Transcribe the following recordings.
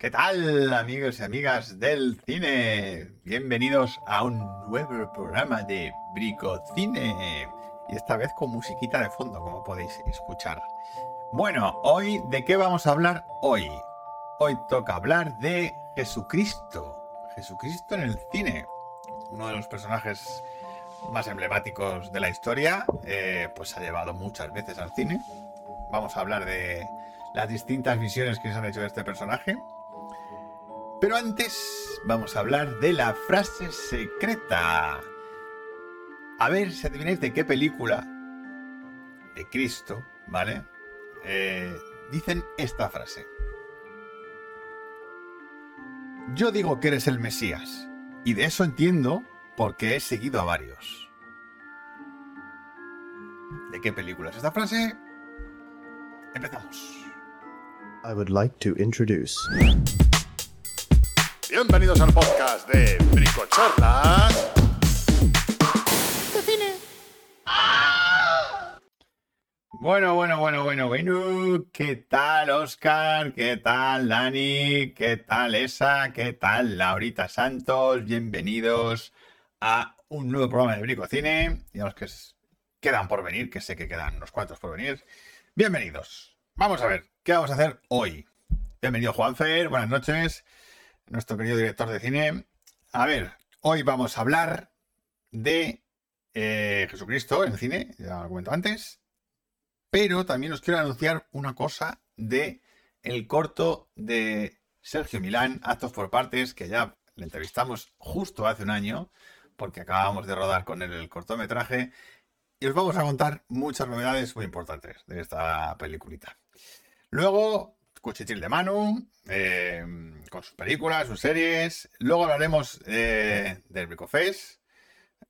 ¿Qué tal, amigos y amigas del cine? Bienvenidos a un nuevo programa de Bricocine. Y esta vez con musiquita de fondo, como podéis escuchar. Bueno, hoy, ¿de qué vamos a hablar hoy? Hoy toca hablar de Jesucristo. Jesucristo en el cine. Uno de los personajes más emblemáticos de la historia, eh, pues ha llevado muchas veces al cine. Vamos a hablar de las distintas visiones que se han hecho de este personaje. Pero antes vamos a hablar de la frase secreta. A ver si adivináis de qué película de Cristo, ¿vale? Eh, dicen esta frase. Yo digo que eres el Mesías, y de eso entiendo porque he seguido a varios. ¿De qué película es esta frase? Empezamos. I would like to introduce. Bienvenidos al podcast de Bricochorlas. Bueno, bueno, bueno, bueno, bueno. ¿Qué tal, Oscar? ¿Qué tal, Dani? ¿Qué tal, Esa? ¿Qué tal, Laurita Santos? Bienvenidos a un nuevo programa de Bricocine. Y a los que quedan por venir, que sé que quedan unos cuantos por venir. Bienvenidos. Vamos a ver, ¿qué vamos a hacer hoy? Bienvenido, Juanfer. Buenas noches nuestro querido director de cine. A ver, hoy vamos a hablar de eh, Jesucristo en el cine, ya lo comento antes, pero también os quiero anunciar una cosa de el corto de Sergio Milán, Actos por Partes, que ya le entrevistamos justo hace un año, porque acabamos de rodar con él el cortometraje, y os vamos a contar muchas novedades muy importantes de esta peliculita. Luego Cuchitril de Manu, eh, con sus películas, sus series. Luego hablaremos eh, del Bricofest.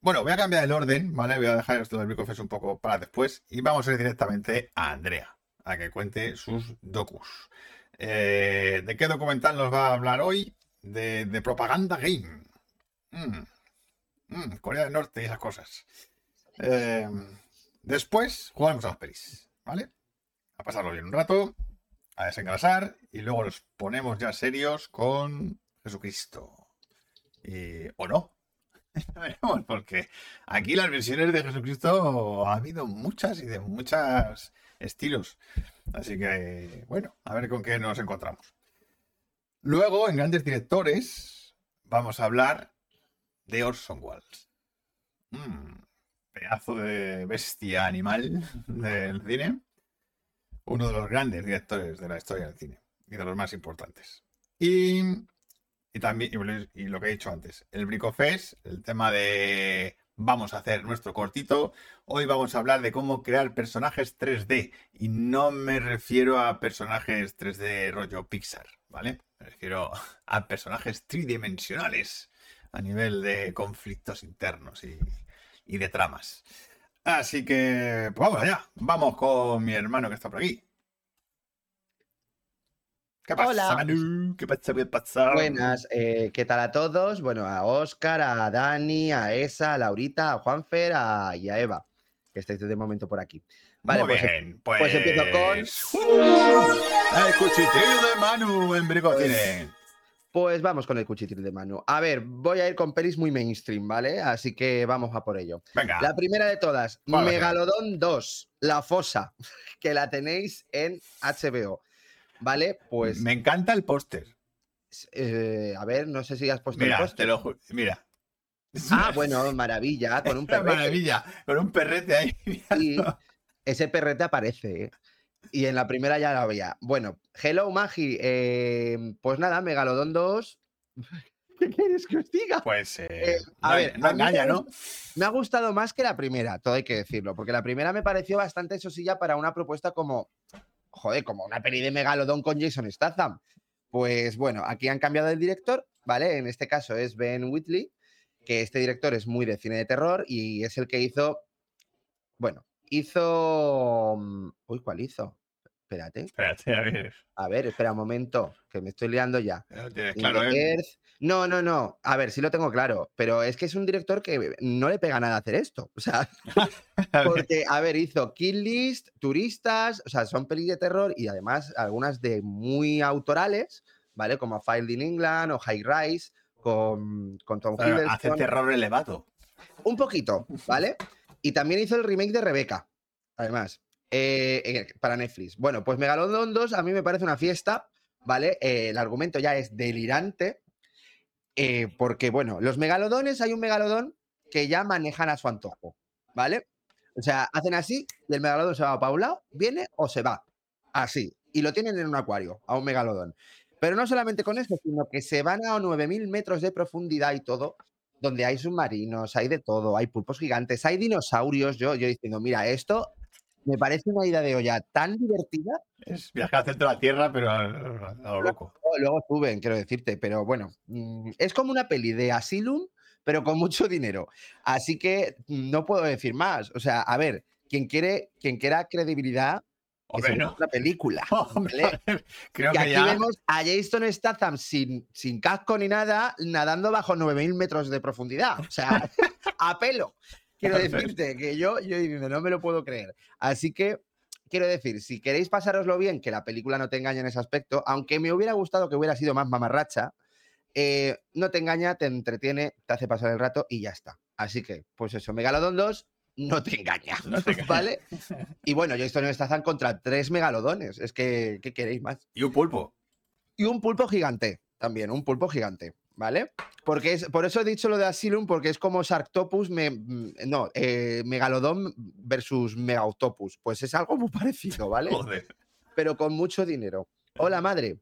Bueno, voy a cambiar el orden, ¿vale? Voy a dejar esto del Bricofest un poco para después y vamos a ir directamente a Andrea, a que cuente sus docus. Eh, ¿De qué documental nos va a hablar hoy? De, Propaganda Game. Mm, mm, Corea del Norte y esas cosas. después jugaremos a los pelis, ¿vale? A pasarlo bien un rato a desengrasar y luego los ponemos ya serios con Jesucristo. o no. veremos, porque aquí las versiones de Jesucristo ha habido muchas y de muchos estilos. Así que, bueno, a ver con qué nos encontramos. Luego, en grandes directores, vamos a hablar de Orson Welles. Mm, pedazo de bestia animal del cine uno de los grandes directores de la historia del cine y de los más importantes. Y, también, y, lo que he dicho antes, el Bricofest, el tema de vamos a hacer nuestro cortito. Hoy vamos a hablar de cómo crear personajes 3D. Y no me refiero a personajes 3D rollo Pixar, ¿vale? Me refiero a personajes tridimensionales a nivel de conflictos internos y de tramas. Así que, pues vamos allá. Vamos con mi hermano que está por aquí. ¿Qué pasa, Hola. Manu? ¿Qué pasa? ¿Qué pasa? Buenas, eh, ¿qué tal a todos? Bueno, a Oscar, a Dani, a Esa, a Laurita, a Juanfer a, y a Eva, que estáis de momento por aquí. Vale, Muy pues, bien, pues... pues empiezo con. el cuchitril de Manu en Bricocine. Pues vamos con el cuchitril de mano. A ver, voy a ir con pelis muy mainstream, ¿vale? Así que vamos a por ello. Venga. La primera de todas, Megalodón 2, La Fosa, que la tenéis en HBO. ¿Vale? Pues. Me encanta el póster. Eh, a ver, no sé si has puesto el póster. Te lo juro. Mira. Ah, bueno, maravilla, con un perrete. maravilla, con un perrete ahí. Y ese perrete aparece, ¿eh? Y en la primera ya lo había. Bueno, Hello Magi, em, pues nada, Megalodon 2. ¿Qué quieres que os diga? Pues, eh, eh, a ver, no engaña, ¿no? Me ha gustado más que la primera, todo hay que decirlo, porque la primera me pareció bastante sosilla para una propuesta como, joder, como una peli de Megalodon con Jason Statham. Pues bueno, aquí han cambiado el director, ¿vale? En este caso es Ben Whitley, que este director es muy de cine de terror y es el que hizo, bueno, hizo. Mm, uy, ¿cuál hizo? Espérate. Espérate, a ver. A ver, espera un momento, que me estoy liando ya. claro, ¿eh? No, no, no. A ver, sí lo tengo claro, pero es que es un director que no le pega nada hacer esto. O sea, porque, a ver, hizo Kill List, Turistas, o sea, son pelis de terror y además algunas de muy autorales, ¿vale? Como Filed in England o High Rise con, con Tom Pero hace Hiddleston. terror elevado. Un poquito, ¿vale? Y también hizo el remake de Rebeca, además, eh, para Netflix. Bueno, pues Megalodon 2 a mí me parece una fiesta, ¿vale? Eh, el argumento ya es delirante, eh, porque, bueno, los megalodones, hay un megalodón que ya manejan a su antojo, ¿vale? O sea, hacen así y el megalodón se va para un lado, viene o se va, así. Y lo tienen en un acuario, a un megalodón. Pero no solamente con eso, sino que se van a 9.000 metros de profundidad y todo, donde hay submarinos, hay de todo, hay pulpos gigantes, hay dinosaurios. Yo, yo diciendo, mira, esto me parece una idea de olla tan divertida. Es viajar al centro de la Tierra, pero a, lo loco. Luego- Luego suben, quiero decirte, pero bueno, mm, es como una peli de Asylum, pero con mucho dinero. Así que mm, no puedo decir más. O sea, a ver, quien quiere, quien quiera credibilidad, Hombre, se no. una película. Creo Y que aquí ya. vemos a Jason Statham sin, sin casco ni nada, nadando bajo 9.000 metros de profundidad. O sea, a pelo. Quiero decirte que yo, yo no me lo puedo creer. Así que, quiero decir, si queréis pasároslo bien, que la película no te engañe en ese aspecto, aunque me hubiera gustado que hubiera sido más mamarracha, eh, no te engaña, te entretiene, te hace pasar el rato y ya está. Así que, pues eso, Megalodon 2 no te engaña, No te. ¿vale? Y bueno, Jason Statham contra tres megalodones. Es que, ¿qué queréis más? Y un pulpo. Y un pulpo gigante también, un pulpo gigante, ¿vale? Porque es, por eso he dicho lo de Asylum, porque es como Sarctopus, me, mm, no, eh, Megalodon versus Megaoctopus. Pues es algo muy parecido, ¿vale? Joder. Pero con mucho dinero. Hola, madre.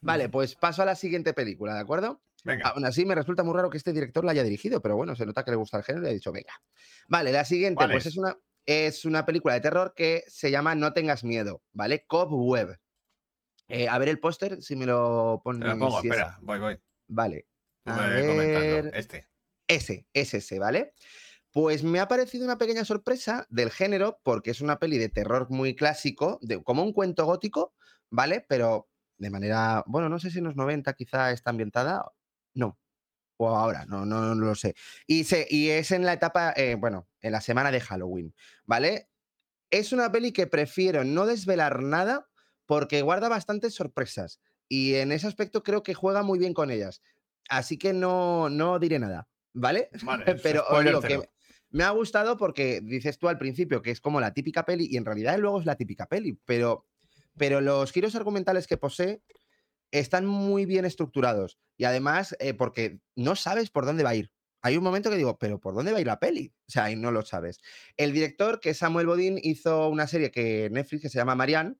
Vale, pues paso a la siguiente película, ¿de acuerdo? Venga. Aún así, me resulta muy raro que este director la haya dirigido, pero bueno, se nota que le gusta el género y ha dicho, venga. Vale, la siguiente, ¿Cuál pues es? es una, es una película de terror que se llama No tengas miedo, ¿vale? Cobweb. Eh, a ver el póster, si me lo Te pones. lo pongo, si es- espera, voy, voy. Vale. A ver, Este. ese, es ese, ¿vale? Pues me ha parecido una pequeña sorpresa del género, porque es una peli de terror muy clásico, de, como un cuento gótico, ¿vale? Pero de manera, bueno, no sé si en los 90 quizá está ambientada, no, o ahora, no, no, no lo sé. Y, se, y es en la etapa, eh, bueno, en la semana de Halloween, ¿vale? Es una peli que prefiero no desvelar nada porque guarda bastantes sorpresas y en ese aspecto creo que juega muy bien con ellas. Así que no, no diré nada, ¿vale? Vale, Pero cero. que me ha gustado porque dices tú al principio que es como la típica peli y en realidad luego es la típica peli, pero, pero los giros argumentales que posee están muy bien estructurados y además eh, porque no sabes por dónde va a ir. Hay un momento que digo, pero ¿por dónde va a ir la peli? O sea, y no lo sabes. El director, que es Samuel Bodin, hizo una serie que Netflix que se llama Marianne,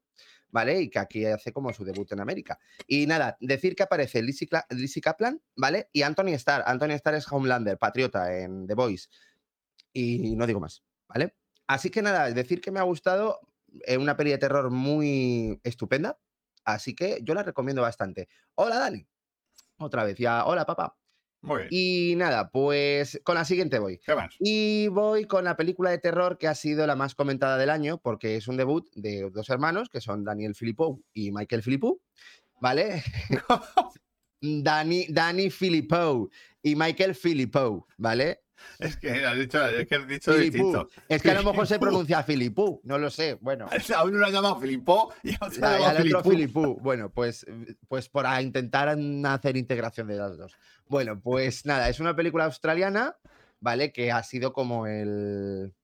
¿vale? Y que aquí hace como su debut en América. Y nada, decir que aparece Lizzie, Lizzie Kaplan, ¿vale? Y Anthony Starr. Anthony Starr es Homelander, patriota en The Voice. Y no digo más, ¿vale? Así que nada, decir que me ha gustado, eh, una peli de terror muy estupenda, así que yo la recomiendo bastante. Hola, Dani. Otra vez, ya, hola, papá. Muy bien. Y nada, pues con la siguiente voy. ¿Qué más? Y voy con la película de terror que ha sido la más comentada del año, porque es un debut de dos hermanos, que son Daniel Filipou y Michael Filipou, ¿vale? Dani, Dani Filipou y Michael Filipou, ¿vale? Es que has dicho, es que has dicho Filipou. distinto. Es que a lo mejor se pronuncia Filipou, no lo sé. Bueno, A uno lo ha llamado Filipó y a otro ha y llamado al otro Filipú. Filipú. Bueno, pues, pues para intentar hacer integración de las dos. Bueno, pues nada, es una película australiana, ¿vale? Que ha sido como el,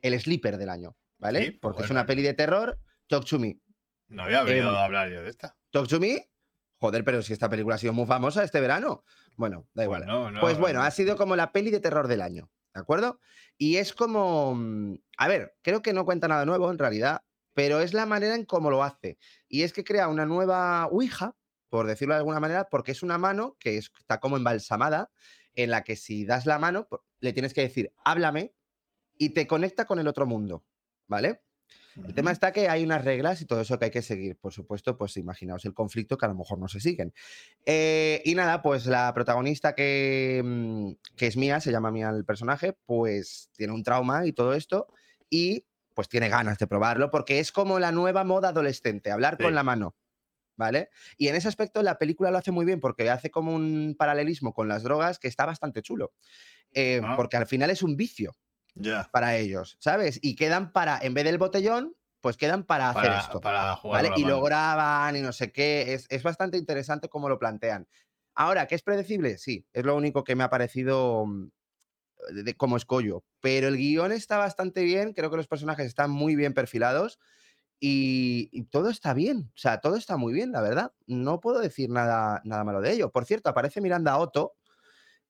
el sleeper del año, ¿vale? Sí, Porque es una peli de terror. Talk to me. No había venido Em, a hablar yo de esta. Talk to me. Joder, pero si esta película ha sido muy famosa este verano. Bueno, da igual. Bueno, no, Pues bueno, no. ha sido como la peli de terror del año, ¿de acuerdo? Y es como, mm, a ver, creo que no cuenta nada nuevo en realidad, pero es la manera en cómo lo hace. Y es que crea una nueva Ouija, por decirlo de alguna manera, porque es una mano que es- está como embalsamada, en la que si das la mano, le tienes que decir, háblame, y te conecta con el otro mundo, ¿vale? El tema está que hay unas reglas y todo eso que hay que seguir. Por supuesto, pues imaginaos el conflicto que a lo mejor no se siguen. Eh, y nada, pues la protagonista que, mm, que es mía, se llama mía el personaje, pues tiene un trauma y todo esto. Y pues tiene ganas de probarlo porque es como la nueva moda adolescente, hablar Sí. con la mano. ¿Vale? Y en ese aspecto la película lo hace muy bien porque hace como un paralelismo con las drogas que está bastante chulo. Eh, Ah. Porque al final es un vicio Ya. para ellos, ¿sabes? Y quedan para, en vez del botellón, pues quedan para, hacer Para, esto. para jugar ¿vale? Y lo graban y no sé qué. Es, es bastante interesante cómo lo plantean. Ahora, ¿que es predecible? Sí, es lo único que me ha parecido mm, de, de- como escollo. Pero el guion está bastante bien, creo que los personajes están muy bien perfilados y, y todo está bien. O sea, todo está muy bien, la verdad. No puedo decir nada, nada malo de ello. Por cierto, aparece Miranda Otto,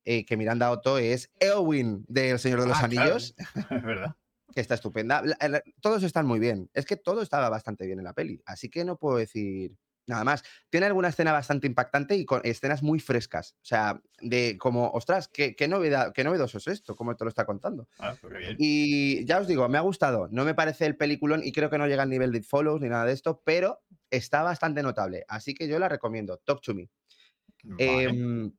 eh, que Miranda Otto es Eowyn del Señor de los Ah, claro. Anillos Es verdad. que está estupenda. La- la- Todos están muy bien. Es que todo estaba bastante bien en la peli. Así que no puedo decir nada más. Tiene alguna escena bastante impactante y con escenas muy frescas. O sea, de como, ostras, qué, qué novedad, qué novedoso es esto, como te lo está contando. Ah, pues bien. Y ya os digo, me ha gustado. No me parece el peliculón y creo que no llega al nivel de It Follows ni nada de esto, pero está bastante notable. Así que yo la recomiendo. Talk to me. Vale. Em,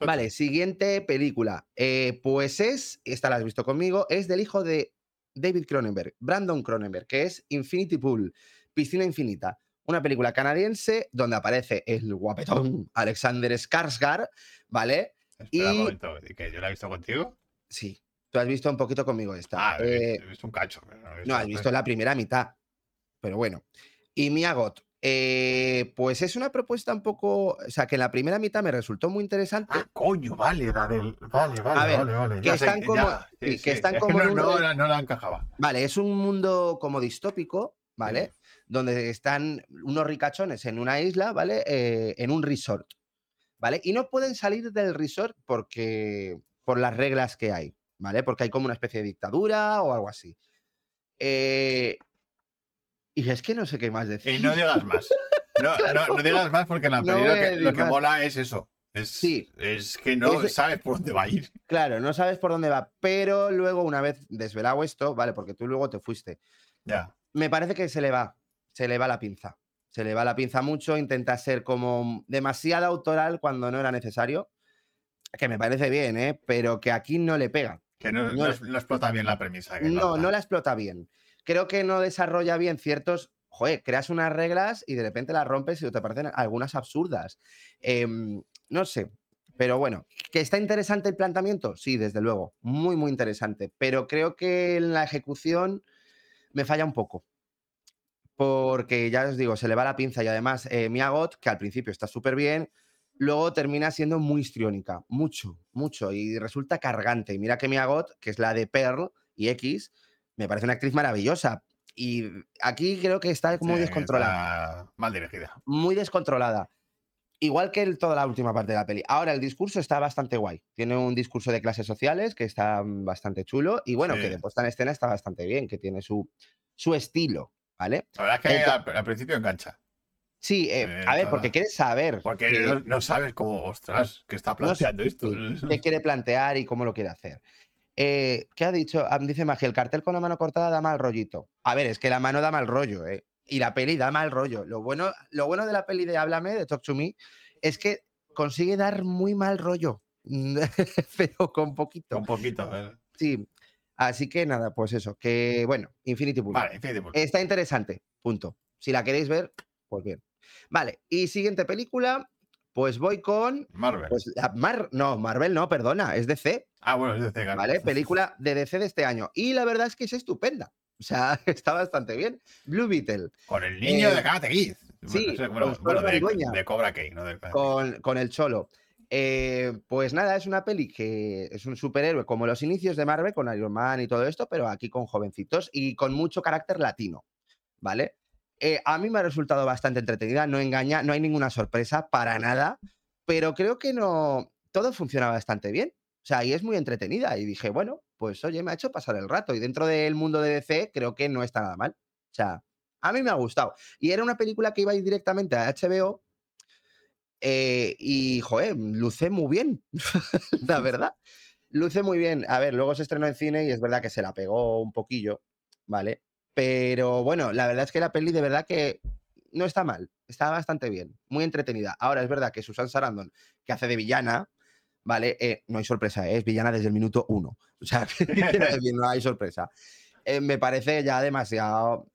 Vale, siguiente película. Eh, pues es, esta la has visto conmigo, es del hijo de David Cronenberg, Brandon Cronenberg, que es Infinity Pool, Piscina Infinita. Una película canadiense donde aparece el guapetón Alexander Skarsgård, ¿ale? Espera un y- momento. ¿Que yo la he visto contigo? Sí, tú has visto un poquito conmigo esta. Ah, he visto- Eh, he visto un cacho. pero no, he no, has visto la primera mitad, pero bueno. Y Mia Goth, eh, pues es una propuesta un poco, o sea, que en la primera mitad me resultó muy interesante. Ah, coño, vale, la del. Vale, vale, A ver, vale, vale. que sé, están ya, como- sí, sí, que sí, están es como no, no, la- no la encajaba. Vale, es un mundo como distópico, ¿vale? Donde están unos ricachones en una isla, ¿vale? Eh, en un resort, ¿vale? Y no pueden salir del resort porque por las reglas que hay, ¿vale? Porque hay como una especie de dictadura o algo así. Eh, y es que no sé qué más decir. Y no digas más. No, no, no digas más porque en la peli lo que, lo mola es eso. Es, Sí. es que no Es- sabes por dónde va a ir. Claro, no sabes por dónde va, pero luego una vez desvelado esto, ¿vale? Porque tú luego te fuiste. Ya. me parece que se le va, se le va la pinza. Se le va la pinza mucho, intenta ser como demasiado autoral cuando no era necesario. Que me parece bien, ¿eh? Pero que aquí no le pega. Que no, explota bien la premisa. que No, no la explota bien. Creo que no desarrolla bien ciertos. Joder, creas unas reglas y de repente las rompes y te parecen algunas absurdas. Em, no sé. Pero bueno, ¿que está interesante el planteamiento? Sí, desde luego. Muy, muy interesante. Pero creo que en la ejecución me falla un poco. Porque ya os digo, se le va la pinza y además eh, Mia Goth, que al principio está súper bien, luego termina siendo muy histriónica. Mucho, mucho. Y resulta cargante. Y mira que Mia Goth, que es la de Pearl y X, me parece una actriz maravillosa. Y aquí creo que está muy Sí, descontrolada está Mal dirigida. muy descontrolada. Igual que el- toda la última parte de la peli. Ahora, el discurso está bastante guay. Tiene un discurso de clases sociales que está mm, bastante chulo. Y bueno, que Sí. de puesta en escena está bastante bien, que tiene su, su estilo, ¿vale? La verdad es que Ento- al, al principio engancha. Sí, eh, Eh, a ver, porque quieres saber Porque qué- no, no sabes cómo, ostras, que está No sé, planteando esto. qué quiere plantear y cómo lo quiere hacer. Eh, ¿Qué ha dicho? Ah, Dice Magia, el cartel con la mano cortada da mal rollito. A ver, es que la mano da mal rollo, ¿eh? Y la peli da mal rollo. Lo bueno, lo bueno de la peli de Háblame, de Talk to Me, es que consigue dar muy mal rollo. Pero con poquito. Un poquito. eh. Sí. Así que nada, pues eso. Que bueno, Infinity Pool. Vale, Infinity Pool. Está interesante. Punto. Si la queréis ver, pues bien. Vale. Y siguiente película, pues voy con. Marvel. Pues la Mar no, Marvel no, perdona, es DC. ah, bueno, es de Cega. ¿vale? Película de DC de este año. Y la verdad es que es estupenda. O sea, está bastante bien. Blue Beetle, Con el niño Eh, de Karate Kid. sí, Bueno, con bueno, Solo bueno, de, Cobra no de con el Cholo. Eh, pues nada, es una peli que es un superhéroe como los inicios de Marvel, con Iron Man y todo esto, pero aquí con jovencitos y con mucho carácter latino, ¿vale? Eh, a mí me ha resultado bastante entretenida, no engaña, no hay ninguna sorpresa para nada, pero creo que no, todo funciona bastante bien. O sea, y es muy entretenida. Y dije, bueno, pues oye, me ha hecho pasar el rato. Y dentro del mundo de DC, creo que no está nada mal. O sea, a mí me ha gustado. Y era una película que iba a ir directamente a HBO. eh, y, joder, luce muy bien, la verdad. Luce muy bien. A ver, luego se estrenó en cine y es verdad que se la pegó un poquillo, ¿vale? Pero bueno, la verdad es que la peli de verdad que no está mal, está bastante bien, muy entretenida. Ahora es verdad que Susan Sarandon, que hace de villana, ¿vale? Eh, no hay sorpresa, ¿eh? es villana desde el minuto uno. O sea, no hay sorpresa. Eh, me parece ya demasiado,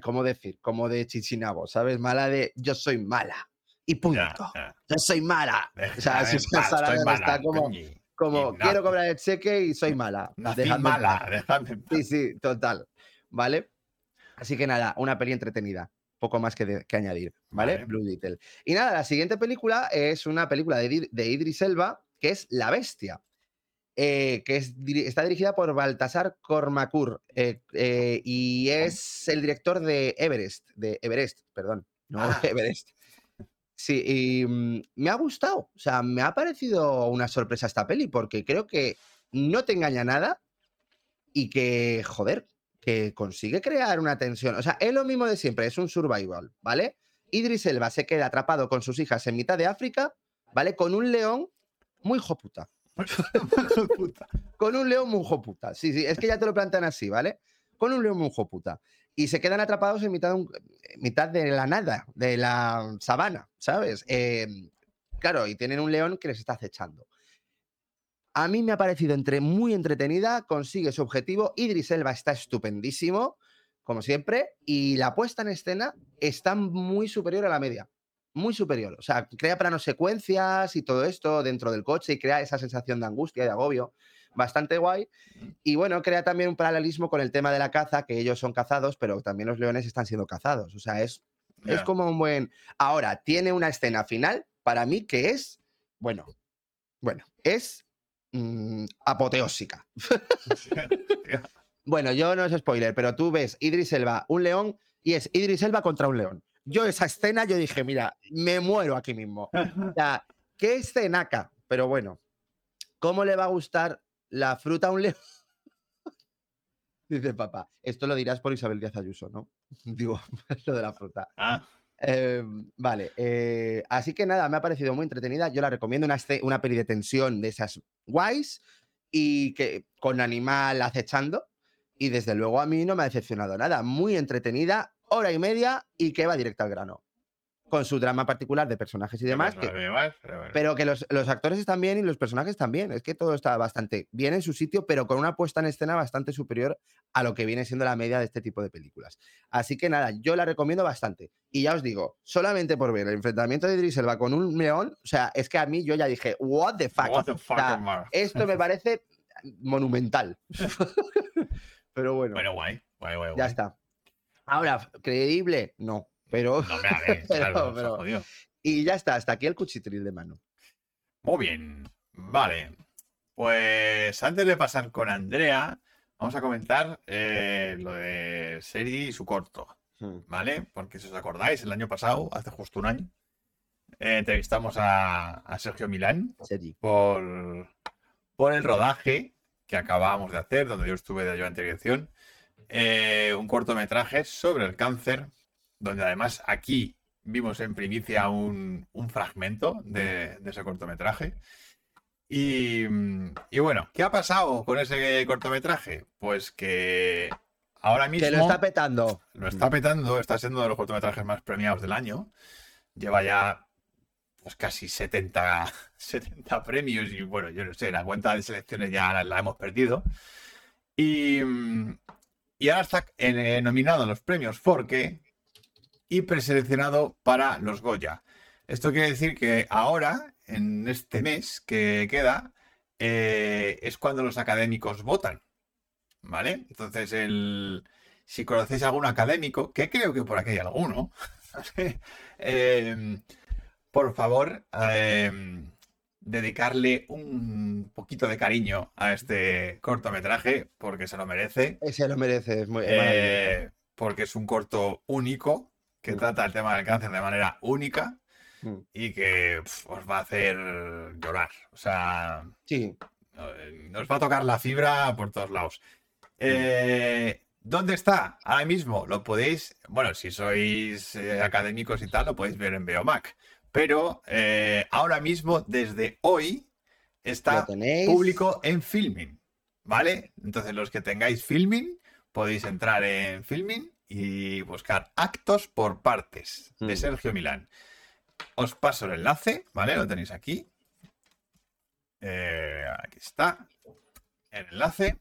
¿cómo decir? Como de chichinabo, ¿sabes? Mala de yo soy mala. Y punto. Ya, ya. Yo soy mala. O sea, Susan Sarandon mala, está como, como quiero cobrar el cheque y soy mala. Dejadme mala, dejadme. Sí, sí, total. ¿Vale? Así que nada, una peli entretenida. Poco más que, de- que añadir, ¿vale? Vale. Blue Beetle. Y nada, la siguiente película es una película de, de Idris Elba, que es La Bestia. eh, que es, está dirigida por Baltasar Kormakur eh, eh, y es el director de Everest, de Everest, perdón, no Ah. Everest. Sí, y mm, me ha gustado, o sea, me ha parecido una sorpresa esta peli porque creo que no te engaña nada y que, joder, que consigue crear una tensión. O sea, es lo mismo de siempre, es un survival, ¿vale? Idris Elba se queda atrapado con sus hijas en mitad de África, ¿vale? Con un león muy hijo puta. Puta. Con un león muy hijo puta. Sí, sí, es que ya te lo plantean así, ¿vale? Con un león muy hijo puta. Y se quedan atrapados en mitad de, un- en mitad de la nada, de la sabana, ¿sabes? Eh, claro, y tienen un león que les está acechando. A mí me ha parecido entre, muy entretenida, consigue su objetivo. Idris Elba está estupendísimo, como siempre, y la puesta en escena está muy superior a la media. Muy superior. O sea, crea planos secuencias y todo esto dentro del coche y crea esa sensación de angustia y de agobio. Bastante guay. Y bueno, crea también un paralelismo con el tema de la caza, que ellos son cazados, pero también los leones están siendo cazados. O sea, es, es como un buen. Ahora, tiene una escena final para mí que es, bueno, bueno, es mm, apoteósica. Bueno, yo no es spoiler, pero tú ves Idris Elba, un león, y es Idris Elba contra un león. Yo esa escena, yo dije, mira, me muero aquí mismo. O sea, qué escenaca. Pero bueno, ¿cómo le va a gustar la fruta a un león? Dice papá, esto lo dirás por Isabel Díaz Ayuso, ¿no? Digo, lo de la fruta. Ah, Eh, vale, eh, así que nada, me ha parecido muy entretenida. Yo la recomiendo, una, una peli de tensión de esas guays y que con animal acechando. Y desde luego a mí no me ha decepcionado nada. Muy entretenida, hora y media y que va directa al grano. Con su drama particular de personajes y demás, que, demás, pero bueno. pero que los, los actores están bien y los personajes también. Es que todo está bastante bien en su sitio, pero con una puesta en escena bastante superior a lo que viene siendo la media de este tipo de películas. Así que nada, yo la recomiendo bastante. Y ya os digo, solamente por ver el enfrentamiento de Idris Elba con un león, o sea, es que a mí yo ya dije, what the fuck. What the fuck, sea? Esto me parece monumental. pero bueno, Bueno, guay, guay, guay. ya guay. está. Ahora, creíble, no. Pero, No, hombre, a ver, Pero- claro, pero- jodido. y ya está, hasta aquí el cuchitril de mano. Muy bien, vale. Pues antes de pasar con Andrea, vamos a comentar eh, lo de serie y su corto, Hmm. ¿vale? Porque si os acordáis, el año pasado, hace justo un año, eh, entrevistamos a, a Sergio Milán por, por el rodaje que acabábamos de hacer, donde yo estuve de ayudante de dirección, eh, un cortometraje sobre el cáncer, donde además aquí vimos en primicia un, un fragmento de, de ese cortometraje. Y, y bueno, ¿qué ha pasado con ese cortometraje? Pues que ahora mismo Que lo está petando. lo está petando, está siendo de los cortometrajes más premiados del año. Lleva ya pues casi 70, 70 premios y bueno, yo no sé, la cuenta de selecciones ya la, la hemos perdido. Y, y ahora está eh, nominado a los premios Forque y preseleccionado para los Goya. Esto quiere decir que ahora, en este mes que queda, eh, es cuando los académicos votan. ¿Vale? Entonces, el, si conocéis algún académico, que creo que por aquí hay alguno, eh, por favor, eh, dedicarle un poquito de cariño a este cortometraje, porque se lo merece, Ese lo merece, es muy eh, porque es un corto único, que Mm. trata el tema del cáncer de manera única Mm. y que pf, os va a hacer llorar. O sea, Sí, eh, nos va a tocar la fibra por todos lados. Eh, ¿Dónde está? Ahora mismo lo podéis, bueno, si sois eh, académicos y tal, lo podéis ver en Beomac. Pero eh, ahora mismo, desde hoy, está público en Filming, ¿vale? Entonces los que tengáis Filming, podéis entrar en Filming y buscar actos por partes de Hmm. Sergio Milán. Os paso el enlace, ¿vale? Lo tenéis aquí. Eh, aquí está. El enlace.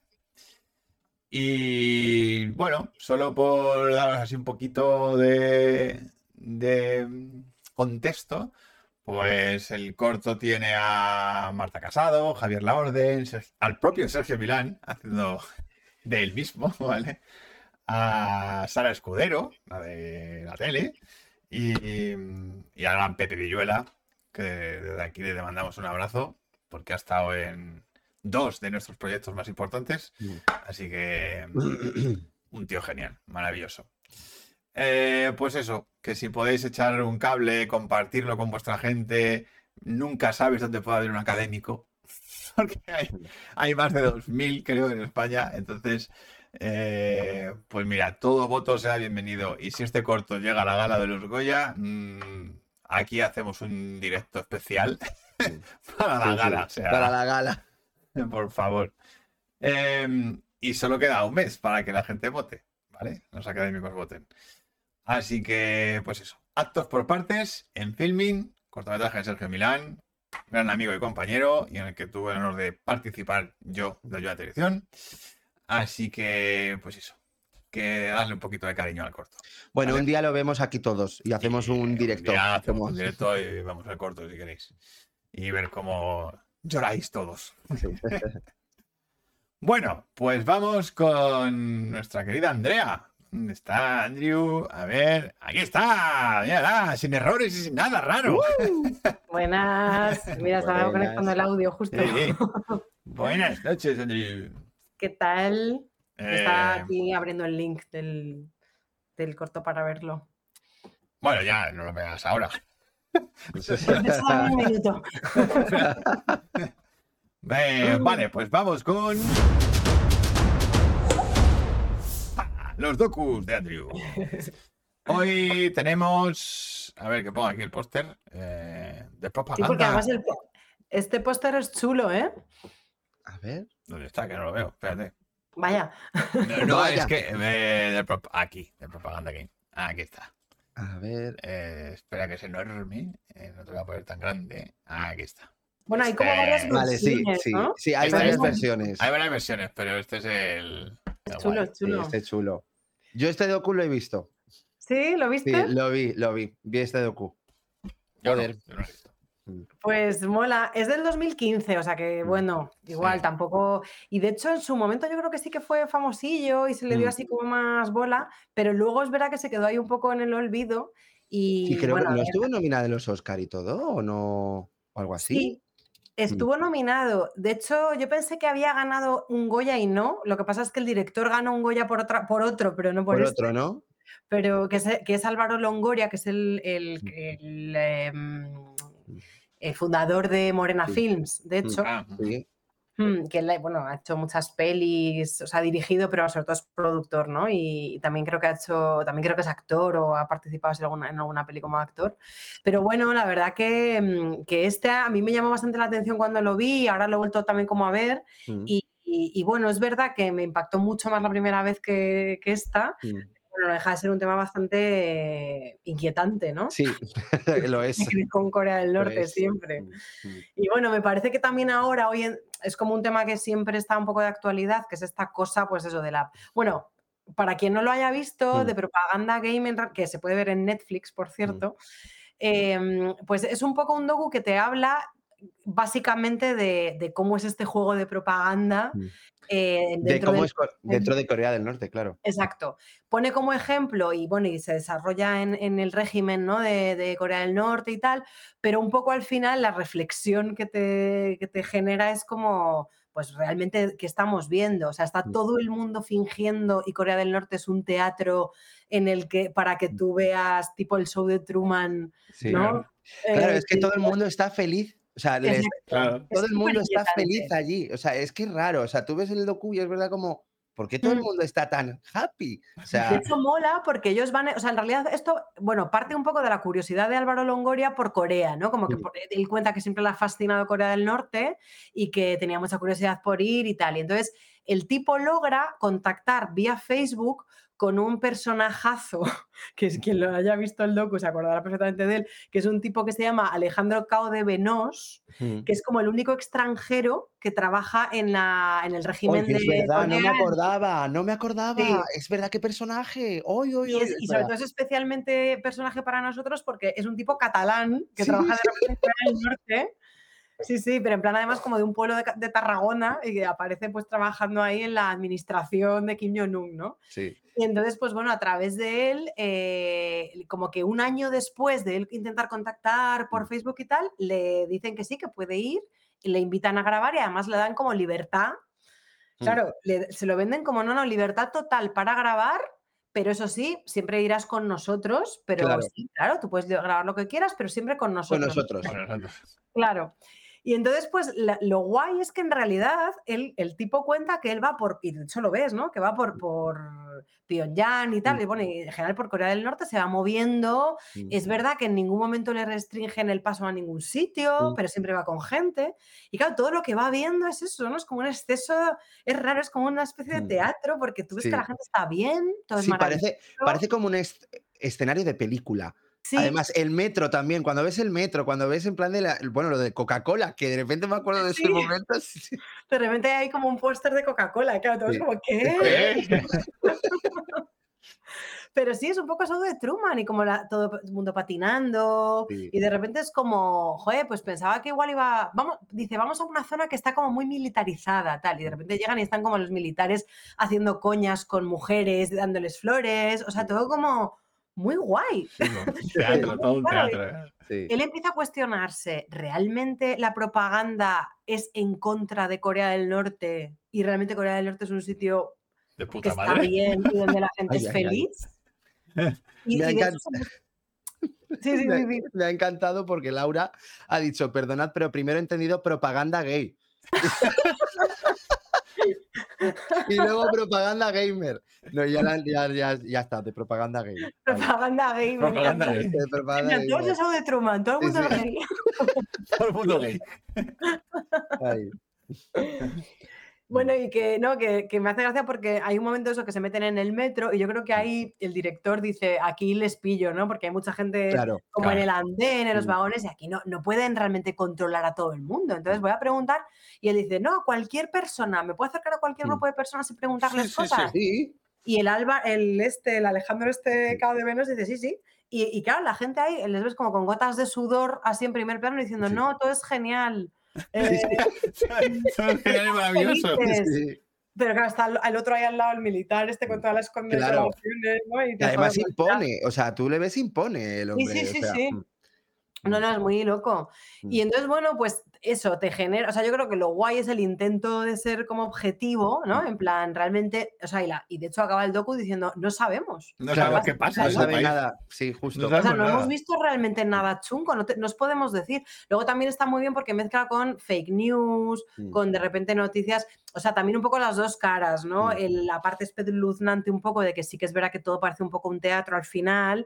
Y bueno, solo por daros así un poquito de, de contexto, pues el corto tiene a Marta Casado, Javier Laorden, Ser- al propio Sergio Milán haciendo de él mismo, ¿vale? A Sara Escudero, la de la tele, y, y a gran Pepe Villuela, que desde aquí le mandamos un abrazo, porque ha estado en dos de nuestros proyectos más importantes. Mm. Así que un tío genial, maravilloso. Eh, pues eso, que si podéis echar un cable, compartirlo con vuestra gente, nunca sabes dónde puede haber un académico, porque hay, hay más de 2.000 creo en España, entonces, eh, pues mira, todo voto sea bienvenido. Y si este corto llega a la gala de los Goya, mm, aquí hacemos un directo especial para la Sí, sí, gala. o sea, Para la gala. por favor. Em, y solo queda un mes para que la gente vote, ¿vale? Los académicos voten. Así que, pues eso. Actos por partes en filming, cortometraje de Sergio Milán, gran amigo y compañero, y en el que tuve el honor de participar yo de de dirección. Así que, pues eso. Que darle un poquito de cariño al corto. Bueno, Vale. un día lo vemos aquí todos y hacemos Y un directo. día hacemos un directo y vamos al corto si queréis. Y ver cómo lloráis todos. Bueno, pues vamos con nuestra querida Andrea. ¿Dónde está Andrew? A ver, aquí está. Mírala, sin errores y sin nada raro. Buenas. Mira, estaba conectando el audio justo. Sí. Buenas noches, Andrew. ¿Qué tal? Eh, Está aquí abriendo el link del, del corto para verlo. bueno, ya no lo veas ahora. Solo un minuto. Eh, vale, pues vamos con. Los docus de Andrew. Hoy tenemos. A ver, que pongo aquí el póster. eh, de Sí, propaganda. porque además el este póster es chulo, ¿eh? A ver. ¿Dónde está? Que no lo veo. Espérate. Vaya. No, no, Vaya. es que. eh, de prop- aquí, de propaganda aquí. Aquí está. A ver. Eh, espera que es enorme. eh, no te lo voy a poner tan grande. Aquí está. Bueno, hay como Este- varias Vale, sí, versiones, sí. ¿no? Sí, hay Este varias es- versiones. Hay varias versiones, pero este es el. Es chulo, Sí, chulo. este es chulo. Yo este docu lo he visto. ¿Sí? ¿Lo Sí, viste? lo vi, lo vi. Vi este docu. Yo no, Joder. yo no lo he visto. Pues mola. Es del 2015, o sea que Mm. bueno, igual Sí. tampoco. Y de hecho, en su momento yo creo que sí que fue famosillo y se le dio Mm. así como más bola, pero luego es verdad que se quedó ahí un poco en el olvido. Y Y creo bueno, que no estuvo nominada en los Oscar y todo, o no. O algo así. Sí, estuvo nominado. De hecho, yo pensé que había ganado un Goya y no. Lo que pasa es que el director ganó un Goya por, otra, por otro, pero no por, Por este. otro, ¿no? Pero que es, que es Álvaro Longoria, que es el, el- Mm. el, el fundador de Morena Sí. Films, de Mm. hecho. Ah, Sí. Mm, que él, bueno, ha hecho muchas pelis, o sea, ha dirigido, pero sobre todo es productor, ¿no? Y también creo que ha hecho, también creo que es actor o ha participado en alguna, en alguna peli como actor. Pero bueno, la verdad que, mm, que este a mí me llamó bastante la atención cuando lo vi y ahora lo he vuelto también como a ver. Mm, Y, y- y bueno, es verdad que me impactó mucho más la primera vez que, que esta. mm. Bueno, no deja de ser un tema bastante eh, inquietante, ¿no? Sí, lo es. Con Corea del Norte siempre. Mm, mm. Y bueno, me parece que también ahora, hoy en- es como un tema que siempre está un poco de actualidad, que es esta cosa, pues eso, de la... Bueno, para quien no lo haya visto, Mm. de propaganda game, que se puede ver en Netflix, por cierto, em, pues es un poco un docu que te habla básicamente de, de cómo es este juego de propaganda. Mm. Eh, De dentro es de Corea del Norte, claro. Exacto. Pone como ejemplo y bueno, y se desarrolla en, en el régimen ¿no? de, de Corea del Norte y tal, pero un poco al final la reflexión que te, que te genera es como, pues realmente, ¿qué estamos viendo? O sea, está Mm. todo el mundo fingiendo y Corea del Norte es un teatro en el que, para que tú veas tipo el show de Truman, Sí. ¿no? Claro, Eh, es que todo el mundo está feliz. O sea, les- exacto. Claro. todo el mundo está feliz allí. O sea, es que es raro. O sea, tú ves el docu y es verdad como, ¿por qué todo el Mm. mundo está tan happy? O De sea, hecho, mola porque ellos van, o sea, en realidad esto, bueno, parte un poco de la curiosidad de Álvaro Longoria por Corea, ¿no? Como que Mm. por- él cuenta que siempre le ha fascinado Corea del Norte y que tenía mucha curiosidad por ir y tal. Y entonces el tipo logra contactar vía Facebook con un personajazo, que es quien lo haya visto el docu se acordará perfectamente de él, que es un tipo que se llama Alejandro Cao de Venós, mm. que es como el único extranjero que trabaja en, la, en el Oye, régimen es de verdad, no me acordaba, no me acordaba. Sí. Es verdad, qué personaje. Hoy, hoy, Y, es- y sobre todo es especialmente personaje para nosotros porque es un tipo catalán que Sí, trabaja de en del Norte. Sí, sí, pero en plan además como de un pueblo de, Tarragona y que aparece pues trabajando ahí en la administración de Kim Jong-un, ¿no? Sí. Y entonces, pues bueno, a través de él, eh, como que un año después de él intentar contactar por Facebook y tal, le dicen que sí, que puede ir, y le invitan a grabar y además le dan como libertad. Mm. Claro, le- se lo venden como, no, no, libertad total para grabar, pero eso sí, siempre irás con nosotros, pero Claro. sí, claro, tú puedes grabar lo que quieras, pero siempre con Con nosotros. Bueno, nosotros. Claro. Y entonces, pues la- lo guay es que en realidad él, el tipo cuenta que él va por, y de hecho lo ves, ¿no? Que va por, por Pyongyang y tal, y bueno, y en general por Corea del Norte se va moviendo. Es verdad que en ningún momento le restringen el paso a ningún sitio, pero siempre va con gente. Y claro, todo lo que va viendo es eso, ¿no? Es como un exceso, es raro, es como una especie de Mm. teatro, porque tú ves Sí. que la gente está bien, todo es Sí, maravilloso. parece, parece como un escenario de película. Sí, Además, el metro también, cuando ves el metro, cuando ves en plan de la, bueno, lo de Coca-Cola, que de repente me acuerdo de ese Sí. momento. sí, sí. de repente hay como un póster de Coca-Cola, claro, todo Sí. es como, ¿qué? Pero sí, es un poco eso de Truman y como la- todo el mundo patinando. Y de repente es como, joder, pues pensaba que igual iba. Vamos, dice, vamos a una zona que está como muy militarizada, tal. Y de repente llegan y están como los militares haciendo coñas con mujeres, dándoles flores. O sea, todo como muy guay. Un teatro, todo un teatro. Sí. Él empieza a cuestionarse, ¿realmente la propaganda es en contra de Corea del Norte? Y realmente Corea del Norte es un sitio De que está bien y donde la gente Ay, es ay, ay. feliz. Y, Me ha y de hecho encan- somos- Sí, sí, Me, sí, sí. me ha encantado porque Laura ha dicho, perdonad, pero primero he entendido propaganda gay. y luego propaganda gamer. No, ya, la- ya, ya, ya está, de propaganda gay. Vale. Propaganda gay. me Propaganda. De gamer. show de Truman, todo el Sí, mundo sí. gay. Todo el mundo gay. Ay. Bueno, y que no, que, que me hace gracia porque hay un momento eso que se meten en el metro y yo creo que ahí el director dice, aquí les pillo, ¿no? Porque hay mucha gente Claro. como en el andén, en los vagones, y aquí no, no pueden realmente controlar a todo el mundo. Entonces voy a preguntar y él dice, no, cualquier persona, ¿me puedo acercar a cualquier Mm. grupo de personas y preguntarles Sí, sí, cosas? Sí, Y el Alba, el este, el Alejandro este cao de Venus dice, sí, sí. Y, y claro, la gente ahí les ves como con gotas de sudor así en primer plano diciendo, no, todo es genial. Eh, y sí. Pero claro, está el, otro ahí al lado, el militar, este con todas las ¿no? Y Y te además impone, o sea, tú le ves impone el hombre. sí, sí, o sea, sí. mm, No, no, es muy loco. Y Mm. entonces, bueno, pues eso te genera, o sea, yo creo que lo guay es el intento de ser como objetivo, Mm. ¿no? En plan, realmente, o sea, y, la- y de hecho acaba el docu diciendo, no sabemos. No Claro, sabemos qué pasa No sabe nada, sí, justo. No O sea, no hemos visto realmente nada chungo, no, te- no os podemos decir. Luego también está muy bien porque mezcla con fake news, Mm. con de repente noticias, o sea, también un poco las dos caras, ¿no? Mm. El- la parte espeluznante un poco de que sí que es verdad que todo parece un poco un teatro al final,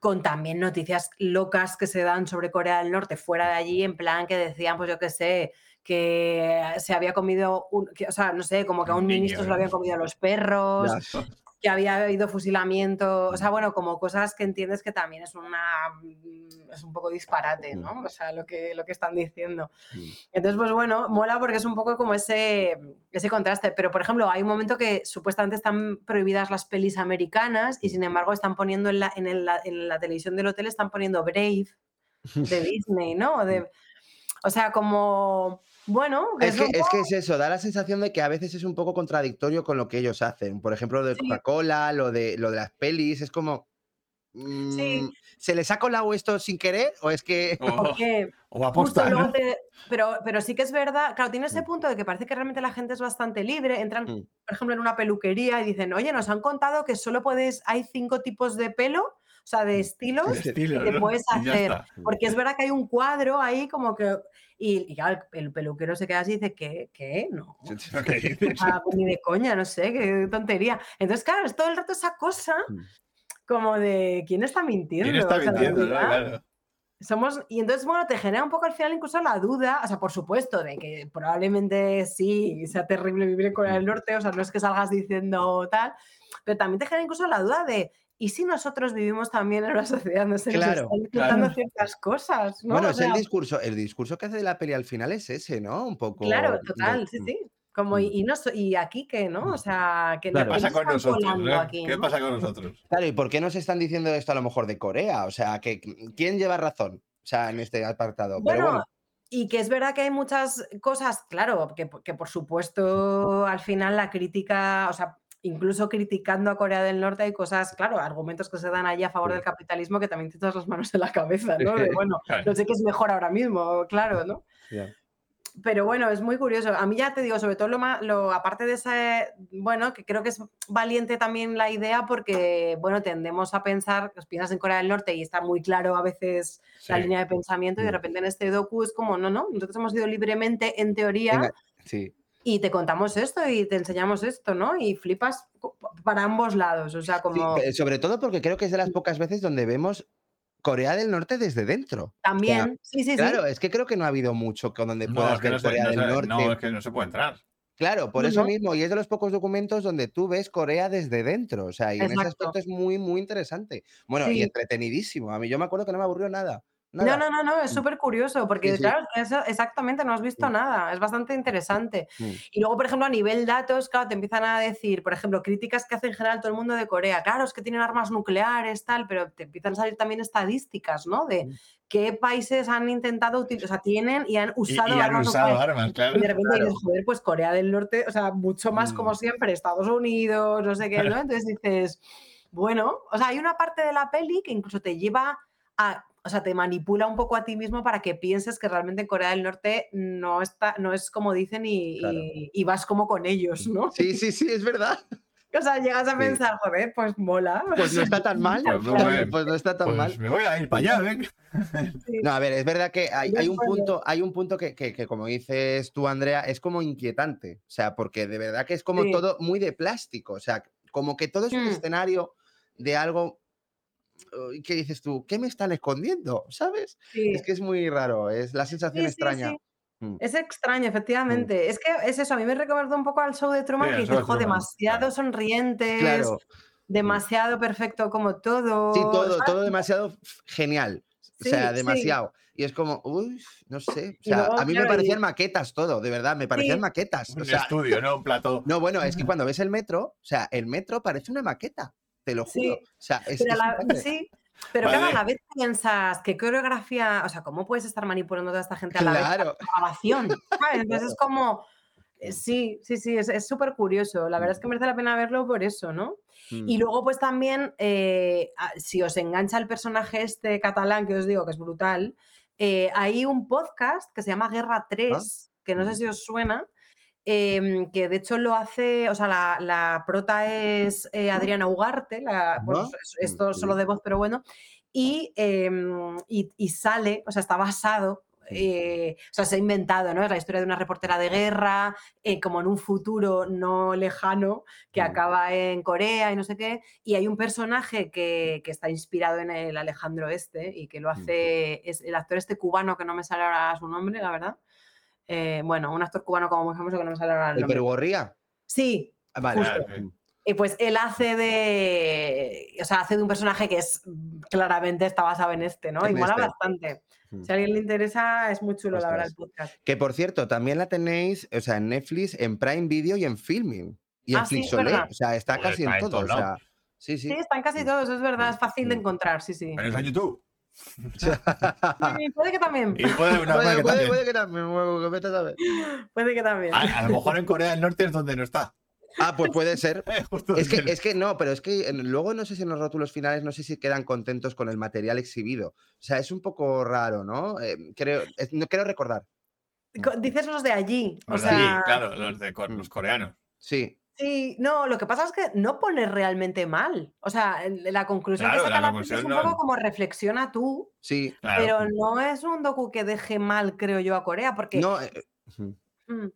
con también noticias locas que se dan sobre Corea del Norte fuera de allí, en plan que decían, pues yo qué sé, que se había comido, un, que, o sea, no sé, como que a Un un niño, ministro se lo habían comido los perros, Ya. Que había habido fusilamiento, o sea, bueno, como cosas que entiendes que también es una mm, es un poco disparate, ¿no? O sea, lo que, lo que están diciendo. Entonces, pues bueno, mola porque es un poco como ese, ese contraste. Pero, por ejemplo, hay un momento que supuestamente están prohibidas las pelis americanas y sin embargo están poniendo en la, en el- en la televisión del hotel, están poniendo Brave de Disney, ¿no? De- o sea, como, bueno, Es que, es que es eso, da la sensación de que a veces es un poco contradictorio con lo que ellos hacen. Por ejemplo, lo de Sí. Coca-Cola, lo de, lo de las pelis, es como. mm, ¿Se les ha colado esto sin querer? ¿O es que.? O, que o va a Justo, apostar, luego ¿no? te- pero, pero sí que es verdad, claro, tiene ese Mm. punto de que parece que realmente la gente es bastante libre, entran, Mm. por ejemplo, en una peluquería y dicen, oye, nos han contado que solo puedes, hay cinco tipos de pelo, o sea, de estilos, Estilo, que ¿no? puedes hacer. porque es verdad que hay un cuadro ahí como que, y, y claro, el, el peluquero se queda así y dice, ¿qué? ¿Qué? No. ¿Lo que dices? Ah, pues ni de coña, no sé, qué tontería. Entonces, claro, es todo el rato esa cosa Mm. como de, ¿quién está mintiendo? ¿Quién está O sea, en mintiendo? no? realidad, Claro. somos, y entonces, bueno, te genera un poco al final incluso la duda, o sea, por supuesto, de que probablemente sí sea terrible vivir en Corea del Norte, o sea, no es que salgas diciendo tal, pero también te genera incluso la duda de, ¿y si nosotros vivimos también en una sociedad donde se nos están claro. ciertas cosas? ¿no? Bueno, O es el discurso, el discurso que hace de la peli al final es ese, ¿no? Un poco. Claro, de- total, sí, mm. sí. Como, y, Mm. y no so- y aquí que, ¿no? O sea, que Claro. ¿Qué pasa con están nosotros? no? aquí, ¿Qué ¿no? pasa con nosotros? Claro, ¿y por qué nos están diciendo esto a lo mejor de Corea? O sea, que ¿quién lleva razón? O sea, en este apartado. Pero bueno, y que es verdad que hay muchas cosas, claro, que, que por supuesto al final la crítica, o sea, incluso criticando a Corea del Norte hay cosas, claro, argumentos que se dan allí a favor Sí. del capitalismo que también te echas las manos en la cabeza, ¿no? De, bueno, no sé qué es mejor ahora mismo, claro, ¿no? Ya. Pero bueno, es muy curioso. A mí ya te digo, sobre todo lo, ma- lo aparte de ese, bueno, que creo que es valiente también la idea porque, bueno, tendemos a pensar, pues piensas en Corea del Norte y está muy claro a veces la línea de pensamiento y de Mm. repente en este docu es como, no, no, nosotros hemos ido libremente en teoría Venga, sí. Y te contamos esto y te enseñamos esto, ¿no? Y flipas para ambos lados, o sea, como que- sobre todo porque creo que es de las pocas veces donde vemos Corea del Norte desde dentro. también, sí, sí, Claro, sí. es que creo que no ha habido mucho con donde No, puedas es que ver no se, Corea no del se- Norte. no, es que no se puede entrar. Claro, por No, eso no. mismo, y es de los pocos documentos donde tú ves Corea desde dentro. O sea, y en ese aspecto es muy, muy interesante. Bueno, y entretenidísimo. A mí yo me acuerdo que no me aburrió nada. No, nada. no, no, no, es Mm. súper curioso porque, Sí, sí. claro, eso- exactamente, no has visto Mm. nada, es bastante interesante. Mm. Y luego, por ejemplo, a nivel datos, claro, te empiezan a decir, por ejemplo, críticas que hace en general todo el mundo de Corea. Claro, es que tienen armas nucleares, tal, pero te empiezan a salir también estadísticas, ¿no? De qué países han intentado utilizar, o sea, tienen y han Y, usado y han armas usado nucleares. armas, claro. Y de repente Claro. dices, joder, pues Corea del Norte, o sea, mucho más como siempre, Estados Unidos, no sé qué, ¿no? Entonces dices, bueno, o sea, hay una parte de la peli que incluso te lleva a, o sea, te manipula un poco a ti mismo para que pienses que realmente en Corea del Norte no está, no es como dicen y, Claro. y- y vas como con ellos, ¿no? Sí, sí, sí, es verdad. O sea, llegas a Sí. pensar, joder, pues mola. Pues no está tan mal. Pues Claro, bien. Pues no está tan Pues mal. me voy a ir para allá, ¿ven? No, a ver, es verdad que hay, un punto, hay un punto que, que- que, como dices tú, Andrea, es como inquietante. O sea, porque de verdad que es como Sí. todo muy de plástico. O sea, como que todo es un Mm. escenario de algo que dices tú, ¿qué me están escondiendo? ¿Sabes? Sí. Es que es muy raro, es la sensación Sí, extraña. sí. Mm. Es extraño, efectivamente. Es que es eso, a mí me recordó un poco al show de Truman Sí, que al dices, show de "Jo, Truman, demasiado sonrientes, Claro, demasiado perfecto como todo. sí, todo, ¿sabes? todo demasiado genial. O sea, sí. demasiado. Y es como, uy, no sé. O sea, luego, a mí me y- parecían maquetas todo, de verdad, me parecían Sí. maquetas. Un O sea, estudio, ¿no? Un plato. No, bueno, es que cuando ves el metro, o sea, el metro parece una maqueta, te lo Sí, juro. O sea, es, Pero, a es la, un grande. sí, pero claro, a la vez piensas que coreografía, o sea, ¿cómo puedes estar manipulando a toda esta gente a la vez Claro. la grabación? ¿sabes? Entonces es como, eh, sí, sí, sí, es súper curioso. La verdad es que merece la pena verlo por eso, ¿no? Mm. Y luego, pues también, eh, si os engancha el personaje este catalán que os digo que es brutal, eh, hay un podcast que se llama Guerra 3, que no sé Ujú. si os suena, em, que de hecho lo hace, o sea, la, la prota es eh, Adriana Ugarte, la, Ajá. es- esto Mm, solo de voz, pero bueno, y, em, y, y sale, o sea, está basado. eh, o sea, se ha inventado, ¿no? Es la historia de una reportera de guerra, eh, como en un futuro no lejano, que Mm. acaba en Corea y no sé qué. Y hay un personaje que, que está inspirado en el Alejandro este y que lo Mm. hace, es el actor este cubano que no me sale ahora su nombre, la verdad. Eh, bueno, un actor cubano como muy famoso que no me sale ahora el ¿El. Perugorría? Sí, Ah, Vale. Justo. Y pues él hace de. O sea, hace de un personaje que es claramente está basado en este, ¿no? Y mola este. bastante. Mm. Si a alguien le interesa, es muy chulo, la verdad, el Ostras. podcast. Que por cierto, también la tenéis, o sea, en Netflix, en Prime Video y en Filming. Y en Ah, sí, Flixolé. ¿verdad? O sea, está casi está en en todo. O sea, sí, sí. Sí, están casi todos, es verdad, es fácil de Mm. encontrar, sí, sí. Pero en YouTube. Puede que también. Y puede, no, puede Puede, que también. puede que también, a saber. Puede que también. A, a lo mejor en Corea del Norte es donde no está. Ah, pues puede ser. Eh, Es que, es que no, pero es que en- luego no sé si en los rótulos finales, no sé si quedan contentos con el material exhibido. O sea, es un poco raro, ¿no? Eh, creo, es- no quiero recordar. Co- Dices los de allí. O Los de sea, allí, claro, los, de, Mm. los coreanos. Sí, Sí, no, lo que pasa es que no pone realmente mal. O sea, la conclusión Claro, que saca la la peli es un conclusión no- poco como reflexiona tú, sí. Claro. pero no es un docu que deje mal, creo yo, a Corea, porque No, eh, ujú. mm,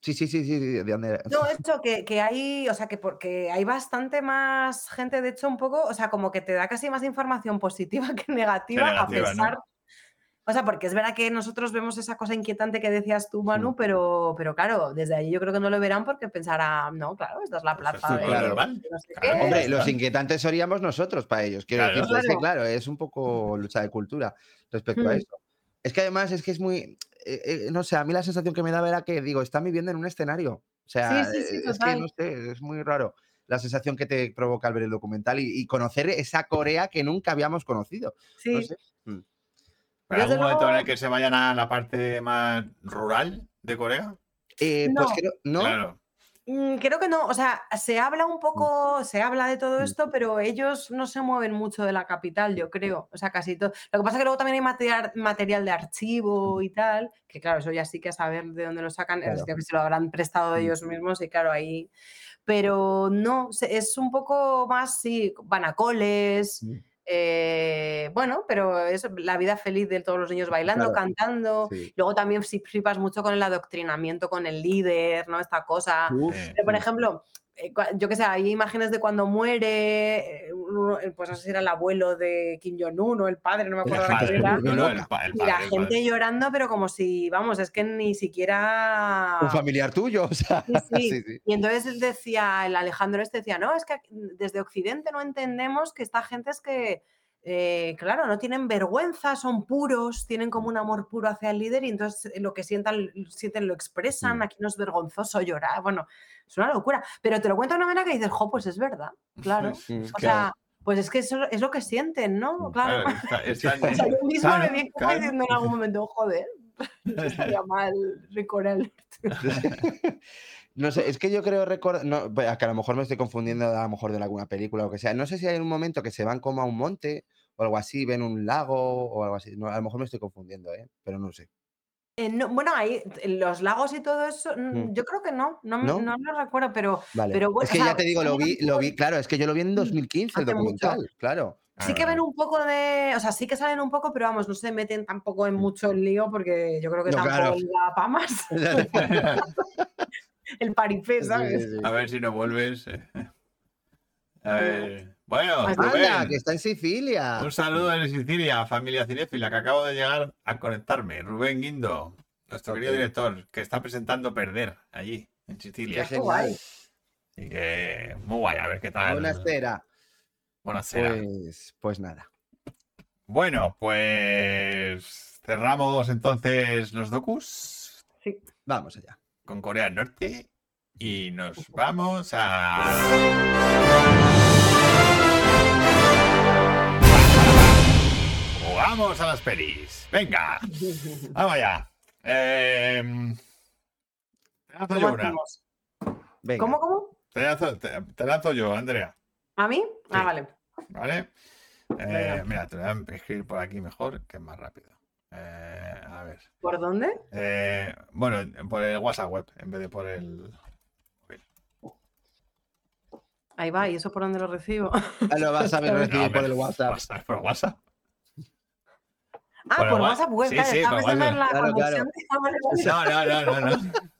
sí, sí, sí, sí, sí, de dónde- no, eso que, que hay, o sea, que porque hay bastante más gente, de hecho, un poco, o sea, como que te da casi más información positiva que negativa, negativa, a ¿no? O sea, porque es verdad que nosotros vemos esa cosa inquietante que decías tú, Manu, Mm. pero, pero claro, desde ahí yo creo que no lo verán porque pensarán, no, claro, esta es la Pues plaza es de, Claro. normal. de no sé Claro. qué. Hombre, los inquietantes seríamos nosotros para ellos. Quiero Claro. decir, es que, Claro. claro, es un poco lucha de cultura respecto a Mm. eso. Es que además es que es muy. eh, eh, no sé, a mí la sensación que me daba era que, digo, están viviendo en un escenario. O sea, Sí, sí, sí, eh, es que total. no sé, es muy raro la sensación que te provoca al ver el documental y, y conocer esa Corea que nunca habíamos conocido. Sí. No sé. Mm. ¿Pero algún momento en el que se vayan a la parte más rural de Corea? Eh, Pues No. creo, ¿no? Claro. Mm, Creo que no, o sea, se habla un poco, se habla de todo Mm. esto, pero ellos no se mueven mucho de la capital, yo creo. O sea, casi todo. Lo que pasa es que luego también hay material, material de archivo y tal, que claro, eso ya sí que a saber de dónde lo sacan, es que se lo habrán prestado Mm. ellos mismos y claro, ahí. Pero no, es un poco más, sí, van a coles. Mm. Eh, bueno, pero es la vida feliz de todos los niños bailando, Claro. cantando. Sí. Luego también si flipas mucho con el adoctrinamiento con el líder, ¿no? Esta cosa. Uf, Pero, por ejemplo, yo que sé, hay imágenes de cuando muere, eh, eh, pues no sé si era el abuelo de Kim Jong-un o el padre, no me acuerdo padre, quién era. muy no, el loca. pa- el Y la padre, gente padre. llorando, pero como si, vamos, es que ni siquiera. Un familiar tuyo, o sea. Sí, sí. sí, sí. Y entonces él decía, el Alejandro este decía, no, es que desde Occidente no entendemos que esta gente es que, eh, claro, no tienen vergüenza, son puros, tienen como un amor puro hacia el líder y entonces eh, lo que sientan, sienten lo expresan, Mm. aquí no es vergonzoso llorar, bueno, es una locura. Pero te lo cuento de una manera que dices, jo, pues es verdad, claro. O sea, pues es que eso es lo que sienten, ¿no? Mm, Claro. Claro, está- está O sea, yo mismo claro, me vi diciendo en algún momento, joder, no estaría mal Ricorel. No sé, es que yo creo recordar, no, pues, que a lo mejor me estoy confundiendo a lo mejor de alguna película o lo que sea. No sé si hay un momento que se van como a un monte o algo así, ven un lago o algo así. No, a lo mejor me estoy confundiendo, ¿eh? pero no sé. Eh, no, bueno, ahí los lagos y todo eso, mm, Mm. yo creo que no, no, ¿No? no lo recuerdo, pero Vale. Pero bueno, es que o sea, ya te digo, lo vi, lo vi, claro, es que yo lo vi en Mm, 2015 el hace mucho. documental, claro. sí que ven un poco de, o sea, sí que salen un poco, pero vamos, no se meten tampoco en mucho el lío porque yo creo que No, tampoco claro. les da pa' más el paripé, ¿sabes? Sí, sí, sí. A ver si no vuelves. eh. A ver. Bueno, Pues ¡Anda, que está en Sicilia! un saludo desde Sicilia, familia cinéfila, que acabo de llegar a conectarme. Rubén Guindo, nuestro querido director, que está presentando Perder allí, en Sicilia. Qué guay. Así que muy guay, a ver qué tal. Buena espera. Buenasera. Pues, pues nada. Bueno, pues cerramos entonces los docus Sí. Vamos allá. Con Corea del Norte y nos vamos a... Jugamos a las pelis. Venga, vamos allá. Eh, te lanzo ¿Cómo yo una. Venga. ¿Cómo, cómo? Te lanzo, te- te lanzo yo, Andrea. ¿A mí? Ah, Sí. vale. ¿Vale? Eh, mira, te voy a escribir por aquí mejor, que es más rápido. Eh, a ver. ¿Por dónde? Eh, bueno, por el WhatsApp web, en vez de por el. Ahí va, ¿y eso por dónde lo recibo? Ah, Lo vas a ver No, recibir por hombre, el WhatsApp. WhatsApp, por WhatsApp. Ah, Por por WhatsApp, pues sí, claro, sí, estaba por pensando en la WhatsApp. Claro. Ah, vale. No, no, no, no, no.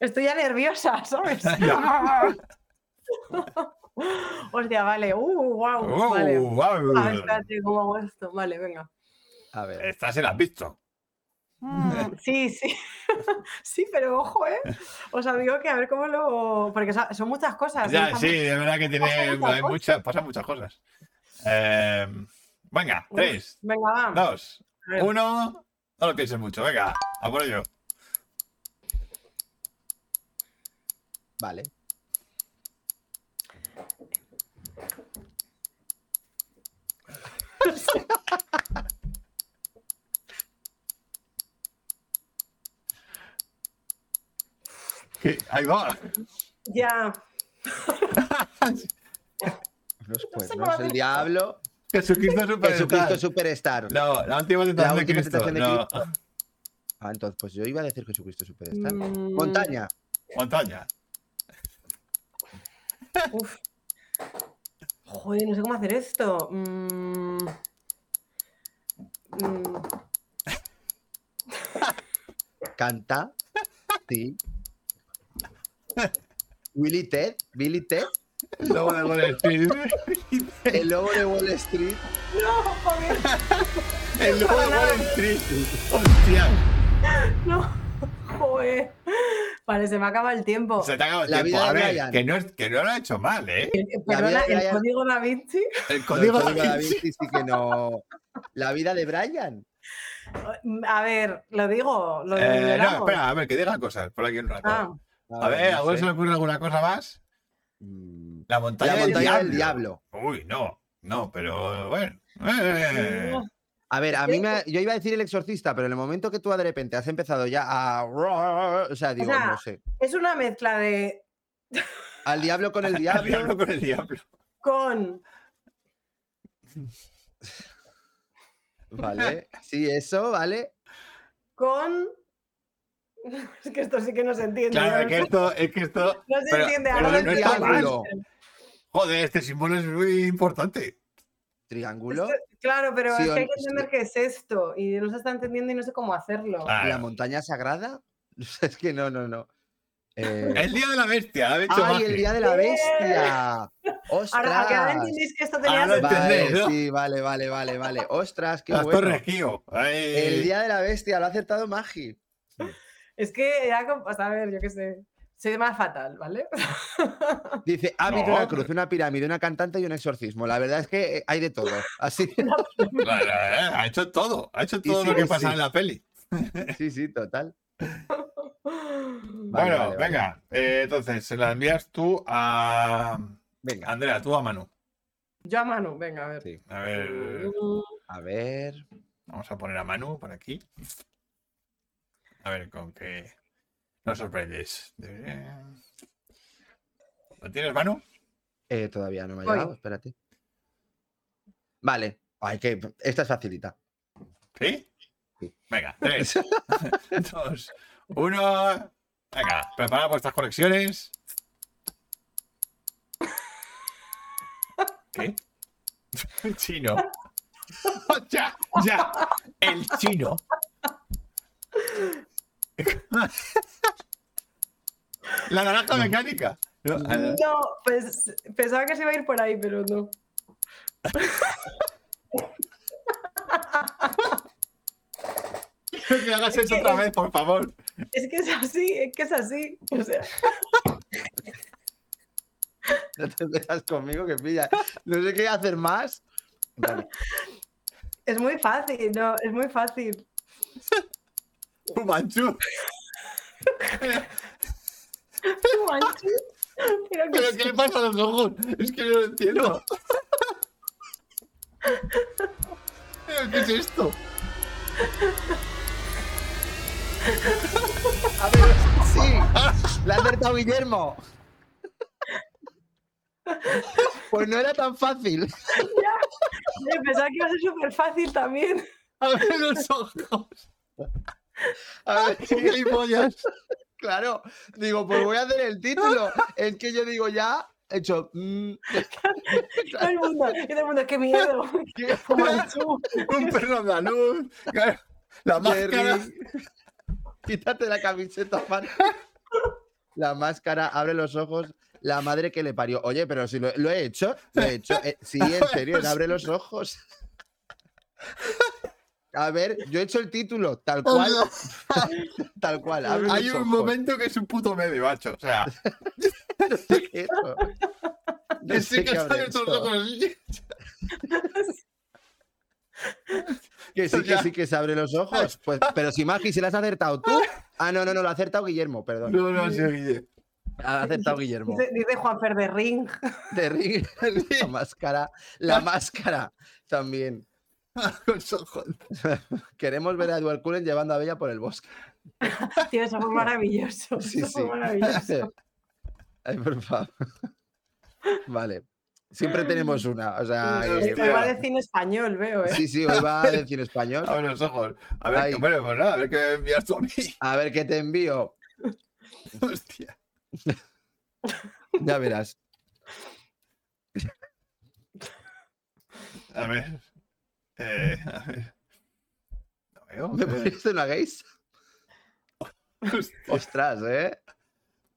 Estoy ya nerviosa, ¿sabes? Hostia, vale. Uh, wow. Uh, vale. guau. A ver, espérate, ¿cómo hago esto? Vale, venga. A ver. Esta se la has visto. Mm, sí, sí. sí, pero ojo, ¿eh? Os digo que a ver cómo lo. Porque son muchas cosas. Ya, sí, de verdad que tiene. Pasan muchas hay cosas. muchas, pasan muchas cosas. Eh, venga, Uf, tres, Venga, va. dos, uno. No lo pienses mucho, venga, a por ello. Vale. ¿Qué? Ahí va. Ya. Los cuernos, cómo hacer el diablo. Jesucristo Superstar. Jesucristo Superstar. No, la última tentación La de última Cristo. tentación de no. Cristo. Ah, entonces, pues yo iba a decir Jesucristo Superstar. Mm, Montaña. Montaña. Uf. Joder, no sé cómo hacer esto. Mm. Mm, Canta. Sí. Willy Ted. Billy Ted. Luego de Wall Street. El lobo de Wall Street. No, joder. El lobo de Wall Street. Hostia. No. Joder. Vale, se me acaba el tiempo. Se te acaba el La tiempo. vida A ver, que no, es, que no lo ha hecho mal, ¿eh? Perdona, el código da Vinci. El código No, el da Da Vinci. Vinci sí que no. La vida de Brian. A ver, lo digo, lo Eh, no, espera, a ver, que diga cosas por aquí un rato. Ah, a ver, ¿a no vos se le ocurre alguna cosa más? Mm, La montaña, La del, montaña diablo. del diablo. Uy, no, no, pero bueno. Eh. A ver, a mí me yo iba a decir el exorcista, pero en el momento que tú de repente has empezado ya a. O sea, digo, sea, no sé. Es una mezcla de Al diablo con el Al diablo. diablo con el diablo. con Vale. Sí, eso, vale. con es que esto sí que no se entiende. Claro, es no que esto, es que esto. no se pero- entiende. pero ahora no lo está mal. triángulo. Joder, este símbolo es muy importante. Triángulo. Esto- Claro, pero Sí, es que hay que entender qué es esto y no se está entendiendo y no sé cómo hacerlo. La montaña sagrada. Es que no, no, no. Eh, El día de la bestia, lo ha dicho ¡Ay, el día de la bestia! Ahora, ¿a qué ahora ¡Ostras! entendéis que esto tenía Vale, ¿no? sí, vale, vale, vale, vale. ¡Ostras, qué Las bueno! torres. El día de la bestia, lo ha acertado Magi. Es que era como, pues, a ver, yo qué sé. Soy más fatal, ¿vale? Dice, ha habido No, una cruz, una pirámide, una cantante y un exorcismo. La verdad es que eh, hay de todo. Así, eh, ha hecho todo. Ha hecho todo sí lo que pasa en la peli. sí, sí, total. Vale, bueno, vale, vale. venga. eh, entonces, se la envías tú a. Venga, Andrea, tú a Manu. Yo a Manu, venga, a ver. sí. A ver. A ver. Vamos a poner a Manu por aquí. A ver con qué nos sorprendes. ¿Lo tienes, Manu? eh, todavía no me ha Voy. llegado, espérate. Vale. Ay, que esta es facilita. ¿Sí? Sí. Venga, tres, dos, uno. Venga, preparad vuestras conexiones. ¿Qué? El chino. ya, ya. El chino. La naranja mecánica. No, No, pues pensaba que se iba a ir por ahí, pero no. quiero que hagas eso otra vez, por favor. Es que es así, es que es así. O sea, No te metas conmigo que pilla. No sé qué hacer más. Vale. es muy fácil, no, es muy fácil. Fu Manchu. Manchu. Pero que ¿Pero sí. qué le pasa a los ojos? Es que no lo entiendo. ¿Pero qué es esto? A ver, sí. La ha acertado Guillermo. Pues no era tan fácil. Yo Pensaba que iba a ser súper fácil también. Abre los ojos. A ver, ¡Qué gilipollas! claro. Digo, pues voy a hacer el título. Es que yo digo ya, he hecho. mm, Todo el mundo, todo el mundo, qué miedo. Manchu. Un perro andaluz. La máscara. Quítate la camiseta, fan. La máscara, abre los ojos. La madre que le parió. Oye, pero si lo, lo he hecho, lo he hecho. eh, sí, en serio, abre los ojos. A ver, yo he hecho el título, tal cual. Tal cual. abre Hay un ojos. momento que es un puto medio, macho. O sea, No sé qué es eso. No que sé sí qué que salen ojos sí, que sí, que se abre los ojos. Pues, pero si Magi, si la has acertado tú. Ah, no, no, no, lo ha acertado Guillermo, perdón. No, no, sí, Guille. Ha acertado Guillermo. Dice, dice Juanfer de Ring. De Ring, la máscara. La máscara también. Los ojos. Queremos ver a Edward Cullen llevando a Bella por el bosque. Tío, eso fue maravilloso. Sí, eso sí. maravilloso. Ay, por favor. Vale. Siempre tenemos una. O sea, eh, Hoy va de cine español, veo, ¿eh? sí, sí, hoy va a decir español. Abre los ojos. A ver, Ay. bueno, pues nada, a ver qué me envías tú a mí. A ver qué te envío. Hostia. Ya verás. A ver. Eh, a ver. No veo. ¿Me eh, en la gays? hostia. Ostras, ¿eh?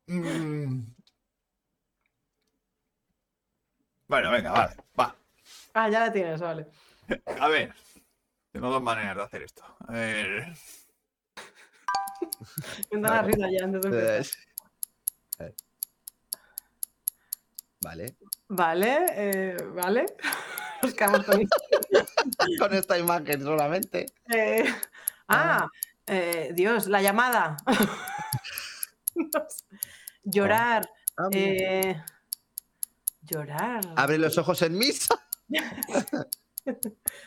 Mm. Bueno, venga, vale. Va. Ah, ya la tienes, vale. A ver. Tengo dos maneras de hacer esto. A ver. Me da la risa ya antes de empezar. A ver. Vale. Vale, eh, vale. Nos quedamos con. Con esta imagen solamente. Eh, ah, eh, Dios, la llamada. Llorar. Ah, eh, llorar. Abre los ojos en misa.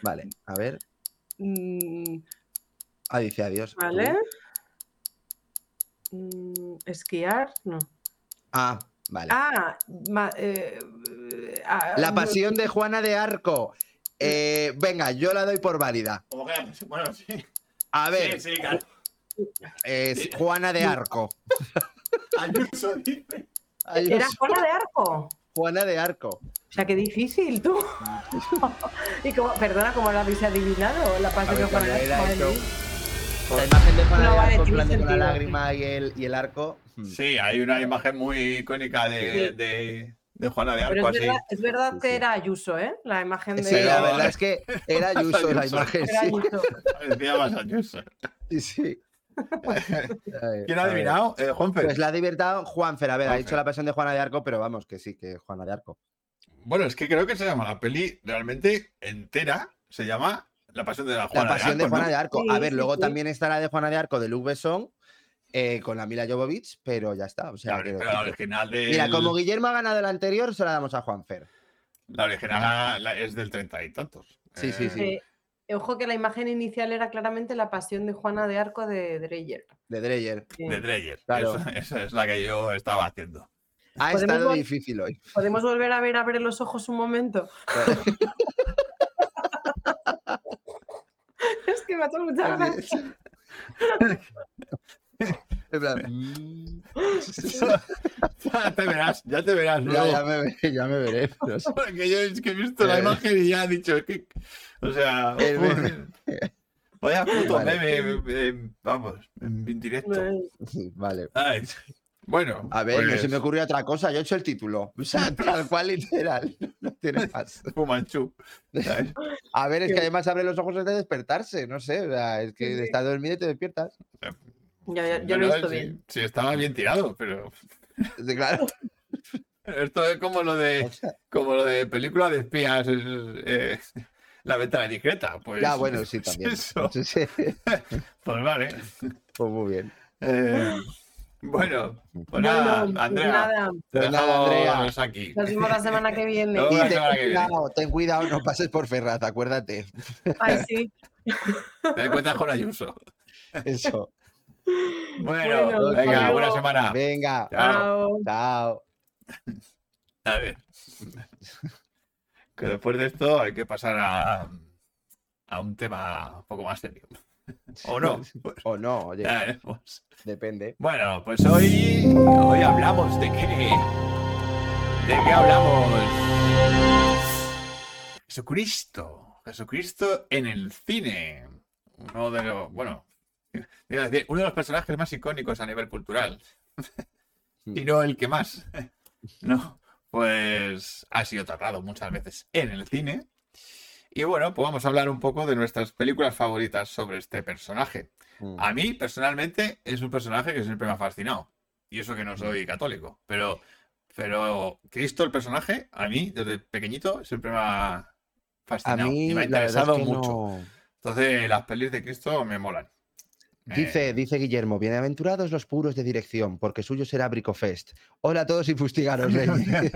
Vale, a ver. Mm, Ah, dice adiós. vale. Mm, esquiar, no. Ah, vale. Ah, ma- eh, ah, La no- pasión de Juana de Arco. Eh, venga, yo la doy por válida. Como que, bueno, sí. A ver, Sí, sí, claro. es Juana de Arco. Ayuso dice. Ay, Era Juana de Arco. Juana de Arco. O sea, qué difícil, tú. y como, perdona, ¿cómo lo habéis adivinado? La pasión de Juana de Arco. La imagen de Juana No de vale, de con la lágrima y el, y el arco. Sí, hay una imagen muy icónica de, Sí. de, de Juana de Pero Arco es así. verdad, es verdad Sí, que sí. era Ayuso, ¿eh? La imagen de. Sí, la verdad es que era Ayuso la imagen. Era Sí, Ayuso. Parecía más Ayuso. sí, sí. ¿Quién ha adivinado? Eh, Juanfer. Pues la ha divertido Juanfer. A ver, ha dicho la pasión de Juana de Arco, pero vamos, que sí, que Juana de Arco. Bueno, es que creo que se llama la peli realmente entera. Se llama La pasión de la La Juana pasión de de Arco. Juana ¿no? de Arco. A ver, luego también está la de Juana de Arco de Luc Besson eh, con la Mila Jovovich, pero ya está. O sea, La, la original de. Mira, como Guillermo ha ganado la anterior, se la damos a Juanfer. La original la- la- es del treinta y tantos. Sí, sí, sí. Eh, ojo que la imagen inicial era claramente la pasión de Juana de Arco de Dreyer. De Dreyer. Sí. De Dreyer. Claro. Esa, esa es la que yo estaba haciendo. Ha estado difícil hoy. ¿Podemos volver a ver Abre los ojos un momento? Que me ha hecho mucha gracia. En plan, ya te verás, ya te verás. ya, ya me, veré, ya me veré. pero. Porque yo es que he visto la Eh. imagen y ya he dicho, que, o sea, El joder, meme. vaya puto Vale. meme, eh, vamos, en directo. Sí, Vale. Ay, bueno, A ver, no pues, se me ocurrió otra cosa. Yo he hecho el título. O sea, tal cual literal. No tiene más. Fumanchu. A ver, es que además abre los ojos antes de despertarse. No sé. O sea, es que estás dormido y te despiertas. Ya lo he visto sí, bien. sí, estaba bien tirado, pero Sí, Claro. esto es como lo de, como lo de película de espías, es, eh, la ventana discreta. Pues, Ya, bueno, sí, pues también. Eso, Sí, sí. pues vale. Pues muy bien. Eh, bueno, pues nada, Andrea, nada, te Pues nada, Andrea. aquí. nos vemos la semana que viene. Y ten semana que viene. cuidado, ten cuidado, no pases por Ferraz, acuérdate. Ay, sí. Te encuentras con Ayuso. Eso. Bueno, Bueno, venga, buena semana. Venga, Chao. Chao. chao. A ver. Que después de esto hay que pasar a, a un tema un poco más serio. ¿O no? O no, oye, depende. Bueno, pues hoy, hoy hablamos de qué. ¿De qué hablamos? Jesucristo. Jesucristo en el cine. Uno de los, bueno, decir, uno de los personajes más icónicos a nivel cultural. y no el que más. No, pues ha sido tratado muchas veces en el cine. Y bueno, pues vamos a hablar un poco de nuestras películas favoritas sobre este personaje. Mm. A mí, personalmente, es un personaje que siempre me ha fascinado. Y eso que no soy católico. Pero, pero Cristo, el personaje, a mí, desde pequeñito, siempre me ha fascinado. mí, y me ha interesado es que mucho. no. Entonces, las pelis de Cristo me molan. Dice, dice Guillermo, bienaventurados los puros de dirección, porque suyo será Bricofest. Hola a todos y fustigaros, reyes.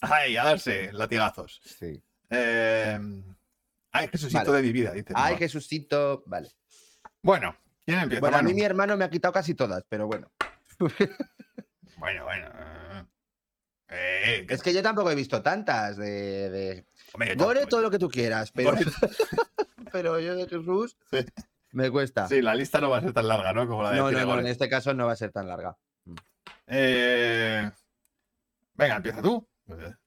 Ay, a darse latigazos. sí. Eh, ay, Jesucito Vale. de mi vida, dice. Ay, Noah. Jesucito. Vale. Bueno, ¿quién empieza? Bueno, a mí mi hermano me ha quitado casi todas, pero bueno. Bueno, bueno. Eh, Es que yo tampoco he visto tantas de. de... hombre, Gore todo lo que tú quieras, pero, pero yo de Jesús Sí. me cuesta. Sí, la lista no va a ser tan larga, ¿no? Como la de no, no, no, en este caso no va a ser tan larga. Eh, Venga, empieza tú.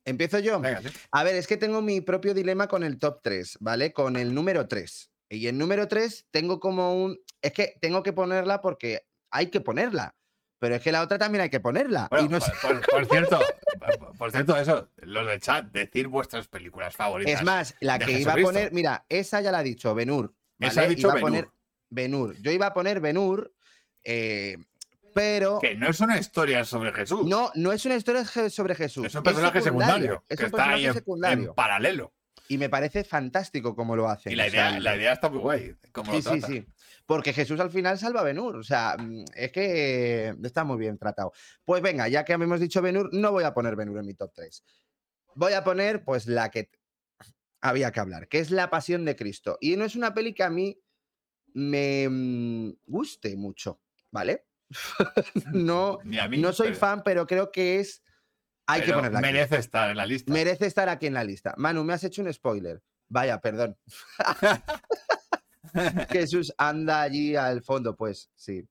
¿Empiezo yo? Venga, sí. A ver, es que tengo mi propio dilema con el top 3, ¿vale? Con el número 3. Y el número 3 tengo como un... Es que tengo que ponerla porque hay que ponerla. Pero es que la otra también hay que ponerla. Bueno, y no por, sé- por- por cierto, por- por cierto, eso, los del chat, decir vuestras películas favoritas. Es más, la de que iba a poner, mira, esa ya la ha dicho, Benur. Esa ha dicho iba a poner Benur. Yo iba a poner Benur, eh, pero Que no es una historia sobre Jesús. no, no es una historia sobre Jesús. es un personaje secundario. Es que un está personaje ahí secundario. en paralelo. Y me parece fantástico cómo lo hacen. Y la o sea, idea, la idea está muy guay. Sí, lo sí, sí. Porque Jesús al final salva a Benur. O sea, mm, es que está muy bien tratado. Pues venga, ya que hemos dicho Benur, no voy a poner Benur en mi top 3. Voy a poner, pues, la que. había que hablar, que es La Pasión de Cristo. Y no es una peli que a mí me mm, guste mucho, ¿vale? no, mí, no soy pero- fan, pero creo que es... Hay que ponerla aquí. Merece estar en la lista. Merece estar aquí en la lista. Manu, me has hecho un spoiler. Vaya, perdón. Jesús anda allí al fondo, pues sí.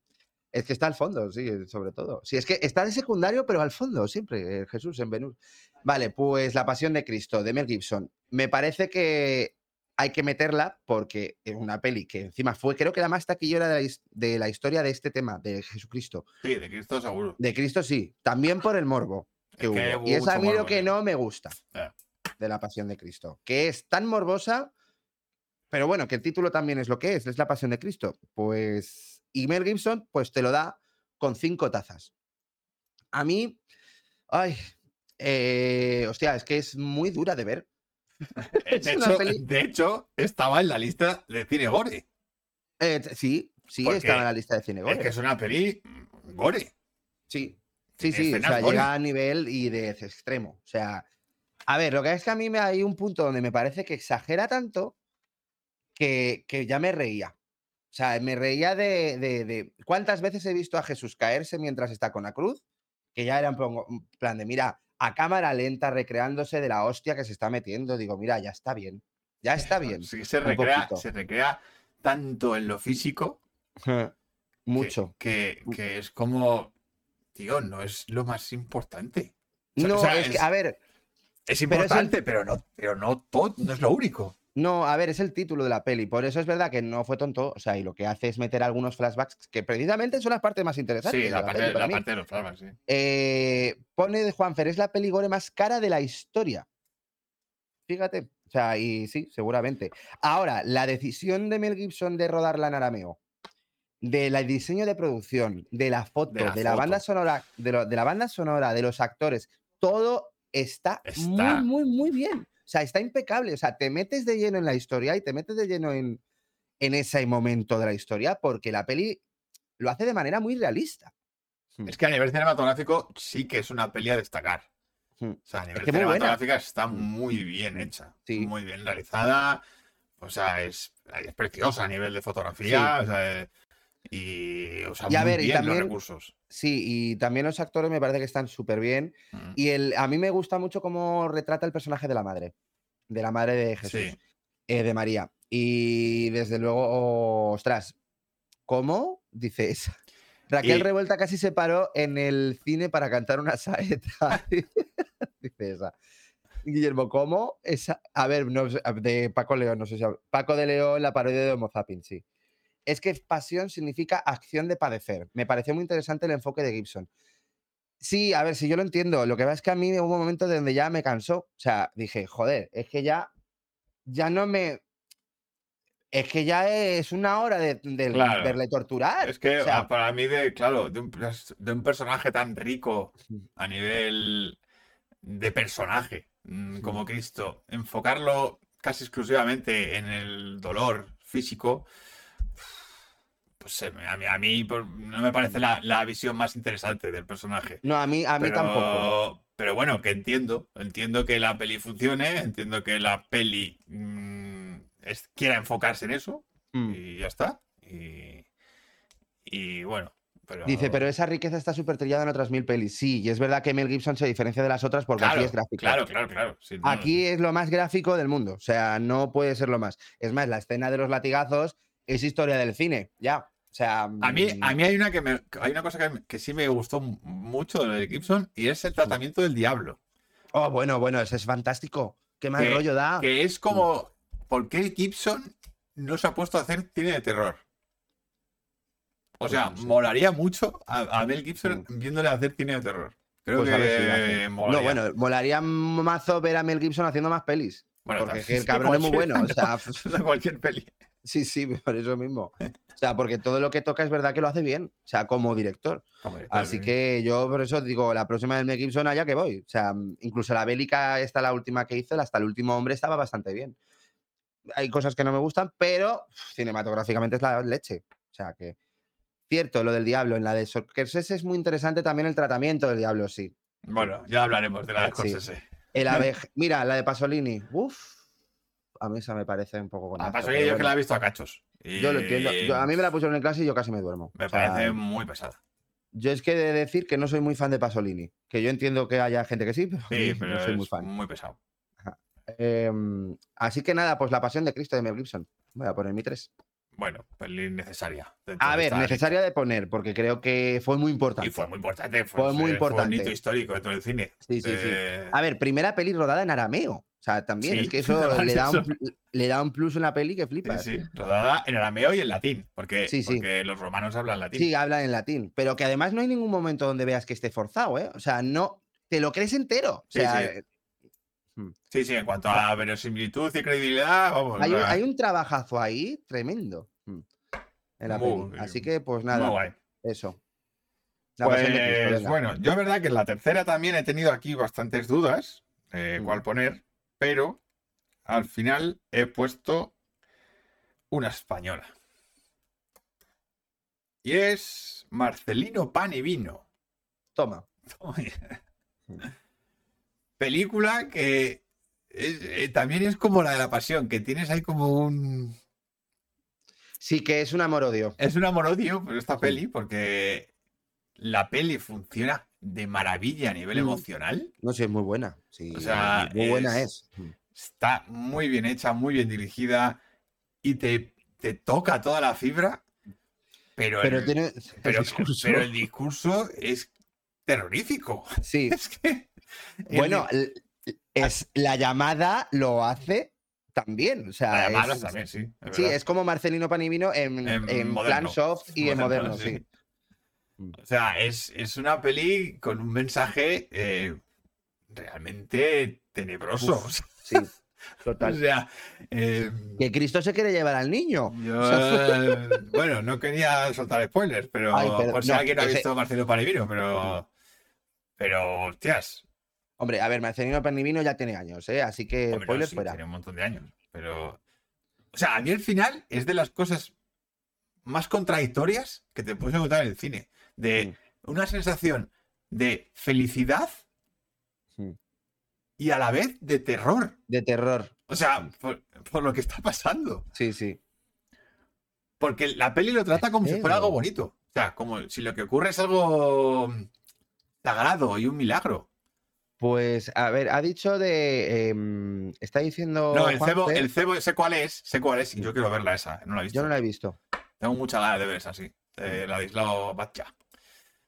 Es que está al fondo, sí, sobre todo. Sí, es que está de secundario, pero al fondo, siempre, eh, Jesús en Venus. Vale, pues La Pasión de Cristo, de Mel Gibson. Me parece que hay que meterla porque es una peli que encima fue, creo que la más taquillera de la, his- de la historia de este tema, de Jesucristo. Sí, de Cristo seguro. De Cristo sí, también por el morbo que Es que hubo. Y es a mí lo que no me gusta Ya. de la Pasión de Cristo, que es tan morbosa, pero bueno, que el título también es lo que es, es la Pasión de Cristo. Pues, y Mel Gibson, pues te lo da con cinco tazas. A mí, ay, eh, hostia, es que es muy dura de ver. Es De hecho, peli- de hecho, estaba en la lista de cine gore. Eh, sí, sí, Porque estaba en la lista de cine. Es gore. que es una peli gore. Sí, sí, sí, o sea, gore. llega a nivel y de extremo. O sea, a ver, lo que es que a mí me hay un punto donde me parece que exagera tanto que, que ya me reía. O sea, me reía de, de- de- ¿Cuántas veces he visto a Jesús caerse mientras está con la cruz? Que ya era un plan de, mira, a cámara lenta, recreándose de la hostia que se está metiendo. Digo, mira, ya está bien. Ya está bien. Sí, se recrea, poquito. se recrea tanto en lo físico Mucho. Que, que es como, tío, no es lo más importante. O sea- No, o sea, es que, a ver, Es Pero es el- importante, pero, no, pero no todo, no es lo único. No, a ver, es el título de la peli. Por eso es verdad que no fue tonto. O sea, y lo que hace es meter algunos flashbacks que precisamente son las partes más interesantes. Sí, de la, parte, peli la parte de los flashbacks, sí. Eh, pone de Juanfer, es la peli gore más cara de la historia. Fíjate. O sea, y sí, seguramente. Ahora, la decisión de Mel Gibson de rodarla en arameo, del diseño de producción, de la foto, de la la, banda sonora, de, lo- de la banda sonora, de los actores, todo está, Está. muy, muy, muy bien. O sea, está impecable. O sea, te metes de lleno en la historia y te metes de lleno en, en ese momento de la historia porque la peli lo hace de manera muy realista. Es que a nivel cinematográfico sí que es una peli a destacar. Hmm. O sea, a nivel que buena. cinematográfica está Hmm. muy bien hecha. Sí. Muy bien realizada. O sea, es, es preciosa a nivel de fotografía. O sea, y, o sea, Y a muy ver, y bien también- los recursos. Sí, y también los actores me parece que están súper bien. Mm. Y el, a mí me gusta mucho cómo retrata el personaje de la madre, de la madre de Jesús, eh, de María. Y desde luego, ostras, ¿cómo? Dice esa. Raquel Y- Revuelta casi se paró en el cine para cantar una saeta. Dice esa. Guillermo, ¿cómo? Esa, a ver, no de Paco León, no sé si. Paco de León, la parodia de Homo Zapping, sí. Es que pasión significa acción de padecer. Me pareció muy interesante el enfoque de Gibson. Sí, a ver, si yo lo entiendo. Lo que pasa es que a mí hubo un momento donde ya me cansó. O sea, dije, joder, es que ya, ya no me. Es que ya es una hora de, de Claro. verle torturar. Es que o sea, ah, para mí, de, claro, de un, pers- de un personaje tan rico a nivel de personaje mm, como Cristo, enfocarlo casi exclusivamente en el dolor físico, pues a mí, a mí no me parece la, la visión más interesante del personaje. no, a mí, a mí pero, tampoco. Pero bueno, que entiendo, entiendo que la peli funcione, entiendo que la peli mm, es- quiera enfocarse en eso Mm. y ya está. Y, y bueno, pero... Dice, pero esa riqueza está súper trillada en otras mil pelis. Sí, y es verdad que Mel Gibson se diferencia de las otras porque claro, aquí es gráfico. Claro, claro, claro. sí, no, Aquí es lo más gráfico del mundo. O sea, no puede ser lo más. Es más, la escena de los latigazos es historia del cine, ya. O sea. A mí, a mm, mí hay una que me, hay una cosa que, sí me gustó mucho de Gibson y es el tratamiento del diablo. Oh, bueno, bueno, ese es fantástico. Qué mal Que- rollo da. Que es como ¿por qué Gibson no se ha puesto a hacer cine de terror? O Pues sea, molaría mucho a, a Mel Gibson viéndole hacer cine de terror. Creo Pues si que molaría. No, bueno, molaría mazo ver a Mel Gibson haciendo más pelis. Bueno, porque el cabrón es muy bueno. O sea, cualquier peli. sí, sí, por eso mismo. O sea, porque todo lo que toca es verdad que lo hace bien. O sea, como director. Hombre, Así sí. que yo por eso digo, la próxima del Mel Gibson allá que voy. O sea, incluso la bélica, esta la última que hizo, hasta el último hombre estaba bastante bien. Hay cosas que no me gustan, pero uf, cinematográficamente es la leche. O sea que, cierto, lo del diablo, en la de Scorsese es muy interesante también el tratamiento del diablo, sí. Bueno, ya hablaremos de la de Sí. Scorsese. El abeja, mira, la de Pasolini, uff, a mí esa me parece un poco A conazo, paso pero que yo que la he visto a cachos. Yo lo entiendo. Yo- a mí me la pusieron en clase y yo casi me duermo. me O sea, parece muy pesada. Yo es que he de decir que no soy muy fan de Pasolini. Que yo entiendo que haya gente que sí, pero Sí, pero no soy muy fan. muy pesado. Em, así que nada, pues la pasión de Cristo de Mel Gibson. Voy a poner mi 3. Bueno, peli necesaria. dentro A ver, necesaria de poner, porque creo que fue muy importante. Y fue muy importante. Fue, Fue muy fue- fue importante. un hito histórico dentro del cine. Sí, sí, sí. Eh, A ver, primera peli rodada en arameo. O sea, también Sí, es que eso le da, un, eso. pl- le da un plus en la peli que sí, flipas. sí, rodada en arameo y en latín. Porque, Sí, sí. porque los romanos hablan latín. Sí, habla en latín. Pero que además no hay ningún momento donde veas que esté forzado, ¿eh? O sea, no. Te lo crees entero. O Sí, sea, sí. eh, Sí, sí, en cuanto a verosimilitud y credibilidad, vamos. hay, un, la- hay un trabajazo ahí tremendo. mm, En la Muy- peli. Así que, pues muy nada, guay. eso. La pasión de Cristo, Pues bueno, yo es verdad que en la tercera también he tenido aquí bastantes dudas eh, Mm. cuál poner, pero al final he puesto una española. Y es Marcelino Pan y Vino. Toma. Película que es- eh, también es como la de la pasión, que tienes ahí como un... Sí, que es un amor-odio. Es un amor-odio por esta peli, porque la peli funciona de maravilla a nivel Mm. emocional. No sé, es muy buena. Sí, O sea, muy buena es-. Mm. Está muy bien hecha, muy bien dirigida y te, te toca toda la fibra, pero, Pero el, tiene. el pero- discurso- pero el discurso es terrorífico. Sí. Es que Bueno, es, la llamada lo hace también. O sea, la llamada es- también, sí. es Sí, es como Marcelino Panivino en, En en plan soft y en moderno, sí. O sea, es, es una peli con un mensaje eh, realmente tenebroso. Uf, o Sí, o total. sea, eh, Que Cristo se quiere llevar al niño. yo, O eh, bueno, no quería soltar spoilers, pero, Ay, pero por si no, alguien no ha ese- visto Marcelo Panevino, pero, pero, hostias, Hombre, a ver, Marcelino Panivino ya tiene años, ¿eh? Así que hombre, spoiler sí, fuera. tiene un montón de años, pero, o sea, a mí el final es de las cosas más contradictorias que te puedes encontrar en el cine, de una sensación de felicidad y a la vez de terror. De terror. O sea, por, por lo que está pasando. Sí, sí. Porque la peli lo trata como si fuera algo bonito. O sea, como si lo que ocurre es algo sagrado y un milagro. Pues, a ver, ha dicho de. em, está diciendo. No, el cebo, el cebo sé cuál es, sé cuál es, y yo quiero verla esa, no la he visto. Yo no la he visto. Tengo mucha ganas de ver esa, sí. De Ladislao Batcha.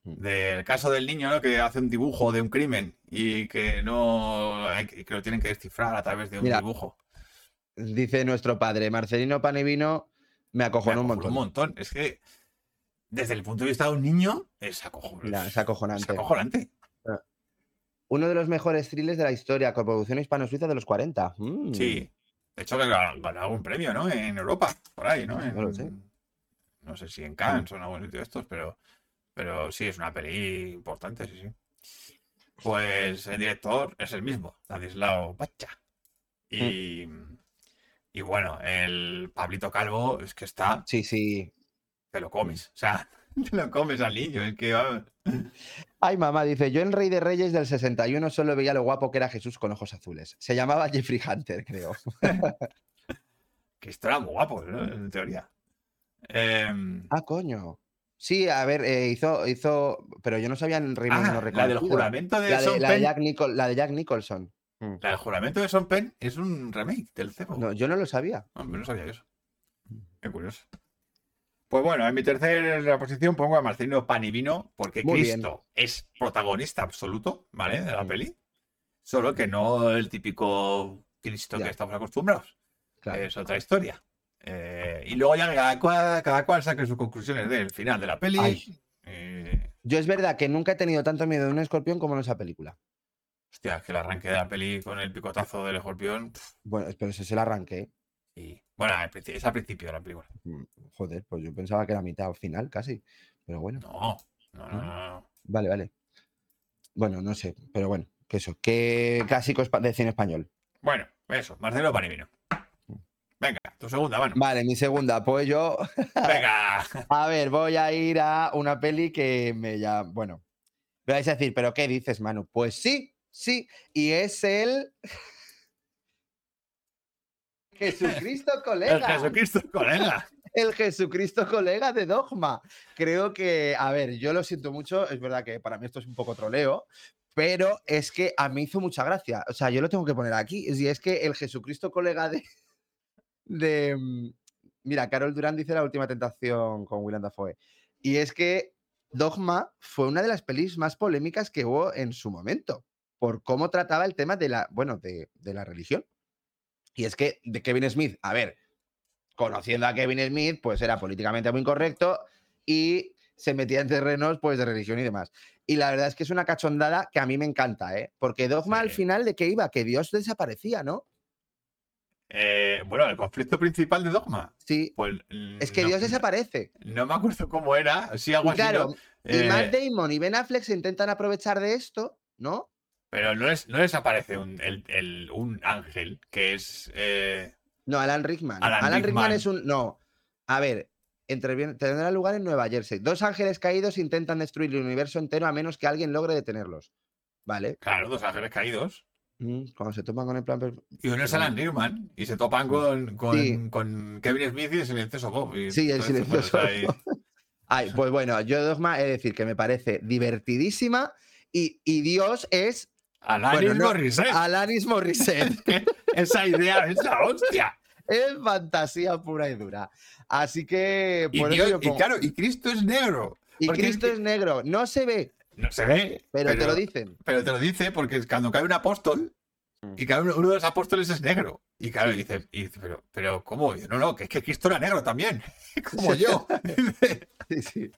Mm. Del caso del niño, ¿no? Que hace un dibujo de un crimen y que no. que lo tienen que descifrar a través de un Mira, dibujo. Dice nuestro padre, Marcelino Panivino me acojonó un montón. Un montón. Es que desde el punto de vista de un niño, es, acojo- Mira, es acojonante. es acojonante. Uno de los mejores thrillers de la historia, coproducción hispano-suiza de los 40. Mm. Sí. De hecho, que ganó ganó algún premio, ¿no? En Europa, por ahí, ¿no? No lo sé. No sé si en Cannes o en algún sitio de estos, pero, pero sí, es una peli importante, sí, sí. Pues el director es el mismo, Ladislao Pacha. Y, y bueno, el Pablito Calvo es que está, Sí, sí. te lo comes. O sea, te lo comes al niño. Es que vamos. Ay, mamá, dice, yo en Rey de Reyes del 61 solo veía lo guapo que era Jesús con ojos azules. Se llamaba Jeffrey Hunter, creo. Que esto era muy guapo, ¿no? En teoría. Em, Ah, coño. Sí, a ver, eh, hizo, hizo, pero yo no sabía en Rey ah, Menos la del juramento de La de, Sean la de Penn. Jack Nicol- la de Jack Nicholson. Mm. La del juramento de Sean Penn es un remake del cebo. No, yo no lo sabía. Hombre, no sabía eso. Qué curioso. Pues bueno, en mi tercera posición pongo a Marcelino Panivino, porque Muy bien. Cristo es protagonista absoluto, ¿vale? De la peli. Solo que no el típico Cristo Ya. que estamos acostumbrados. Claro. Es otra historia. Eh, y luego ya cada cual, cada cual saque sus conclusiones del final de la peli. Eh, Yo es verdad que nunca he tenido tanto miedo de un escorpión como en esa película. hostia, es que el arranque de la peli con el picotazo del escorpión. Bueno, pero ese se la arranqué. Y, bueno, es al principio de la película. Mm, Joder, pues yo pensaba que era mitad o final casi. Pero bueno, No, no, no, no, no. vale, vale. Bueno, no sé, pero bueno, que eso, que clásicos de cine español. Bueno, eso, Marcelo Panivino. Venga, tu segunda mano. Vale, mi segunda, pues yo, Venga. a ver, voy a ir a una peli que me ya, bueno, me vais a decir, ¿pero qué dices, Manu? Pues sí, sí, y es el Jesucristo El colega. Jesucristo colega. el Jesucristo colega de Dogma. Creo que, a ver, yo lo siento mucho, es verdad que para mí esto es un poco troleo, pero es que a mí hizo mucha gracia. O sea, yo lo tengo que poner aquí. Y es que el Jesucristo colega de. de mm, mira, Carol Durán dice la última tentación con Willem Dafoe. Y es que Dogma fue una de las pelis más polémicas que hubo en su momento, por cómo trataba el tema de la, bueno, de, de la religión. Y es que de Kevin Smith, a ver, conociendo a Kevin Smith, pues era políticamente muy incorrecto y se metía en terrenos pues de religión y demás. Y la verdad es que es una cachondada que a mí me encanta, ¿eh? Porque Dogma al final de qué iba, que Dios desaparecía, ¿no? Eh, bueno, el conflicto principal de Dogma. Sí, Pues, es que no- Dios desaparece. No me acuerdo cómo era. Sí, algo así. claro, ¿no? y Eh, Matt Damon y Ben Affleck se intentan aprovechar de esto, ¿no? Pero no les, no les aparece un, el- el- un ángel que es. eh, No, Alan Rickman. Alan Alan, Rickman. Rickman. es un. No. A ver, interviene- tendrá lugar en Nueva Jersey. Dos ángeles caídos intentan destruir el universo entero a menos que alguien logre detenerlos. Vale. claro, dos ángeles caídos. Mm, Cuando se toman con el plan. Y uno es Alan Rickman. Y se topan con, con, Sí. con Kevin Smith y el silencioso Bob. y Sí, el pues, silencioso Ay, pues bueno, yo Dogma he de decir que me parece divertidísima y, y Dios es Alanis Bueno, no, Morissette. Alanis Morissette. Esa idea es la hostia. es fantasía pura y dura. Así que Y, por Dios- eso yo y claro, y Cristo es negro. y es Cristo que- es negro. No se ve, No se ve. pero, te lo dicen. Pero te lo dice porque cuando cae un apóstol Mm. y cae uno, uno de los apóstoles es negro. Y claro, dice, y dice, pero, pero ¿cómo? Y dice, no, no, que es que Cristo era negro también. Como yo. Sí, sí.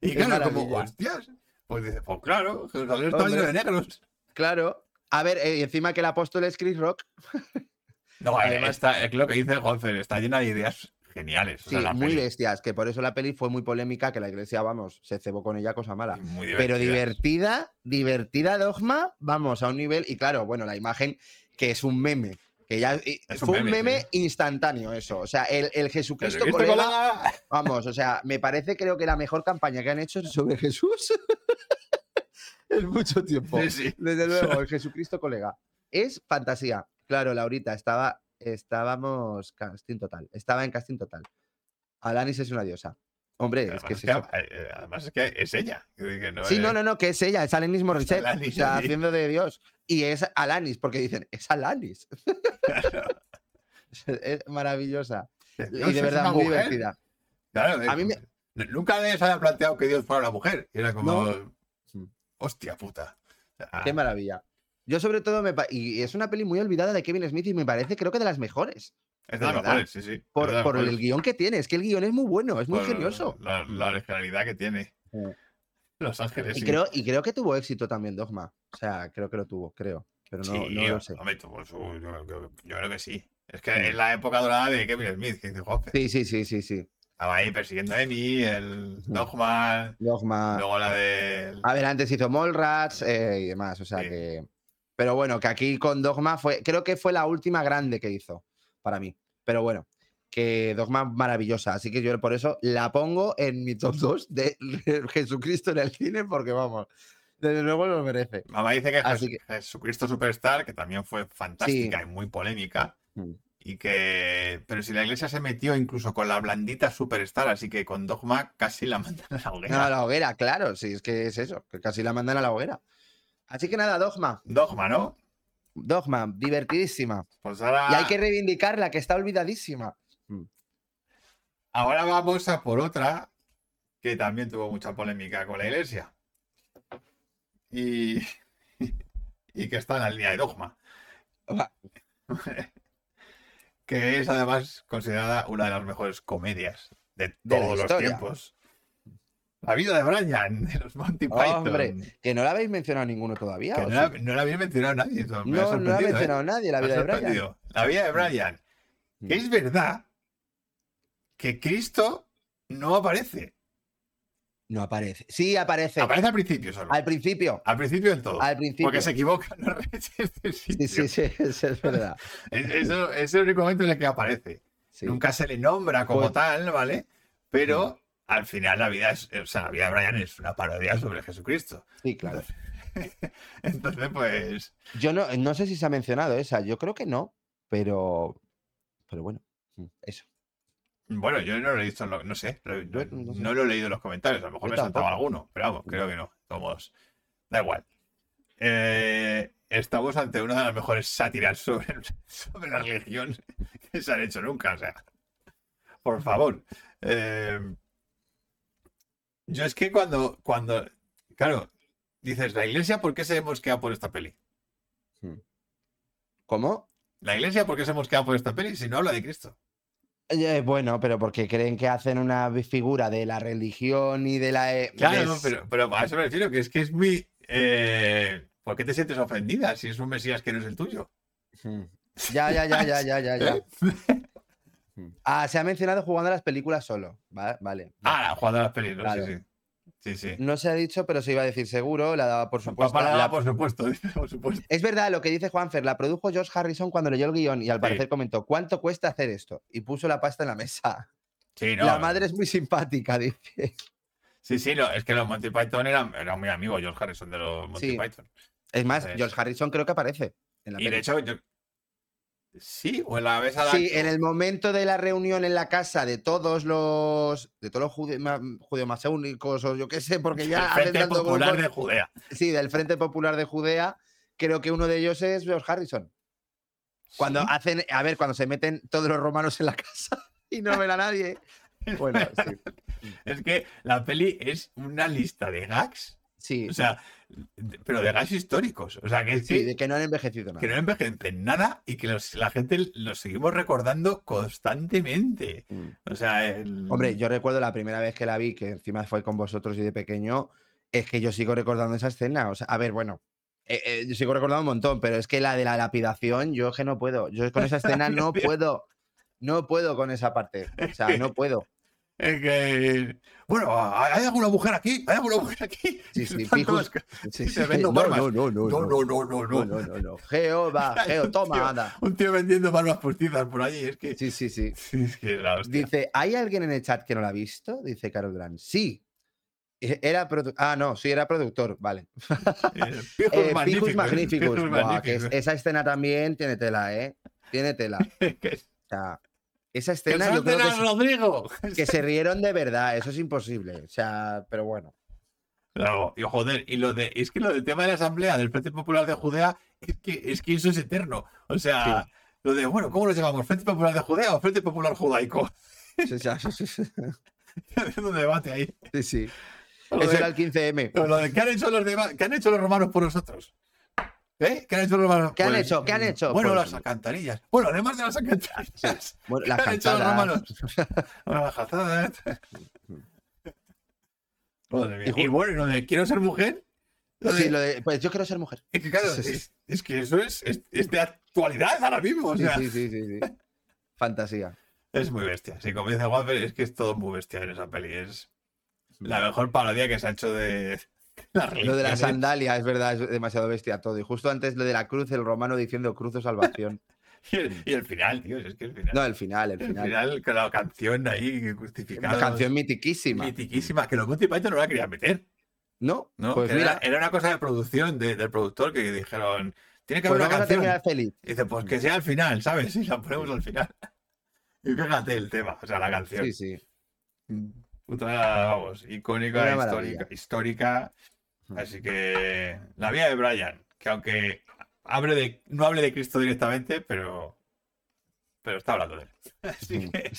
y claro, como, hostias. Pues dice, pues claro, Jerusalén está lleno de negros. Claro. A ver, eh, encima que el apóstol es Chris Rock. No, eh, Además- está, es lo que dice Gonfer, está llena de ideas geniales. o Sí, sea, muy peli, bestias, que por eso la peli fue muy polémica, que la iglesia, vamos, se cebó con ella cosa mala. muy Pero divertida. divertida, dogma, vamos, a un nivel. Y claro, bueno, la imagen que es un meme. Que ya Es un fue un meme, instantáneo, eso. O sea, el, el Jesucristo, Jesucristo colega, colega. vamos, o sea, me parece creo que la mejor campaña que han hecho sobre Jesús en mucho tiempo. Sí, sí. Desde luego, el Jesucristo colega. Es fantasía. Claro, Laurita, estaba, estábamos casting total. Estaba en casting total. Alanis es una diosa. Hombre, es Además que es es que, eso. eh, además es que es ella. que no Sí, es- no, no, no, que es ella, es Alanis Morissette. Alanis, o sea, sí. haciendo de Dios. Y es Alanis, porque dicen, es Alanis. es maravillosa. Y de es verdad, muy mujer. divertida. Claro, A mí me- n- Nunca les había planteado que Dios fuera una mujer. Era como. No. Hostia puta. Sea, Qué maravilla. Yo, sobre todo, me y es una peli muy olvidada de Kevin Smith y me parece, creo que de las mejores. es de las mejores, sí, sí. Por, el guion que tiene. Es que el guion es muy bueno, es muy Por genioso. La, la originalidad que tiene. Sí. Los Ángeles. Y sí. creo, y creo que tuvo éxito también Dogma. O sea, creo que lo tuvo, creo. Pero no, Sí, no lo sé. hombre, tuvo su- yo, yo- yo creo que sí. Es que es la época dorada de Kevin Smith, que dice Jope. Sí, sí, sí, sí, sí. Estaba ahí persiguiendo a Amy, el Dogma, Dogma. luego la de. A ver, antes hizo Mallrats eh, y demás. O sea Sí. que. Pero bueno, que aquí con Dogma fue. Creo que fue la última grande que hizo para mí. Pero bueno, que Dogma maravillosa. Así que yo por eso la pongo en mi top 2 de Jesucristo en el cine, porque vamos, desde luego lo merece. Mamá dice que, Así Jes- Jesucristo Superstar, que también fue fantástica Sí. y muy polémica. Mm. Y que. Pero si la iglesia se metió incluso con la blandita Superstar, así que con Dogma casi la mandan a la hoguera. No, a la hoguera, claro, sí, es que es eso, que casi la mandan a la hoguera. Así que nada, Dogma, Dogma, ¿no? Dogma, divertidísima. Pues ahora. Y hay que reivindicarla, que está olvidadísima. Ahora vamos a por otra que también tuvo mucha polémica con la iglesia. Y, y que está en la línea de dogma. Que es además considerada una de las mejores comedias de todos los historia. tiempos. La vida de Brian, de los Monty Python. Hombre, que no la habéis mencionado ninguno todavía. que ¿o no, la, no la había mencionado nadie. me no, no la ha ¿eh? mencionado nadie, la vida de Brian. La vida de Brian. Que es verdad que Cristo no aparece. No aparece. Sí, aparece. Aparece al principio solo. Al principio. Al principio del todo. Al principio. Porque se equivoca. No Sí, sí, sí, eso es verdad. Es- Eso es el único momento en el que aparece. Sí. Nunca se le nombra como Pues- tal, ¿vale? Pero al final la vida es, o sea, la vida de Brian es una parodia sobre Jesucristo. Sí, claro. Entonces, pues, Yo no, no sé si se ha mencionado esa, yo creo que no, pero Pero bueno, eso. Bueno, yo no lo he visto, no, no sé, no, sé. no lo he leído en los comentarios, a lo mejor Yo me he saltado tampoco. alguno, pero vamos, creo que no, todos, da igual. Eh, estamos ante una de las mejores sátiras sobre, sobre la religión que se han hecho nunca, o sea, por favor. Eh, yo es que cuando, cuando, claro, dices, la iglesia, ¿por qué se mosquea por esta peli? ¿Cómo? La iglesia, ¿por qué se mosquea por esta peli si no habla de Cristo? Eh, bueno, pero porque creen que hacen una figura de la religión y de la. eh, Claro, pero, pero a eso me refiero, que es que es muy... eh, ¿Por qué te sientes ofendida si es un Mesías que no es el tuyo? Mm. Ya, ya, ya, ya, ya, ya, ya. ¿Eh? Ah, se ha mencionado jugando a las películas solo. Va- Vale. Ah, jugando a las. Claro. Sí, sí. Sí, sí. No se ha dicho, pero se iba a decir seguro. La daba por supuesto. Nada, La- por supuesto, por supuesto. Es verdad lo que dice Juanfer. La produjo George Harrison cuando leyó el guion y al Sí. parecer comentó: ¿Cuánto cuesta hacer esto? Y puso la pasta en la mesa. Sí, no. La madre es muy simpática, dice. Sí, sí, no, es que los Monty Python eran, eran muy amigos, George Harrison, de los Monty. Python. Es más, George Harrison creo que aparece en la Y de hecho, yo... Sí, o en la. Sí, en el momento de la reunión en la casa de todos los de todos los judeomasónicos o yo qué sé, porque ya el hacen Frente Popular de Judea. sí, del Frente Popular de Judea, creo que uno de ellos es George Harrison. Cuando Sí. hacen, a ver, cuando se meten todos los romanos en la casa y no ven a nadie. Bueno, sí. Es que la peli es una lista de gags, Sí, o sea, pero de gags históricos. O sea, que sí, que- de que no han envejecido que nada. no envejecen nada y que los- la gente los seguimos recordando constantemente. Mm. O sea, el- Hombre, yo recuerdo la primera vez que la vi, que encima fue con vosotros y de pequeño, es que yo sigo recordando esa escena. O sea, a ver, bueno, eh, eh, yo sigo recordando un montón, pero es que la de la lapidación, yo es que no puedo. Yo con esa escena no puedo. No puedo con esa parte. O sea, no puedo. Es que- bueno, ¿hay alguna mujer aquí? ¿Hay alguna mujer aquí? Sí, sí, todas- Sí, sí, no, no, no, no, No, no, no, no, no, no. no, no, no. Geo, va, Geo, un toma, tío- anda. Un tío vendiendo barbas postizas por allí. Es que. Sí, sí, sí. Es que. Dice, ¿hay alguien en el chat que no la ha visto? Dice Carol Durán. Sí. E- Era ah, no, sí, era productor, vale. Eh, Pijos Eh, magníficos, Pijos Magnificus. Pijos Buah, que es- magníficos. esa escena también tiene tela, ¿eh? Tiene tela. O sea, esa ¡Que escena yo creo que, a se- Rodrigo! que se rieron de verdad, eso es imposible. O sea, pero bueno. Claro, y joder, y lo de, es que lo del tema de la asamblea del Frente Popular de Judea, es que, es que eso es eterno. O sea, lo de, bueno, ¿cómo lo llamamos? ¿Frente Popular de Judea o Frente Popular Judaico? Sí, sí, un debate ahí. sí, sí. Eso era el 15M. lo de, ¿qué han hecho los? ¿Qué han hecho los romanos por nosotros? ¿Eh? ¿Qué han hecho los romanos? ¿Qué han Pues, hecho? ¿Qué han hecho? Bueno, Pues- las alcantarillas. Bueno, además de las alcantarillas. Bueno, ¿Qué las han hecho los romanos? Bueno, las calzadas. Madre mía. Y bueno, lo de quiero ser mujer. lo de- Sí, lo de, pues yo quiero ser mujer. Es que claro, es, es que eso es, es, es de actualidad ahora mismo. O Sí, sea, sí, sí, sí, sí. Fantasía. es muy bestia. Sí, como dice Waffle, es que es todo muy bestia en esa peli. Es la mejor parodia que se ha hecho de Lo de la sandalia, es verdad, es demasiado bestia todo. Y justo antes lo de la cruz, el romano diciendo cruz o salvación. Y el, y el final, tío, es que el final. No, el final, el el final. final con la canción ahí Una justificada. canción mitiquísima. mitiquísima, que los Monty Python no la querían meter. ¿No? ¿no? Pues Que mira, era, era una cosa de producción de- del productor que dijeron, tiene que pues haber una vamos a canción. terminar feliz. Y dice, pues que sea al final, ¿sabes? Y la ponemos al final. Y fíjate el tema, o sea, la canción. Sí, sí. Puta, vamos, icónica, histórica, histórica. Así que la vida de Brian, que aunque hable de, no hable de Cristo directamente, pero, pero está hablando de él. Así que,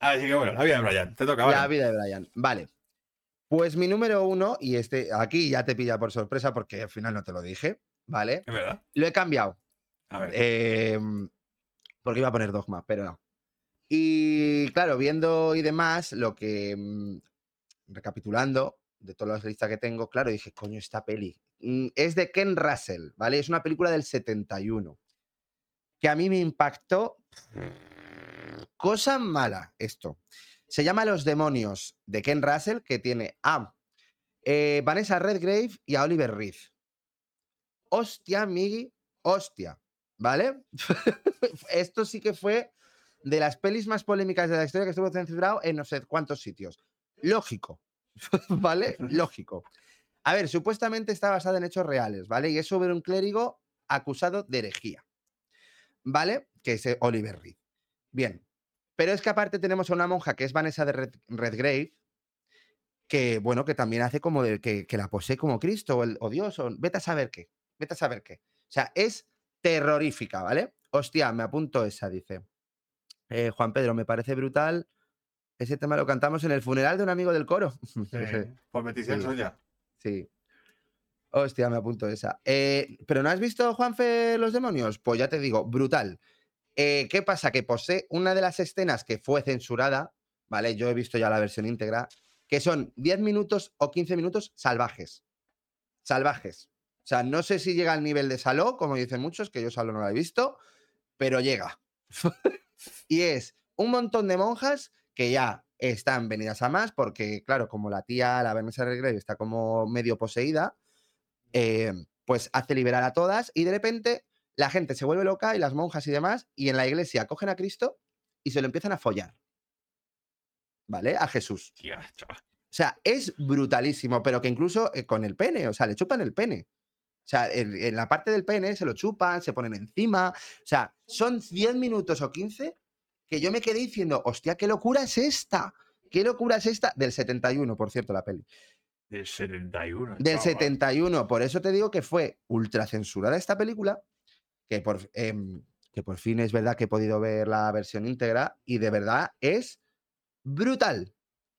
así que bueno, la vida de Brian, te toca, La vale. vida de Brian. Vale. Pues mi número uno, y este aquí ya te pilla por sorpresa porque al final no te lo dije, ¿vale? Es verdad. Lo he cambiado. A ver. eh, porque iba a poner dogma, pero no. Y claro, viendo y demás, lo que. mm, Recapitulando de todas las listas que tengo, claro, dije, coño, esta peli. mm, Es de Ken Russell, ¿vale? Es una película del 71. Que a mí me impactó. Cosa mala esto. Se llama Los Demonios de Ken Russell, que tiene a eh, Vanessa Redgrave y a Oliver Reed. Hostia, Miggy, hostia, ¿vale? Esto sí que fue de las pelis más polémicas de la historia que estuvo censurado en no sé cuántos sitios. Lógico, ¿vale? Lógico. A ver, supuestamente está basada en hechos reales, ¿vale? Y es sobre un clérigo acusado de herejía. ¿Vale? que es eh, Oliver Reed. Bien. Pero es que aparte tenemos a una monja que es Vanessa de Red- Redgrave, que, bueno, que también hace como de que, que la posee como Cristo o, el- o Dios, o vete a saber qué, vete a saber qué. O sea, es terrorífica, ¿vale? Hostia, me apunto esa, dice. Eh, Juan Pedro, me parece brutal. Ese tema lo cantamos en el funeral de un amigo del coro. Sí, por petición suya. Sí. Hostia, me apunto esa. Eh, ¿Pero no has visto, Juanfe, los demonios? Pues ya te digo, brutal. Eh, ¿Qué pasa? Que posee una de las escenas que fue censurada, ¿vale? Yo he visto ya la versión íntegra, que son 10 minutos o 15 minutos salvajes. Salvajes. O sea, no sé si llega al nivel de Saló, como dicen muchos, que yo Saló no la he visto, pero llega. y es un montón de monjas que ya están venidas a más, porque, claro, como la tía, la Vanessa Redgrave, está como medio poseída, eh, pues hace liberar a todas y de repente la gente se vuelve loca y las monjas y demás, y en la iglesia cogen a Cristo y se lo empiezan a follar. ¿Vale? A Jesús. O sea, es brutalísimo, pero que incluso eh, con el pene, o sea, le chupan el pene. O sea, en, en la parte del pene se lo chupan, se ponen encima. O sea, son 10 minutos o 15 que yo me quedé diciendo, hostia, qué locura es esta. ¿Qué locura es esta? Del 71, por cierto, la peli. Del 71. Del chaval. 71. Por eso te digo que fue ultra censurada esta película, que por, em, que por fin es verdad que he podido ver la versión íntegra y de verdad es brutal.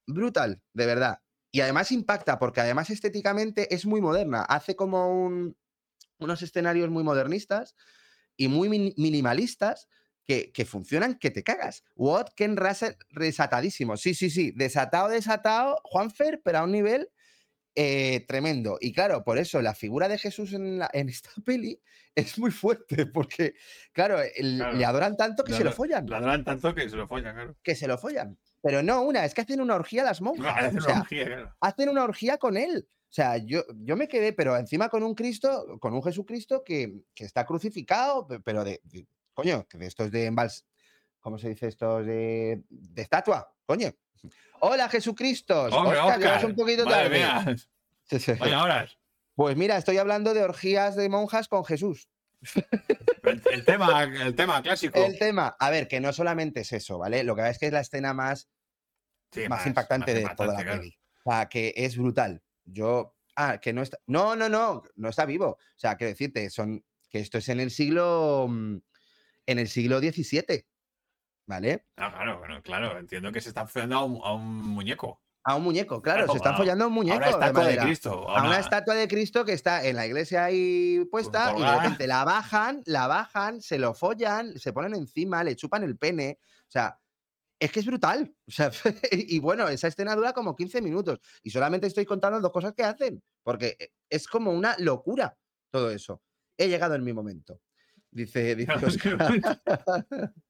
Brutal, de verdad. Y además impacta, porque además estéticamente es muy moderna. Hace como un- unos escenarios muy modernistas y muy min- minimalistas que, que funcionan que te cagas. What Ken Russell desatadísimo. Sí, sí, sí. Desatado, desatado, Juanfer, pero a un nivel eh, tremendo. Y claro, por eso la figura de Jesús en, la- en esta peli es muy fuerte, porque, claro, el- Claro. le adoran tanto que se lo follan. Le adoran tanto que se lo follan, claro. Que se lo follan. Pero no una, es que hacen una orgía las monjas. Hacen o una orgía, claro. hacen una orgía con él. O sea, yo, yo me quedé, pero encima con un Cristo, con un Jesucristo que, que está crucificado, pe- pero de, de- coño, que de estos de embals, ¿cómo se dice estos de, de estatua? Coño. Hola Jesucristo. Hombre, Oscar, Óscar, un poquito tarde. Vaya horas. Pues mira, estoy hablando de orgías de monjas con Jesús. El, el tema, el tema clásico. El tema, a ver, que no solamente es eso, ¿vale? Lo que es que es la escena más, Sí, más, impactante de toda la claro. peli. O sea, que es brutal. Yo, ah, que no está, no, no, no, no está vivo. O sea, quiero decirte, son, que esto es en el siglo, mm, en el siglo XVII, ¿vale? Ah, claro, bueno, claro. Entiendo que se a un, a un muñeco. A un muñeco, claro, Claro, se están a- follando a un A muñeco una de estatua de. Cristo. a una estatua de Cristo que está en la iglesia ahí puesta y de repente la bajan, la bajan, se lo follan, se ponen encima, le chupan el pene. O sea, es que es brutal. O sea, y bueno, esa escena dura como 15 minutos y solamente estoy contando dos cosas que hacen, porque e- es como una locura todo eso. He llegado en mi momento. Dice.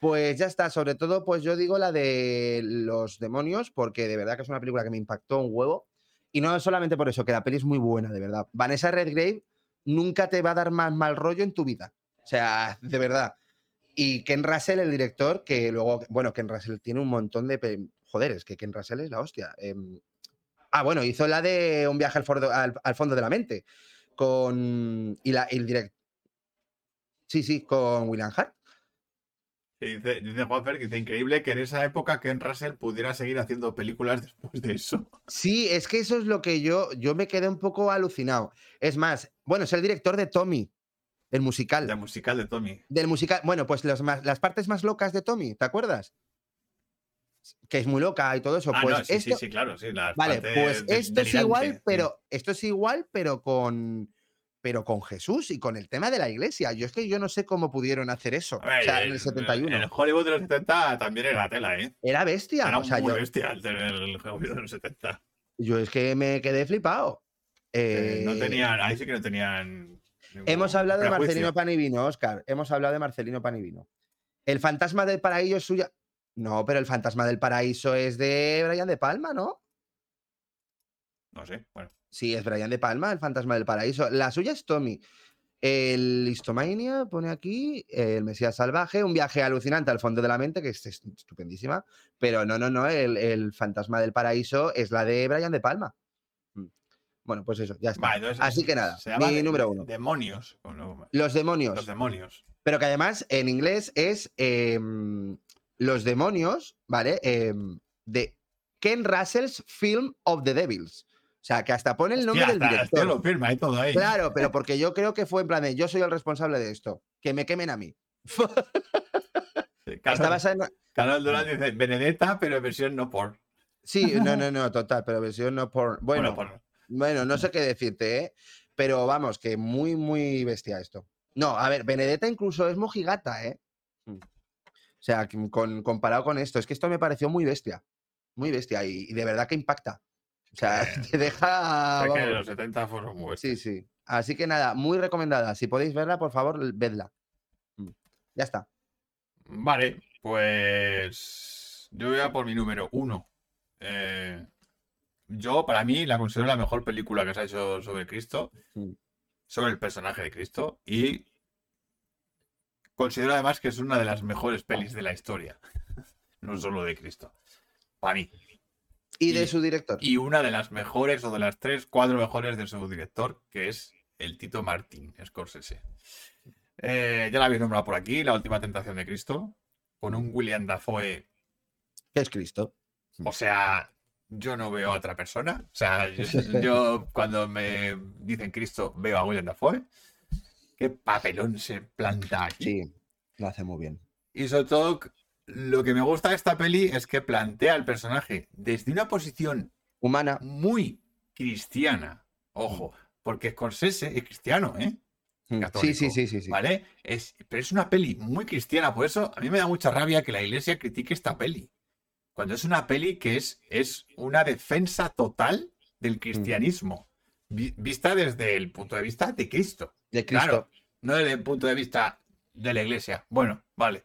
Pues ya está, sobre todo, pues yo digo la de los demonios, porque de verdad que es una película que me impactó un huevo. Y no solamente por eso, que la peli es muy buena, de verdad. Vanessa Redgrave nunca te va a dar más mal rollo en tu vida. O sea, de verdad. Y Ken Russell, el director, que luego, bueno, Ken Russell tiene un montón de... Joder, es que Ken Russell es la hostia. Em, ah, bueno, hizo la de Un viaje al- al fondo de la mente. Con... Y la, el director... Sí, sí, con William Hart. Dice, dice Juanfer que dice increíble que en esa época Ken Russell pudiera seguir haciendo películas después de eso. Sí, es que eso es lo que yo, yo me quedé un poco alucinado. Es más, bueno, es el director de Tommy, el musical. La musical de Tommy. Del musical, bueno, pues los más- las partes más locas de Tommy, ¿te acuerdas? Que es muy loca y todo eso. Ah, pues no, sí, esto, sí, sí, claro, sí. vale, pues de- esto es delirante, igual, pero esto es igual, pero con, pero con Jesús y con el tema de la iglesia. Yo es que yo no sé cómo pudieron hacer eso. Ver, o sea, en el- el 71. El Hollywood de los 70 también era tela, ¿eh? Era bestia. Era o sea, muy yo, bestia el, el Hollywood de los 70. yo es que me quedé flipado. Eh, no Eh, tenían, ahí sí que no tenían. Hemos hablado de. Marcelino Panivino, Oscar. Hemos hablado de Marcelino Panivino. El fantasma del paraíso es suya. No, pero el fantasma del paraíso es de Brian de Palma, ¿no? No sé, bueno. Sí, es Brian de Palma, el fantasma del paraíso. La suya es Tommy. El Histomania pone aquí, el Mesías Salvaje, un viaje alucinante al fondo de la mente, que es est- estupendísima. Pero no, no, no, el, el fantasma del paraíso es la de Brian de Palma. Mm. Bueno, pues eso, ya está. Vale, entonces Así que nada, mi de- número uno. Demonios. no, Los demonios. Los demonios. Pero que además en inglés es em, Los demonios, ¿vale? Em, de Ken Russell's Film of the Devils. O sea, que hasta pone el nombre Hostia, del director. lo firma y todo ahí. Claro, pero porque yo creo que fue en plan de yo soy el responsable de esto. Que me quemen a mí. Sí, en. Durán dice Benedetta, pero en versión no por. Sí, no, no, no, total, pero versión no por. Bueno, por. bueno, no sé qué decirte, ¿eh? Pero vamos, que muy, muy bestia esto. No, a ver, Benedetta incluso es mojigata, ¿eh? O sea, con, comparado con esto, es que esto me pareció muy bestia. Muy bestia y, y de verdad que impacta. O sea, Eh, te deja. Sé que vamos, los 70 fueron muy Sí, sí. Así que nada, muy recomendada. Si podéis verla, por favor, vedla. Mm. Ya está. Vale, pues yo voy a por mi número uno. Eh, yo, para mí, la considero la mejor película que se ha hecho sobre Cristo, Mm. sobre el personaje de Cristo, y considero además que es una de las mejores pelis de la historia, no solo de Cristo, para mí. Y de su director. Y una de las mejores o de las tres, cuatro mejores de su director, que es el Tito Martín Scorsese. Eh, ya la habéis nombrado por aquí, La Última Tentación de Cristo, con un William Dafoe. es Cristo. O sea, yo no veo a otra persona. O sea, yo, yo cuando me dicen Cristo veo a William Dafoe. Qué papelón se planta aquí. Sí, lo hace muy bien. Y sobre todo, lo que me gusta de esta peli es que plantea al personaje desde una posición Humana. muy cristiana. Ojo, porque Scorsese es cristiano, ¿eh? Mm. Católico, Sí, sí, sí, sí. sí. ¿Vale? Es, pero es una peli muy cristiana, por eso a mí me da mucha rabia que la iglesia critique esta peli. Cuando es una peli que es, es una defensa total del cristianismo, vi- vista desde el punto de vista de Cristo. De Cristo. Claro, no desde el punto de vista de la iglesia. Bueno, vale.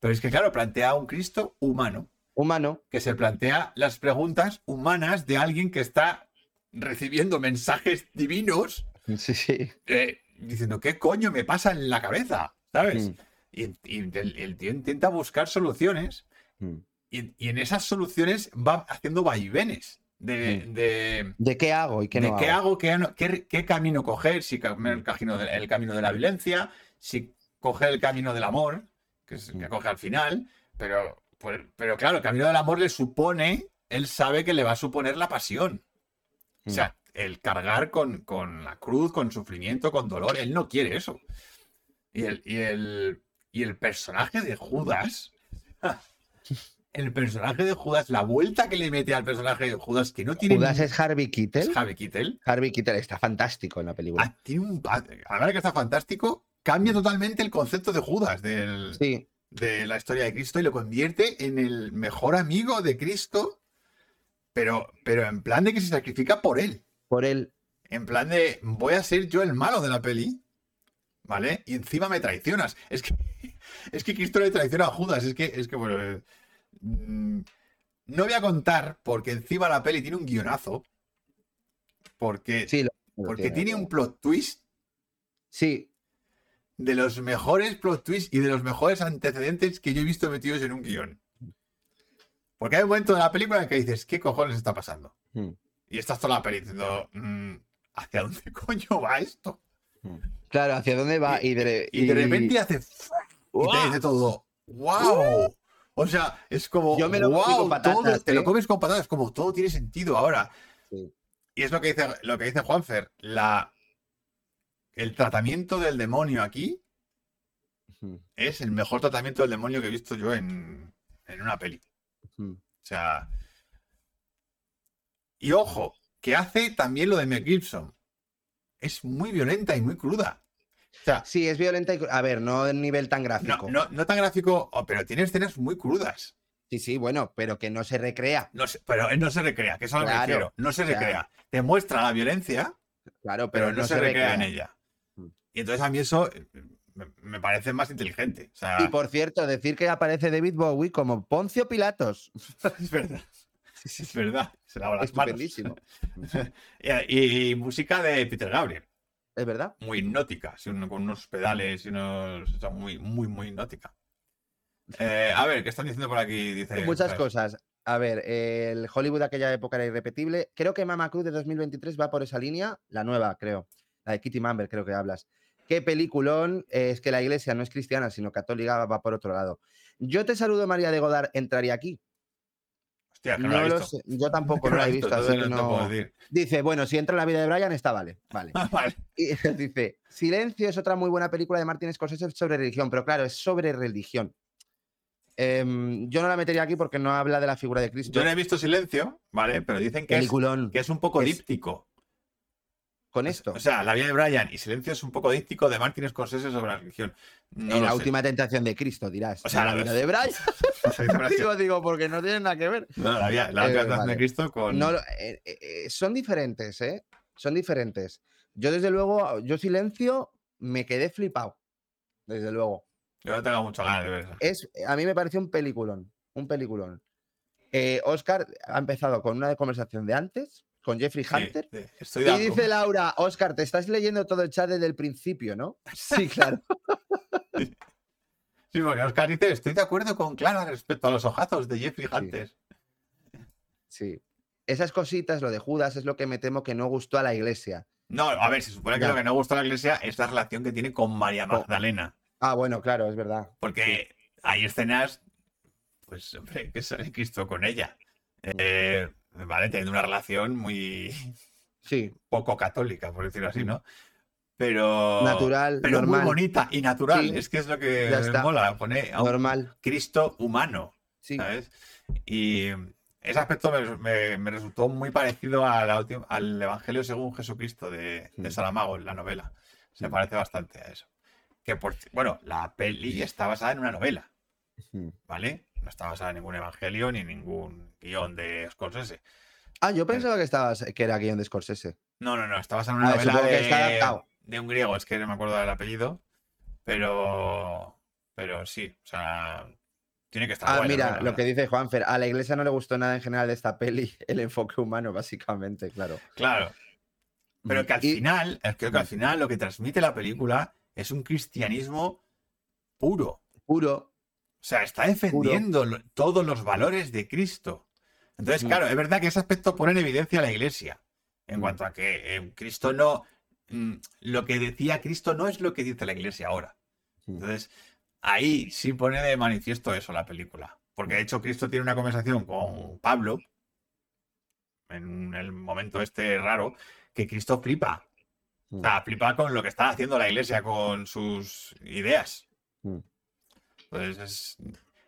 Pero es que, claro, plantea un Cristo humano, Humano. que se plantea las preguntas humanas de alguien que está recibiendo mensajes divinos Sí, sí. eh, diciendo, ¿qué coño me pasa en la cabeza? ¿Sabes? Mm. Y, y el, el tío intenta buscar soluciones Mm. y, y en esas soluciones va haciendo vaivenes de, Mm. de, ¿De qué hago y qué de no qué hago? hago, qué, no- qué- qué camino coger, si el camino, de, el camino de la violencia, si coger el camino del amor, que es el que Mm. coge al final, pero, pues- pero claro, el camino del amor le supone, él sabe que le va a suponer la pasión. O Mm. sea, el cargar con, con la cruz, con sufrimiento, con dolor, él no quiere eso. Y el, y el, y el personaje de Judas, el personaje de Judas, la vuelta que le mete al personaje de Judas, que no tiene Judas es Harvey Keitel. es Harvey Keitel, Harvey Keitel está fantástico en la película. ah, tiene un, a la que está fantástico, cambia totalmente el concepto de Judas, del, Sí, de la historia de Cristo, y lo convierte en el mejor amigo de Cristo, pero, pero en plan de que se sacrifica por él. por él. En plan de, voy a ser yo el malo de la peli, ¿vale? Y encima me traicionas. Es que, es que Cristo le traiciona a Judas. Es que, es que bueno, eh, mm, no voy a contar porque encima la peli tiene un guionazo. Porque, Sí, lo- lo porque tiene un plot twist Sí, de los mejores plot twists y de los mejores antecedentes que yo he visto metidos en un guion. Porque hay un momento de la película en el que dices, ¿qué cojones está pasando? Mm. Y estás toda la peli diciendo, mm, ¿hacia dónde coño va esto? claro, ¿hacia dónde va? Y, de, Y de repente hace ¡fua! y te dice todo, ¡wow! O sea, es como, Yo me lo ¡wow! con patatas, todo, te lo ¿eh? comes con patatas, como todo tiene sentido ahora. Sí. Y es lo que dice, lo que dice Juanfer, la, el tratamiento del demonio aquí es el mejor tratamiento del demonio que he visto yo en, en una peli. O sea. Y ojo, que hace también lo de Mel Gibson. Es muy violenta y muy cruda. O sea, Sí, es violenta y... A ver, no de nivel tan gráfico. no, no tan gráfico, oh, pero tiene escenas muy crudas. Sí, sí, bueno, pero que no se recrea. No se- pero él no se recrea, que eso es a lo que Claro, refiero. No se recrea. Te muestra la violencia, Claro, pero, no, se, recrea, en ella. Y entonces a mí eso eh, me, parece más inteligente. O sea, Y por cierto, decir que aparece David Bowie como Poncio Pilatos. es verdad. Es verdad. Se lava las manos. Estupendísimo. Y, y música de Peter Gabriel. ¿Es verdad? muy hipnótica, con unos pedales y unos. o sea, muy, muy, muy hipnótica. Eh, a ver, ¿qué están diciendo por aquí? Dice, Muchas cosas. A ver, el Hollywood de aquella época era irrepetible. Creo que Mama Cruz de 2023 va por esa línea, la nueva, creo. La de Kitty Mamber, creo que hablas. Qué peliculón. eh, Es que la iglesia no es cristiana, sino católica, va por otro lado. Yo te saludo, María de Godard, entraría aquí. Hostia, que no, lo visto. sé, Yo tampoco no la he visto, así que no. Dice, bueno, si entra en la vida de Brian, está vale. Vale. Ah, vale. Y dice, Silencio es otra muy buena película de Martin Scorsese sobre religión, pero claro, es sobre religión. Em, yo no la metería aquí porque no habla de la figura de Cristo. Yo no he visto Silencio, ¿vale? Pero dicen que es, que es un poco Es- díptico. Con esto, O sea, La vida de Brian y Silencio es un poco díptico de Martin Scorsese sobre la religión. No en la sé. última tentación de Cristo, dirás. O sea, la la vida de Brian. No, digo, digo, porque no tiene nada que ver. la, vida- la Eh, última tentación vale. de Cristo con. No, eh, eh, eh, son diferentes, ¿eh? Son diferentes. Yo, desde luego, yo silencio, me quedé flipado. Desde luego. Yo no tengo mucho ganas de ver. Es, a mí me pareció un peliculón. Un peliculón. Eh, Oscar ha empezado con una conversación de antes, con Jeffrey Hunter. sí, Y dice Laura, Oscar, te estás leyendo todo el chat desde el principio, ¿no? Sí, claro. Sí, porque Oscar dice, estoy de acuerdo con Clara respecto a los ojazos de Jeffrey Hunter. Sí. Esas cositas, lo de Judas, es lo que me temo que no gustó a la iglesia. No, a ver, se supone que Ya. lo que no gusta a la iglesia es la relación que tiene con María Co- Magdalena. Ah, bueno, claro, es verdad. Porque hay escenas, pues, hombre, que sale Cristo con ella. Eh, vale, teniendo una relación muy Sí, poco católica, por decirlo así, ¿no? Pero. natural, Pero normal, muy bonita y natural. Sí, Es que es lo que mola. Pone a un normal. Cristo humano. Sí. ¿sabes? Y ese aspecto me, me- me resultó muy parecido a la última- al Evangelio según Jesucristo de, de Mm. Saramago, en la novela. Se Mm. parece bastante a eso. Que por, bueno, la peli está basada en una novela. ¿vale? No está basada en ningún evangelio ni ningún guion de Scorsese. Ah, yo pensaba que, estabas, que era guion de Scorsese. No, no, no, está basada en una Ah, novela de, está de un griego, es que no me acuerdo del apellido, pero, pero sí, o sea, tiene que estar Ah, buena, mira, lo que dice Juanfer, a la iglesia no le gustó nada en general de esta peli, el enfoque humano, básicamente, claro. Claro. Pero que al Y- final, es que, al final lo que transmite la película es un cristianismo puro. Puro, sea, está defendiendo todos los valores de Cristo. Entonces, claro, es verdad que ese aspecto pone en evidencia a la iglesia. En Mm. cuanto a que eh, Cristo no. mm, Lo que decía Cristo no es lo que dice la iglesia ahora. Entonces, ahí sí pone de manifiesto eso la película. Porque de hecho, Cristo tiene una conversación con Pablo. En el momento este raro. Que Cristo flipa. O Mm. sea, flipa con lo que está haciendo la iglesia con sus ideas. Pues es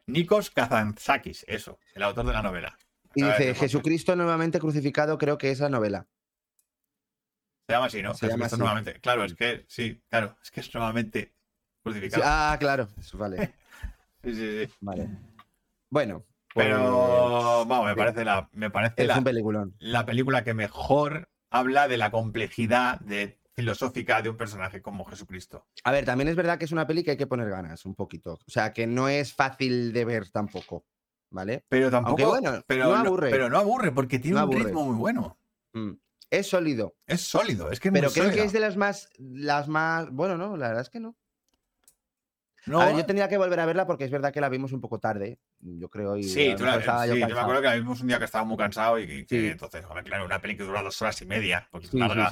Nikos Kazantzakis, eso, el autor de la novela. Y dice, Jesucristo nuevamente crucificado, creo que es la novela. Se llama así, ¿no? Se llama así. nuevamente. Claro, es que sí, claro, es que es nuevamente Sí, crucificado. ah, claro, vale, Sí, sí, sí. vale. Bueno, pues, Pero vamos, me parece la, me parece es la, un peliculón. la película que mejor habla de la complejidad de, filosófica de un personaje como Jesucristo. A ver, también es verdad que es una peli que hay que poner ganas un poquito. O sea, que no es fácil de ver tampoco, ¿vale? Pero tampoco. Aunque bueno, pero, no aburre. pero no aburre, porque tiene No un ritmo muy bueno. Mm. Es sólido, Es sólido, es que es muy pero creo que es de las más, las más, bueno, no, la verdad es que no. No, A ver, yo tendría que volver a verla porque es verdad que la vimos un poco tarde, yo creo. Y Sí, tú la- estaba yo sí, yo me acuerdo que la vimos un día que estaba muy cansado y que, entonces, claro, una peli que dura dos horas y media, porque es Sí, sí, larga.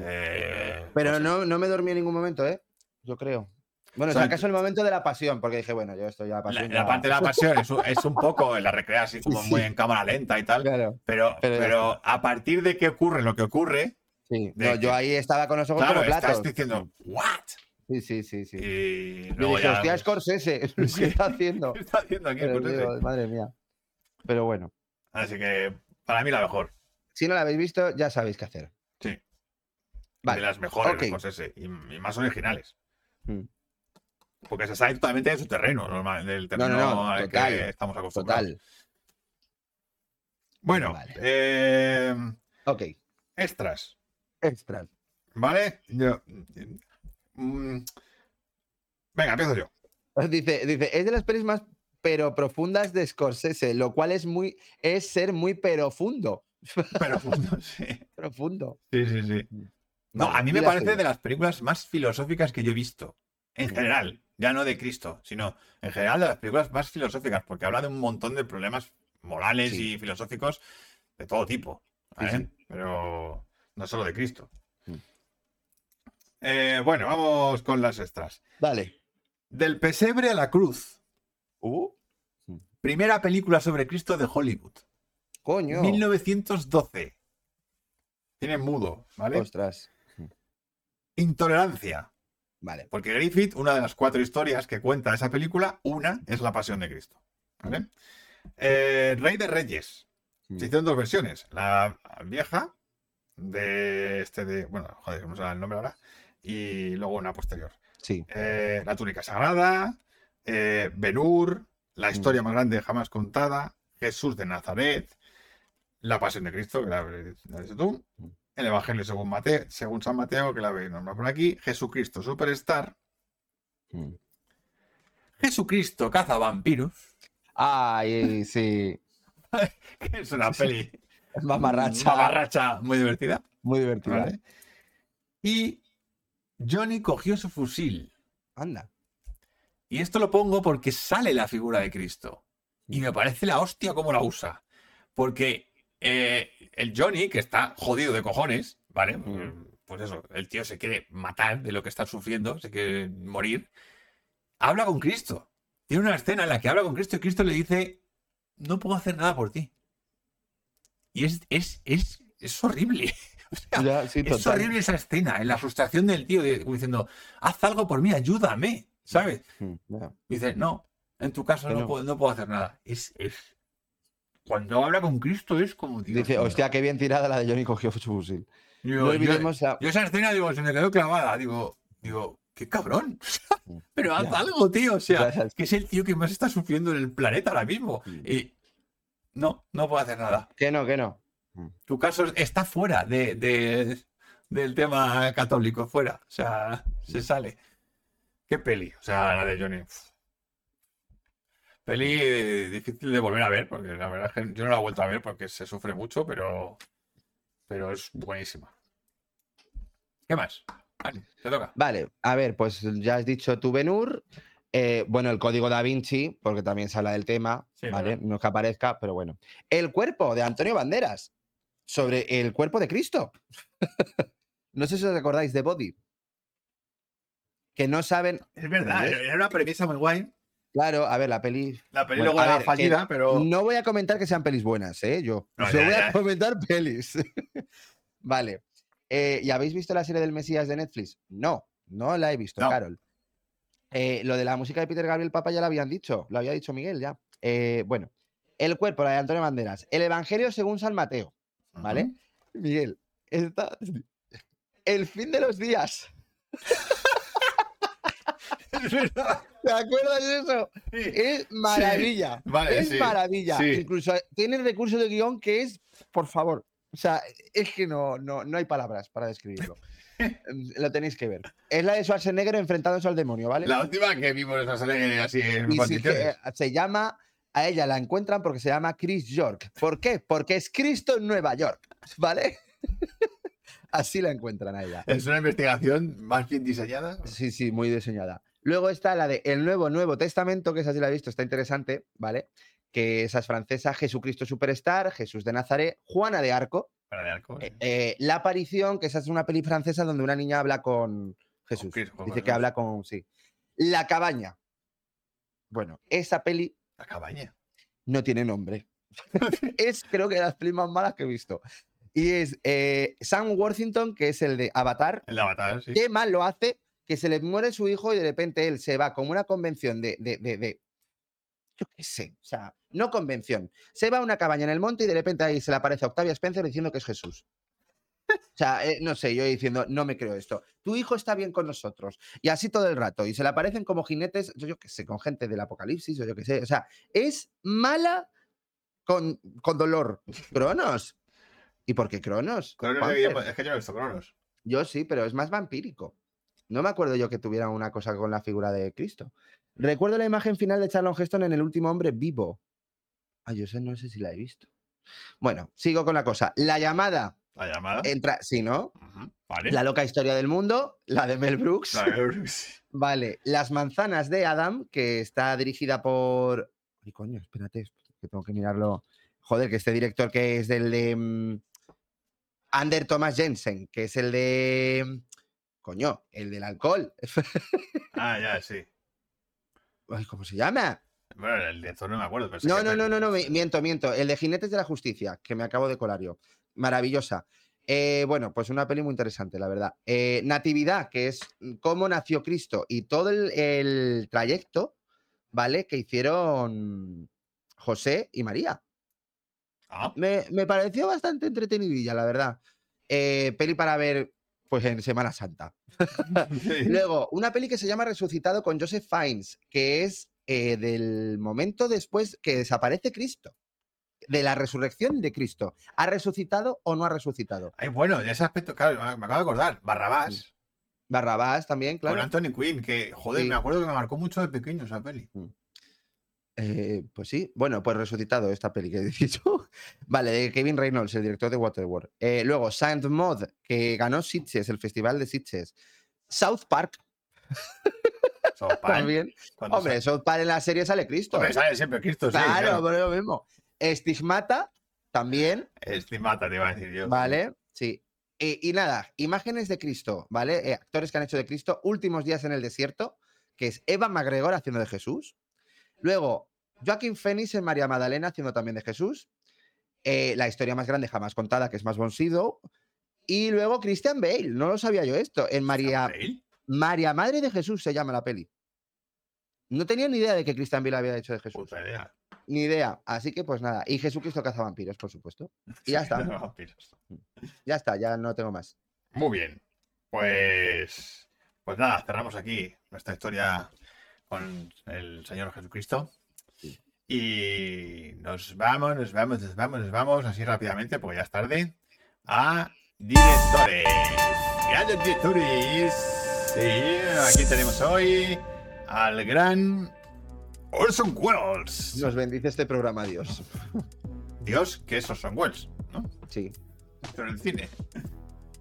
Eh, Pero pues, no, no me dormí en ningún momento, ¿eh? Yo creo. Bueno, O sea, acaso el momento de la pasión, porque dije, bueno, yo estoy ya La, pasión. la ya- parte de la pasión es un, es un poco, la recrea así como Sí, muy en cámara lenta y tal, Claro, pero, pero a partir de que ocurre lo que ocurre, sí. de No, que- yo ahí estaba con los ojos claro, como platos. estás diciendo, ¿what? Sí, sí, sí, sí. Y luego dije, ya, hostia, Scorsese, Sí. ¿qué está haciendo? ¿qué está haciendo aquí? Pero digo, madre mía. Pero bueno, Así que para mí la mejor, si no la habéis visto, ya sabéis qué hacer. sí. Vale. De las mejores ok. de Scorsese y, y más originales. Mm. Porque se sale totalmente de su terreno, normal, del No, terreno no, no, al total, que estamos acostumbrados. Total. Bueno, Vale. eh, Ok, extras, extras. ¿vale? Yo, mm, venga, empiezo yo. Dice, dice, es de las pelis más pero profundas de Scorsese, lo cual es muy, es ser muy profundo. Pero sí, Profundo. sí, sí. sí. No, Vale, a mí me parece de las películas más filosóficas que yo he visto. En Mm. general, ya no de Cristo, sino en general de las películas más filosóficas, porque habla de un montón de problemas morales Sí. y filosóficos de todo tipo, ¿vale? sí. pero no solo de Cristo. Mm. Eh, bueno, vamos con las extras. Dale. Del pesebre a la cruz. Uh, Primera película sobre Cristo de Hollywood. coño. 1912. Tiene mudo, ¿vale? Ostras. Intolerancia. Vale. Porque Griffith, una de las cuatro historias que cuenta esa película, una es la pasión de Cristo. ¿vale? Eh, Rey de Reyes. Mm. Se hicieron dos versiones. La vieja, de este de. Bueno, joder, no sé el nombre ahora. Y luego una posterior. Sí. Eh, la túnica sagrada. Eh, Ben-Hur, La historia más grande jamás contada. Jesús de Nazaret. La pasión de Cristo, que la tú. El Evangelio según, Mateo, según San Mateo, que la veis nombrado por aquí. Jesucristo Superstar. Mm. Jesucristo caza vampiros. Ay, sí. Es una peli Mamarracha. mamarracha muy divertida. Muy divertida. ¿vale? Y Johnny cogió su fusil. Anda. Y esto lo pongo porque sale la figura de Cristo. Y me parece la hostia cómo la usa. Porque eh, el Johnny, que está jodido de cojones, ¿vale? Mm. Pues eso, el tío se quiere matar de lo que está sufriendo, se quiere morir. Habla con Cristo. Tiene una escena en la que habla con Cristo y Cristo le dice, no puedo hacer nada por ti. Y es, es, es, es horrible. O sea, Ya, sí, es horrible esa escena, en la frustración del tío de- diciendo, haz algo por mí, ayúdame, ¿sabes? Mm, ya. Y dice, no, en tu caso no. Puedo, no puedo hacer nada. Es, es... Cuando habla con Cristo es como... Dios Dice, hostia, qué bien tirada la de Johnny cogió su fusil. Digo, No yo, olvidemos a- yo esa escena, digo, se me quedó clavada. Digo, digo, qué cabrón. Pero haz algo, tío. O sea, Ya, ya. que es el tío que más está sufriendo en el planeta ahora mismo. Y no, no puedo hacer nada. Que no, que no. Tu caso está fuera de, de- del tema católico, fuera. O sea, se sale. Qué peli. O sea, la de Johnny. Peli difícil de volver a ver, porque la verdad es que yo no la he vuelto a ver porque se sufre mucho, pero, pero es buenísima. ¿Qué más? Vale, te toca. Vale, a ver, pues ya has dicho tu Benur. eh, bueno, el código da Vinci, porque también se habla del tema, Sí, ¿vale? verdad. No es que aparezca, pero bueno. El cuerpo de Antonio Banderas, sobre el cuerpo de Cristo. no sé si os acordáis de Body. Que no saben. Es verdad, era una premisa muy guay. Claro, a ver, la peli. La peli Bueno, luego era fallida, pero. No voy a comentar que sean pelis buenas, ¿eh? Yo. No, Yo ya, voy ya. a comentar pelis. vale. Eh, ¿Y habéis visto la serie del Mesías de Netflix? No, no la he visto, No. Carol. Eh, lo de la música de Peter Gabriel Papa ya lo habían dicho, lo había dicho Miguel ya. Eh, bueno, el cuerpo, la de Antonio Banderas. El Evangelio según San Mateo, ¿vale? Miguel, está... el fin de los días. Es verdad. ¿Te acuerdas de eso? Sí. Es maravilla. Vale, es sí, maravilla. Incluso tiene recurso de guion que es, por favor. O sea, es que no, no, no hay palabras para describirlo. Lo tenéis que ver. Es la de Schwarzenegger enfrentándose al demonio, ¿vale? La última que vimos esa serie así en que, eh, se llama, a ella la encuentran porque se llama Chris York. ¿Por qué? Porque es Cristo en Nueva York, ¿vale? Así la encuentran a ella. Es una investigación más bien diseñada. Sí, sí, muy diseñada. Luego está la de El Nuevo Nuevo Testamento, que esa sí la he visto, está interesante, ¿vale? Que esa es francesa, Jesucristo Superstar, Jesús de Nazaret, Juana de Arco, de arco. eh, eh, La Aparición, que esa es una peli francesa donde una niña habla con Jesús. Cristo, Dice que habla con, sí. La Cabaña. Bueno, esa peli La cabaña. no tiene nombre. es creo que de las pelis más malas que he visto. Y es eh, Sam Worthington, que es el de Avatar, El avatar, sí. qué mal lo hace que se le muere su hijo y de repente él se va como una convención de, de, de, de- yo qué sé, o sea, no convención. Se va a una cabaña en el monte y de repente ahí se le aparece Octavia Spencer diciendo que es Jesús. O sea, eh, no sé, yo diciendo, no me creo esto. Tu hijo está bien con nosotros. Y así todo el rato. Y se le aparecen como jinetes, yo, yo qué sé, con gente del apocalipsis o yo qué sé. O sea, es mala con, con dolor. Cronos. ¿Y por qué Cronos? Cronos es que yo no he visto Cronos. Yo sí, pero es más vampírico. No me acuerdo yo que tuviera una cosa con la figura de Cristo. Recuerdo la imagen final de Charlon Heston en El último hombre vivo. Ah, yo sé, no sé si la he visto. Bueno, sigo con la cosa. La llamada La llamada. entra, sí, ¿no? Vale. La loca historia del mundo, la de Mel Brooks. La de- sí. Vale, Las manzanas de Adam, que está dirigida por. Ay, coño, espérate, que tengo que mirarlo. joder, que este director que es del de mm, Ander Thomas Jensen, que es el de, mm, coño, el del alcohol. Ah, ya, sí. Ay, ¿Cómo se llama? Bueno, el de no me acuerdo. Pero No, no, no, no, no, mi- miento, miento. El de Jinetes de la Justicia, que me acabo de colar yo. Maravillosa. Eh, bueno, pues una peli muy interesante, la verdad. Eh, Natividad, que es cómo nació Cristo y todo el, el trayecto, ¿vale? Que hicieron José y María. Ah, Me, me pareció bastante entretenidilla, la verdad. Eh, peli para ver, pues en Semana Santa. sí. Luego, una peli que se llama Resucitado con Joseph Fiennes, que es eh, del momento después que desaparece Cristo, de la resurrección de Cristo. ¿Ha resucitado o no ha resucitado? Ay, bueno, en ese aspecto, claro, me acabo de acordar. Barrabás. Barrabás también, Con claro. Anthony Quinn, que, joder, Sí. me acuerdo que me marcó mucho de pequeño esa peli. Eh, pues sí, bueno, pues resucitado esta peli que he dicho. vale, de Kevin Reynolds, el director de Waterworld. Eh, luego, Saint Mod, que ganó Sitges, el festival de Sitges. South Park, South Park, también. Hombre, South Park en la serie sale Cristo. Hombre, ¿eh? sale siempre Cristo, sí. claro, por lo mismo. Estigmata, también, Estimata, te iba a decir yo. ¿vale? Sí. Eh, y nada, imágenes de Cristo, ¿vale? Actores que han hecho de Cristo, Últimos días en el desierto, que es Eva McGregor haciendo de Jesús. Luego, Joaquín Phoenix en María Magdalena haciendo también de Jesús. Eh, la historia más grande jamás contada, que es más Bonsido. Y luego Christian Bale, no lo sabía yo esto, en María, ¿Bale? María Madre de Jesús se llama la peli. No tenía ni idea de que Christian Bale había hecho de Jesús. Puta idea. Ni idea. Así que pues nada. Y Jesucristo caza vampiros, por supuesto. Y ya está. vampiros. Ya está, ya no tengo más. Muy bien. Pues. Pues nada, cerramos aquí nuestra historia con el Señor Jesucristo. Y nos vamos, nos vamos, nos vamos, nos vamos así rápidamente, porque ya es tarde. A directores. Grandes directores. Sí, aquí tenemos hoy al gran Orson Welles. Nos bendice este programa, Dios. Dios, que es Orson Welles, ¿no? Sí. en el cine.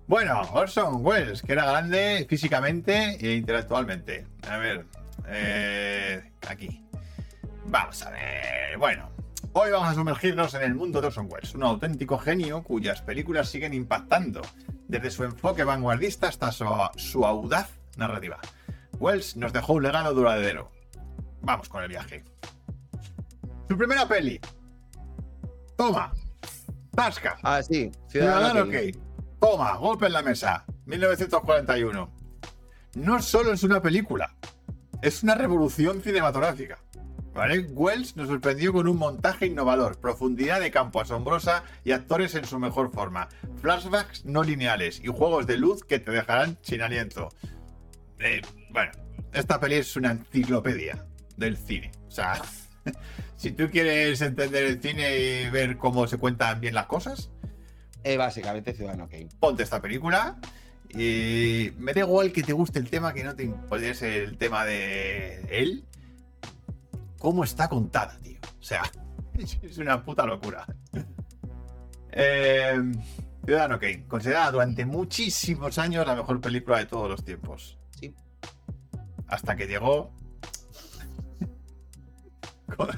Bueno, Orson Welles, que era grande físicamente e intelectualmente. A ver, eh, aquí. Vamos a ver. Bueno, hoy vamos a sumergirnos en el mundo de Orson Welles, un auténtico genio cuyas películas siguen impactando, desde su enfoque vanguardista hasta su, su audaz narrativa. Welles nos dejó un legado duradero. Vamos con el viaje. Su primera peli. Toma. Tasca. Ah, sí. Ciudadano Kane. Kane. Toma, golpe en la mesa. 1941. No solo es una película, es una revolución cinematográfica. ¿Vale? Wells nos sorprendió con un montaje innovador, profundidad de campo asombrosa y actores en su mejor forma. Flashbacks no lineales y juegos de luz que te dejarán sin aliento. Eh, bueno, esta peli es una enciclopedia del cine. O sea, si tú quieres entender el cine y ver cómo se cuentan bien las cosas, Eh, básicamente Ciudadano Kane. ponte esta película y me da igual que te guste el tema, que no te interese el tema de él. ¿Cómo está contada, tío? O sea, es una puta locura. Eh, Ciudadano Kane, considerada durante muchísimos años la mejor película de todos los tiempos. Sí. Hasta que llegó... ¿Cómo,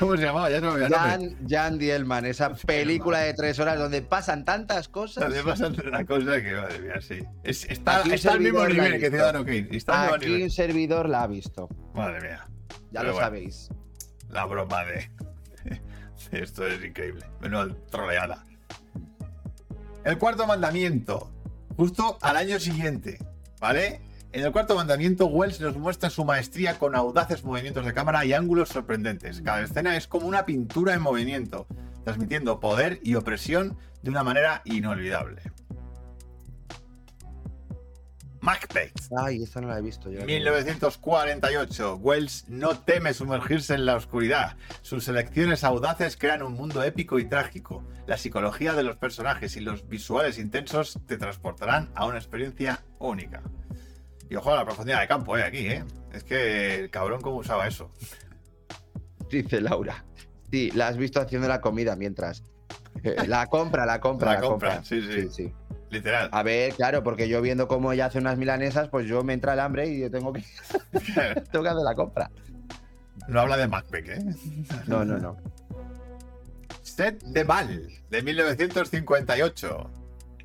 cómo se llamaba? Ya se me. Jan, Jan Dielman, esa película de tres horas donde pasan tantas cosas. Donde pasa una cosa que, madre mía, sí. Es- está está al mismo nivel que. Ciudadano Kane. Está Aquí un servidor la ha visto. Madre mía. Ya Pero lo bueno. sabéis. La broma de. Esto es increíble. Menuda troleada. El cuarto mandamiento. Justo al año siguiente. ¿Vale? En el cuarto mandamiento, Wells nos muestra su maestría con audaces movimientos de cámara y ángulos sorprendentes. Cada escena es como una pintura en movimiento, transmitiendo poder y opresión de una manera inolvidable. Macbeth. Ay, esta no la he visto. yo la tengo. 1948. Wells no teme sumergirse en la oscuridad. Sus selecciones audaces crean un mundo épico y trágico. La psicología de los personajes y los visuales intensos te transportarán a una experiencia única. Y ojo a la profundidad de campo, eh, aquí, eh. Es que el cabrón cómo usaba eso. Dice Laura. Sí, la has visto haciendo la comida mientras. Eh, La compra, la compra, La la, compra, compra. sí, sí. sí. Literal. A ver, claro, porque yo viendo cómo ella hace unas milanesas, pues yo me entra el hambre y yo tengo que, tengo que hacer la compra. No habla de Macbeth, eh. No, no, no. Set de Val, de 1958.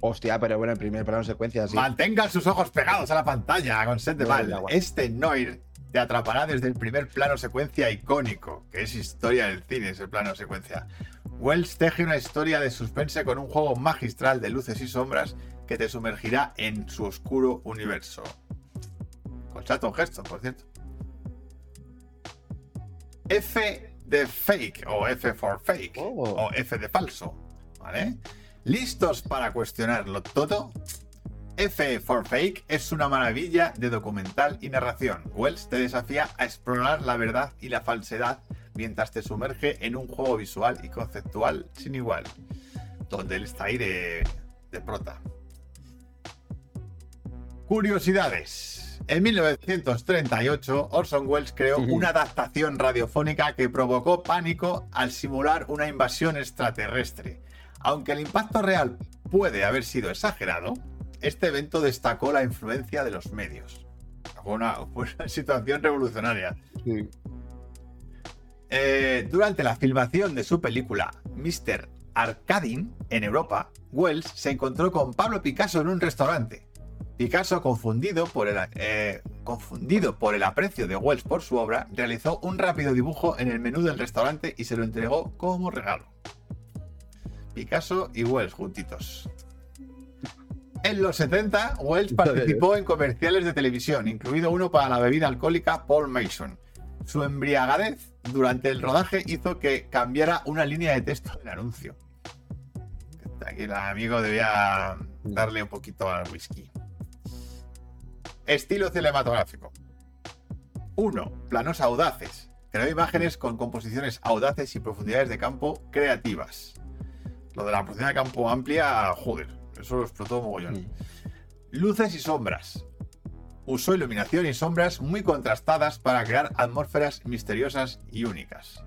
Hostia, pero bueno, el primer plano secuencia así. Mantengan sus ojos pegados a la pantalla con Set de Val. Este Noir te atrapará desde el primer plano secuencia icónico, que es historia del cine, ese plano secuencia. Wells teje una historia de suspense con un juego magistral de luces y sombras que te sumergirá en su oscuro universo. Con Charlton Heston, por cierto. F de fake o F for fake Oh. o F de falso, ¿vale? ¿Listos para cuestionarlo todo? F for Fake es una maravilla de documental y narración. Wells te desafía a explorar la verdad y la falsedad mientras te sumerge en un juego visual y conceptual sin igual, donde él está ahí de, de prota. Curiosidades. En 1938, Orson Welles creó una adaptación radiofónica que provocó pánico al simular una invasión extraterrestre. Aunque el impacto real puede haber sido exagerado, este evento destacó la influencia de los medios. Fue una, fue una situación revolucionaria. Sí. Eh, durante la filmación de su película Mr. Arcadin en Europa, Wells se encontró con Pablo Picasso en un restaurante. Picasso, confundido por, el, eh, confundido por el aprecio de Wells por su obra, realizó un rápido dibujo en el menú del restaurante y se lo entregó como regalo. Picasso y Wells juntitos. En los 70, Wells participó en comerciales de televisión, incluido uno para la bebida alcohólica Paul Mason. Su embriagadez durante el rodaje hizo que cambiara una línea de texto del anuncio. Aquí el amigo debía darle un poquito al whisky. Estilo cinematográfico. 1. Planos audaces. Creó imágenes con composiciones audaces y profundidades de campo creativas. Lo de la profundidad de campo amplia, joder, eso lo explotó mogollón. Luces y sombras. Usó iluminación y sombras muy contrastadas para crear atmósferas misteriosas y únicas.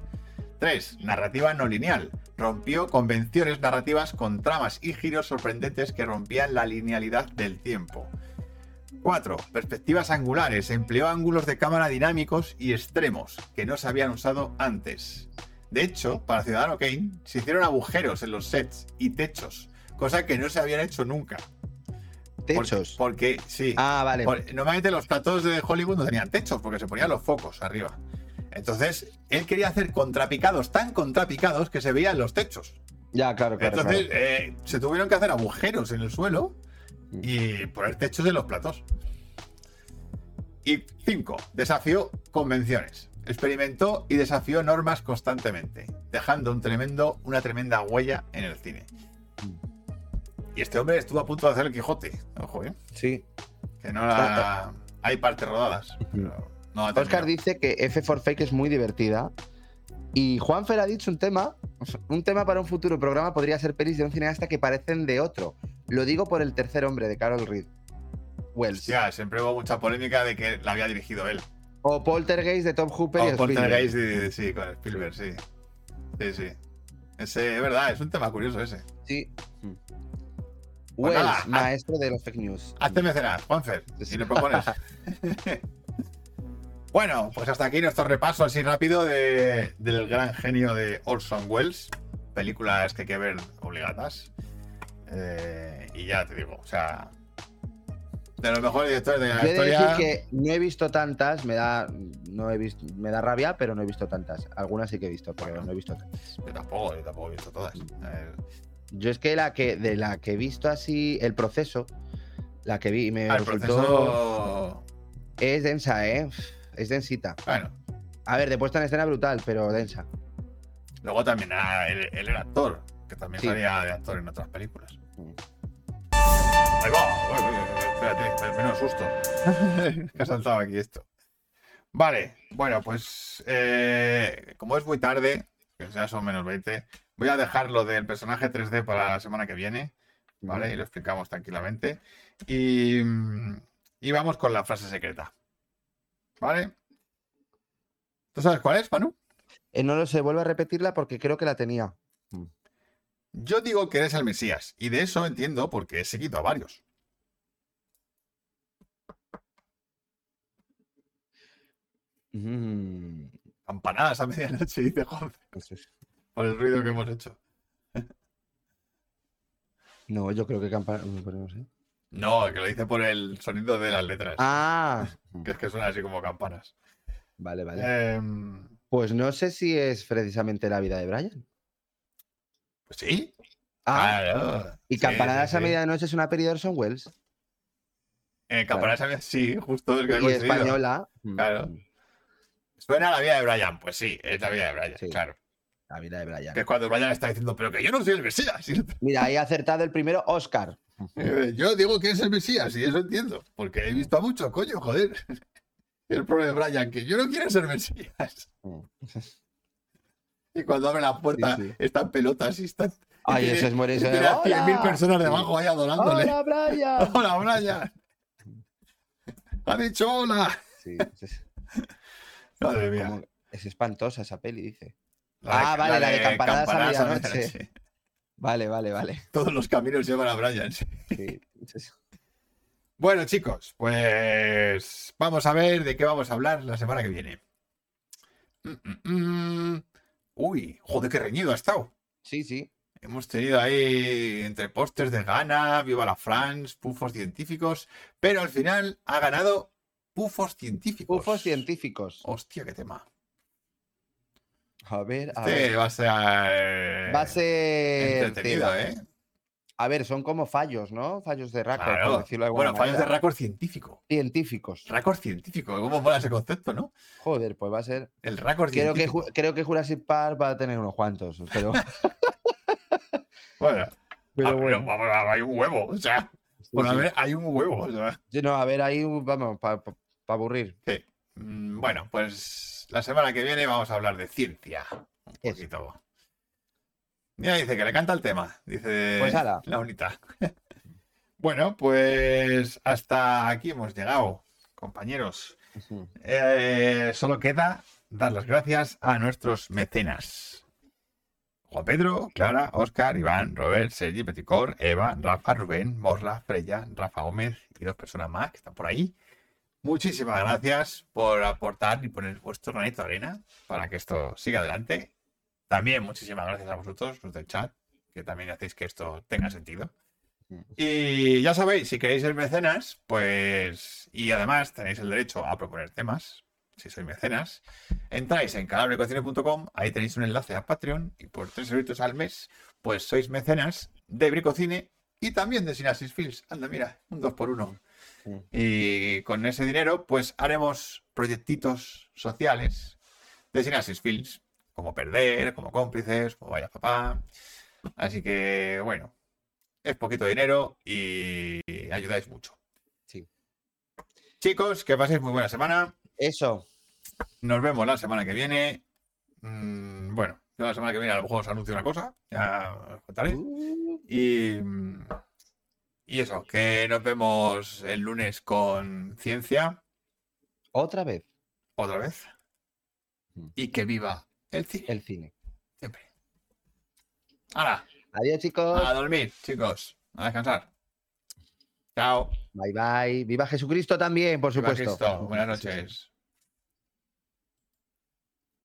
3. Narrativa no lineal. Rompió convenciones narrativas con tramas y giros sorprendentes que rompían la linealidad del tiempo. 4. Perspectivas angulares. Empleó ángulos de cámara dinámicos y extremos que no se habían usado antes. De hecho, para Ciudadano Kane se hicieron agujeros en los sets y techos, cosa que no se habían hecho nunca. Por- Techos. Porque, sí. Ah, vale. Por- normalmente los platos de Hollywood no tenían techos porque se ponían los focos arriba. Entonces, él quería hacer contrapicados tan contrapicados que se veían los techos. Ya, claro, claro. Entonces, claro. eh, se tuvieron que hacer agujeros en el suelo y poner techos en los platos. Y cinco, desafió convenciones. Experimentó y desafió normas constantemente, dejando un tremendo, una tremenda huella en el cine. Y este hombre estuvo a punto de hacer el Quijote. Ojo, ¿eh? Sí. Que no la... Hay partes rodadas. pero no Oscar terminado. dice que F for Fake es muy divertida. Y Juan Fer ha dicho un tema, un tema para un futuro programa podría ser pelis de un cineasta que parecen de otro. Lo digo por el tercer hombre de Carol Reed. Wells. Hostia, siempre hubo mucha polémica de que la había dirigido él. O Poltergeist de Tom Hooper y O Spielberg. Poltergeist, sí, sí, con Spielberg, sí. Sí, sí. Ese, es verdad, es un tema curioso ese. Sí. Pues Wells, nada, haz- maestro de los fake news. Hazte mecenas, Juanfer, si le propones. bueno, pues hasta aquí nuestro repaso así rápido de- del gran genio de Orson Welles. Películas que hay que ver obligadas. Eh, y ya te digo, o sea, de los mejores directores de la Yo historia. decir que no he visto tantas, me da, no he visto, me da rabia, pero no he visto tantas. Algunas sí que he visto, pero Bueno. no he visto tantas. Yo tampoco, yo tampoco he visto todas. Eh, Yo es que la que de la que he visto así el proceso, la que vi y me ah, resultó proceso. es densa, ¿eh? Es densita. Bueno, A ver, de puesta en escena brutal, pero densa. luego también ah, él, él era actor, que también Sí. salía de actor en otras películas. Mm. Ahí va. Uy, uy, uy, Espérate, menos susto. que ha saltado aquí esto. Vale, bueno, pues eh, como es muy tarde, que ya son menos 20, voy a dejar lo del personaje 3D para la semana que viene, ¿vale? Y lo explicamos tranquilamente. Y, mm, y vamos con la frase secreta. ¿Vale? ¿Tú sabes cuál es, Manu? Eh, no lo sé, vuelvo a repetirla porque creo que la tenía. Yo digo que eres el Mesías, y de eso entiendo porque he seguido a varios. Mm, Campanadas a medianoche, dice Juan, eso es. Por el ruido que hemos hecho. No, yo creo que campana. pues no sé. No, que lo dice por el sonido de las letras. Ah, Que es que suena así como campanas. vale, vale. Em, Pues no sé si es precisamente la vida de Brian. pues sí. Ah, claro. y Sí, Campanadas sí, a sí. medianoche es una peli de Orson Welles. Eh, Campanadas a medianoche, sí, justo es que Y española. Claro. Mm, Suena a la vida de Brian. Pues sí, es la vida de Brian, claro. La vida de Brian. Que es cuando Brian está diciendo, pero que yo no soy el Mesías. Mira, ahí ha acertado el primero, Oscar. Eh, Yo digo que es el Mesías y eso entiendo. Porque he visto a muchos, coño, joder. El problema de Brian, que yo no quiero ser Mesías. Mm. Y cuando abre la puerta, Sí, sí. están pelotas y están. Ay, ese es a 100.000 ¡Hola! personas debajo ahí adorándole. ¡Hola, Brian! Hola, Brian. Ha dicho hola. Sí, es, Madre mía. como- es espantosa esa peli, dice. La Ah, vale, la de Campanadas a Campanadas a medianoche. medianoche. Vale, vale, vale. Todos los caminos llevan a Brian. sí. Sí, Bueno, chicos, pues vamos a ver de qué vamos a hablar la semana que viene. Mm, mm, mm. Uy, joder, qué reñido ha estado. sí, sí. Hemos tenido ahí entre pósters de Ghana, Viva la France, pufos científicos, pero al final ha ganado pufos científicos. Ufos científicos. Hostia, qué tema. A ver, a Este ver. va a ser. Va a ser. entretenido, tela. ¿eh? A ver, son como fallos, ¿no? Fallos de Raccord, por decirlo de alguna Bueno, fallos de récord científico. Científicos. Récord científico, ¿cómo mola ese concepto, no? Joder, pues va a ser. El récord Creo que, científico. Ju- creo que Jurassic Park va a tener unos cuantos, pero, Bueno, pero ah, bueno. hay un huevo, o sea, sí, por sí. haber, hay un huevo, o sea. Sí, no, a ver, ahí un- vamos, para aburrir. Sí. Mm, Bueno, pues la semana que viene vamos a hablar de ciencia. Un poquito. Mira, dice que le canta el tema. Dice Pues ala. la unita. bueno, pues hasta aquí hemos llegado, compañeros. Eh, solo queda dar las gracias a nuestros mecenas. Juan Pedro, Clara, Oscar, Iván, Robert, Sergi, Peticor, Eva, Rafa, Rubén, Morla, Freya, Rafa Gómez y dos personas más que están por ahí. Muchísimas gracias por aportar y poner vuestro granito de arena para que esto siga adelante. También muchísimas gracias a vosotros, los del chat, que también hacéis que esto tenga sentido. Y ya sabéis, si queréis ser mecenas, pues. Y además tenéis el derecho a proponer temas, si sois mecenas. Entráis en calabricocine.com, ahí tenéis un enlace a Patreon y por 3 euros al mes, pues sois mecenas de Bricocine y también de Synapsis Films. Anda, mira, un 2 por 1 Y con ese dinero, pues haremos proyectitos sociales de Synapsis Films, como Perder, como Cómplices, como Vaya Papá. Así que, bueno, es poquito dinero y ayudáis mucho. Sí. Chicos, que paséis muy buena semana. Eso. Nos vemos la semana que viene. Mm, bueno, yo la semana que viene a lo mejor os anuncio una cosa, ya os contaré. Uh, Y, y eso, que nos vemos el lunes con ciencia, Otra vez, otra vez. Mm. Y que viva el cine, el cine. siempre. Ahora, Adiós, chicos. a dormir, chicos, a descansar. Chao. Bye, bye. Viva Jesucristo también, por Viva supuesto. Cristo. Buenas noches.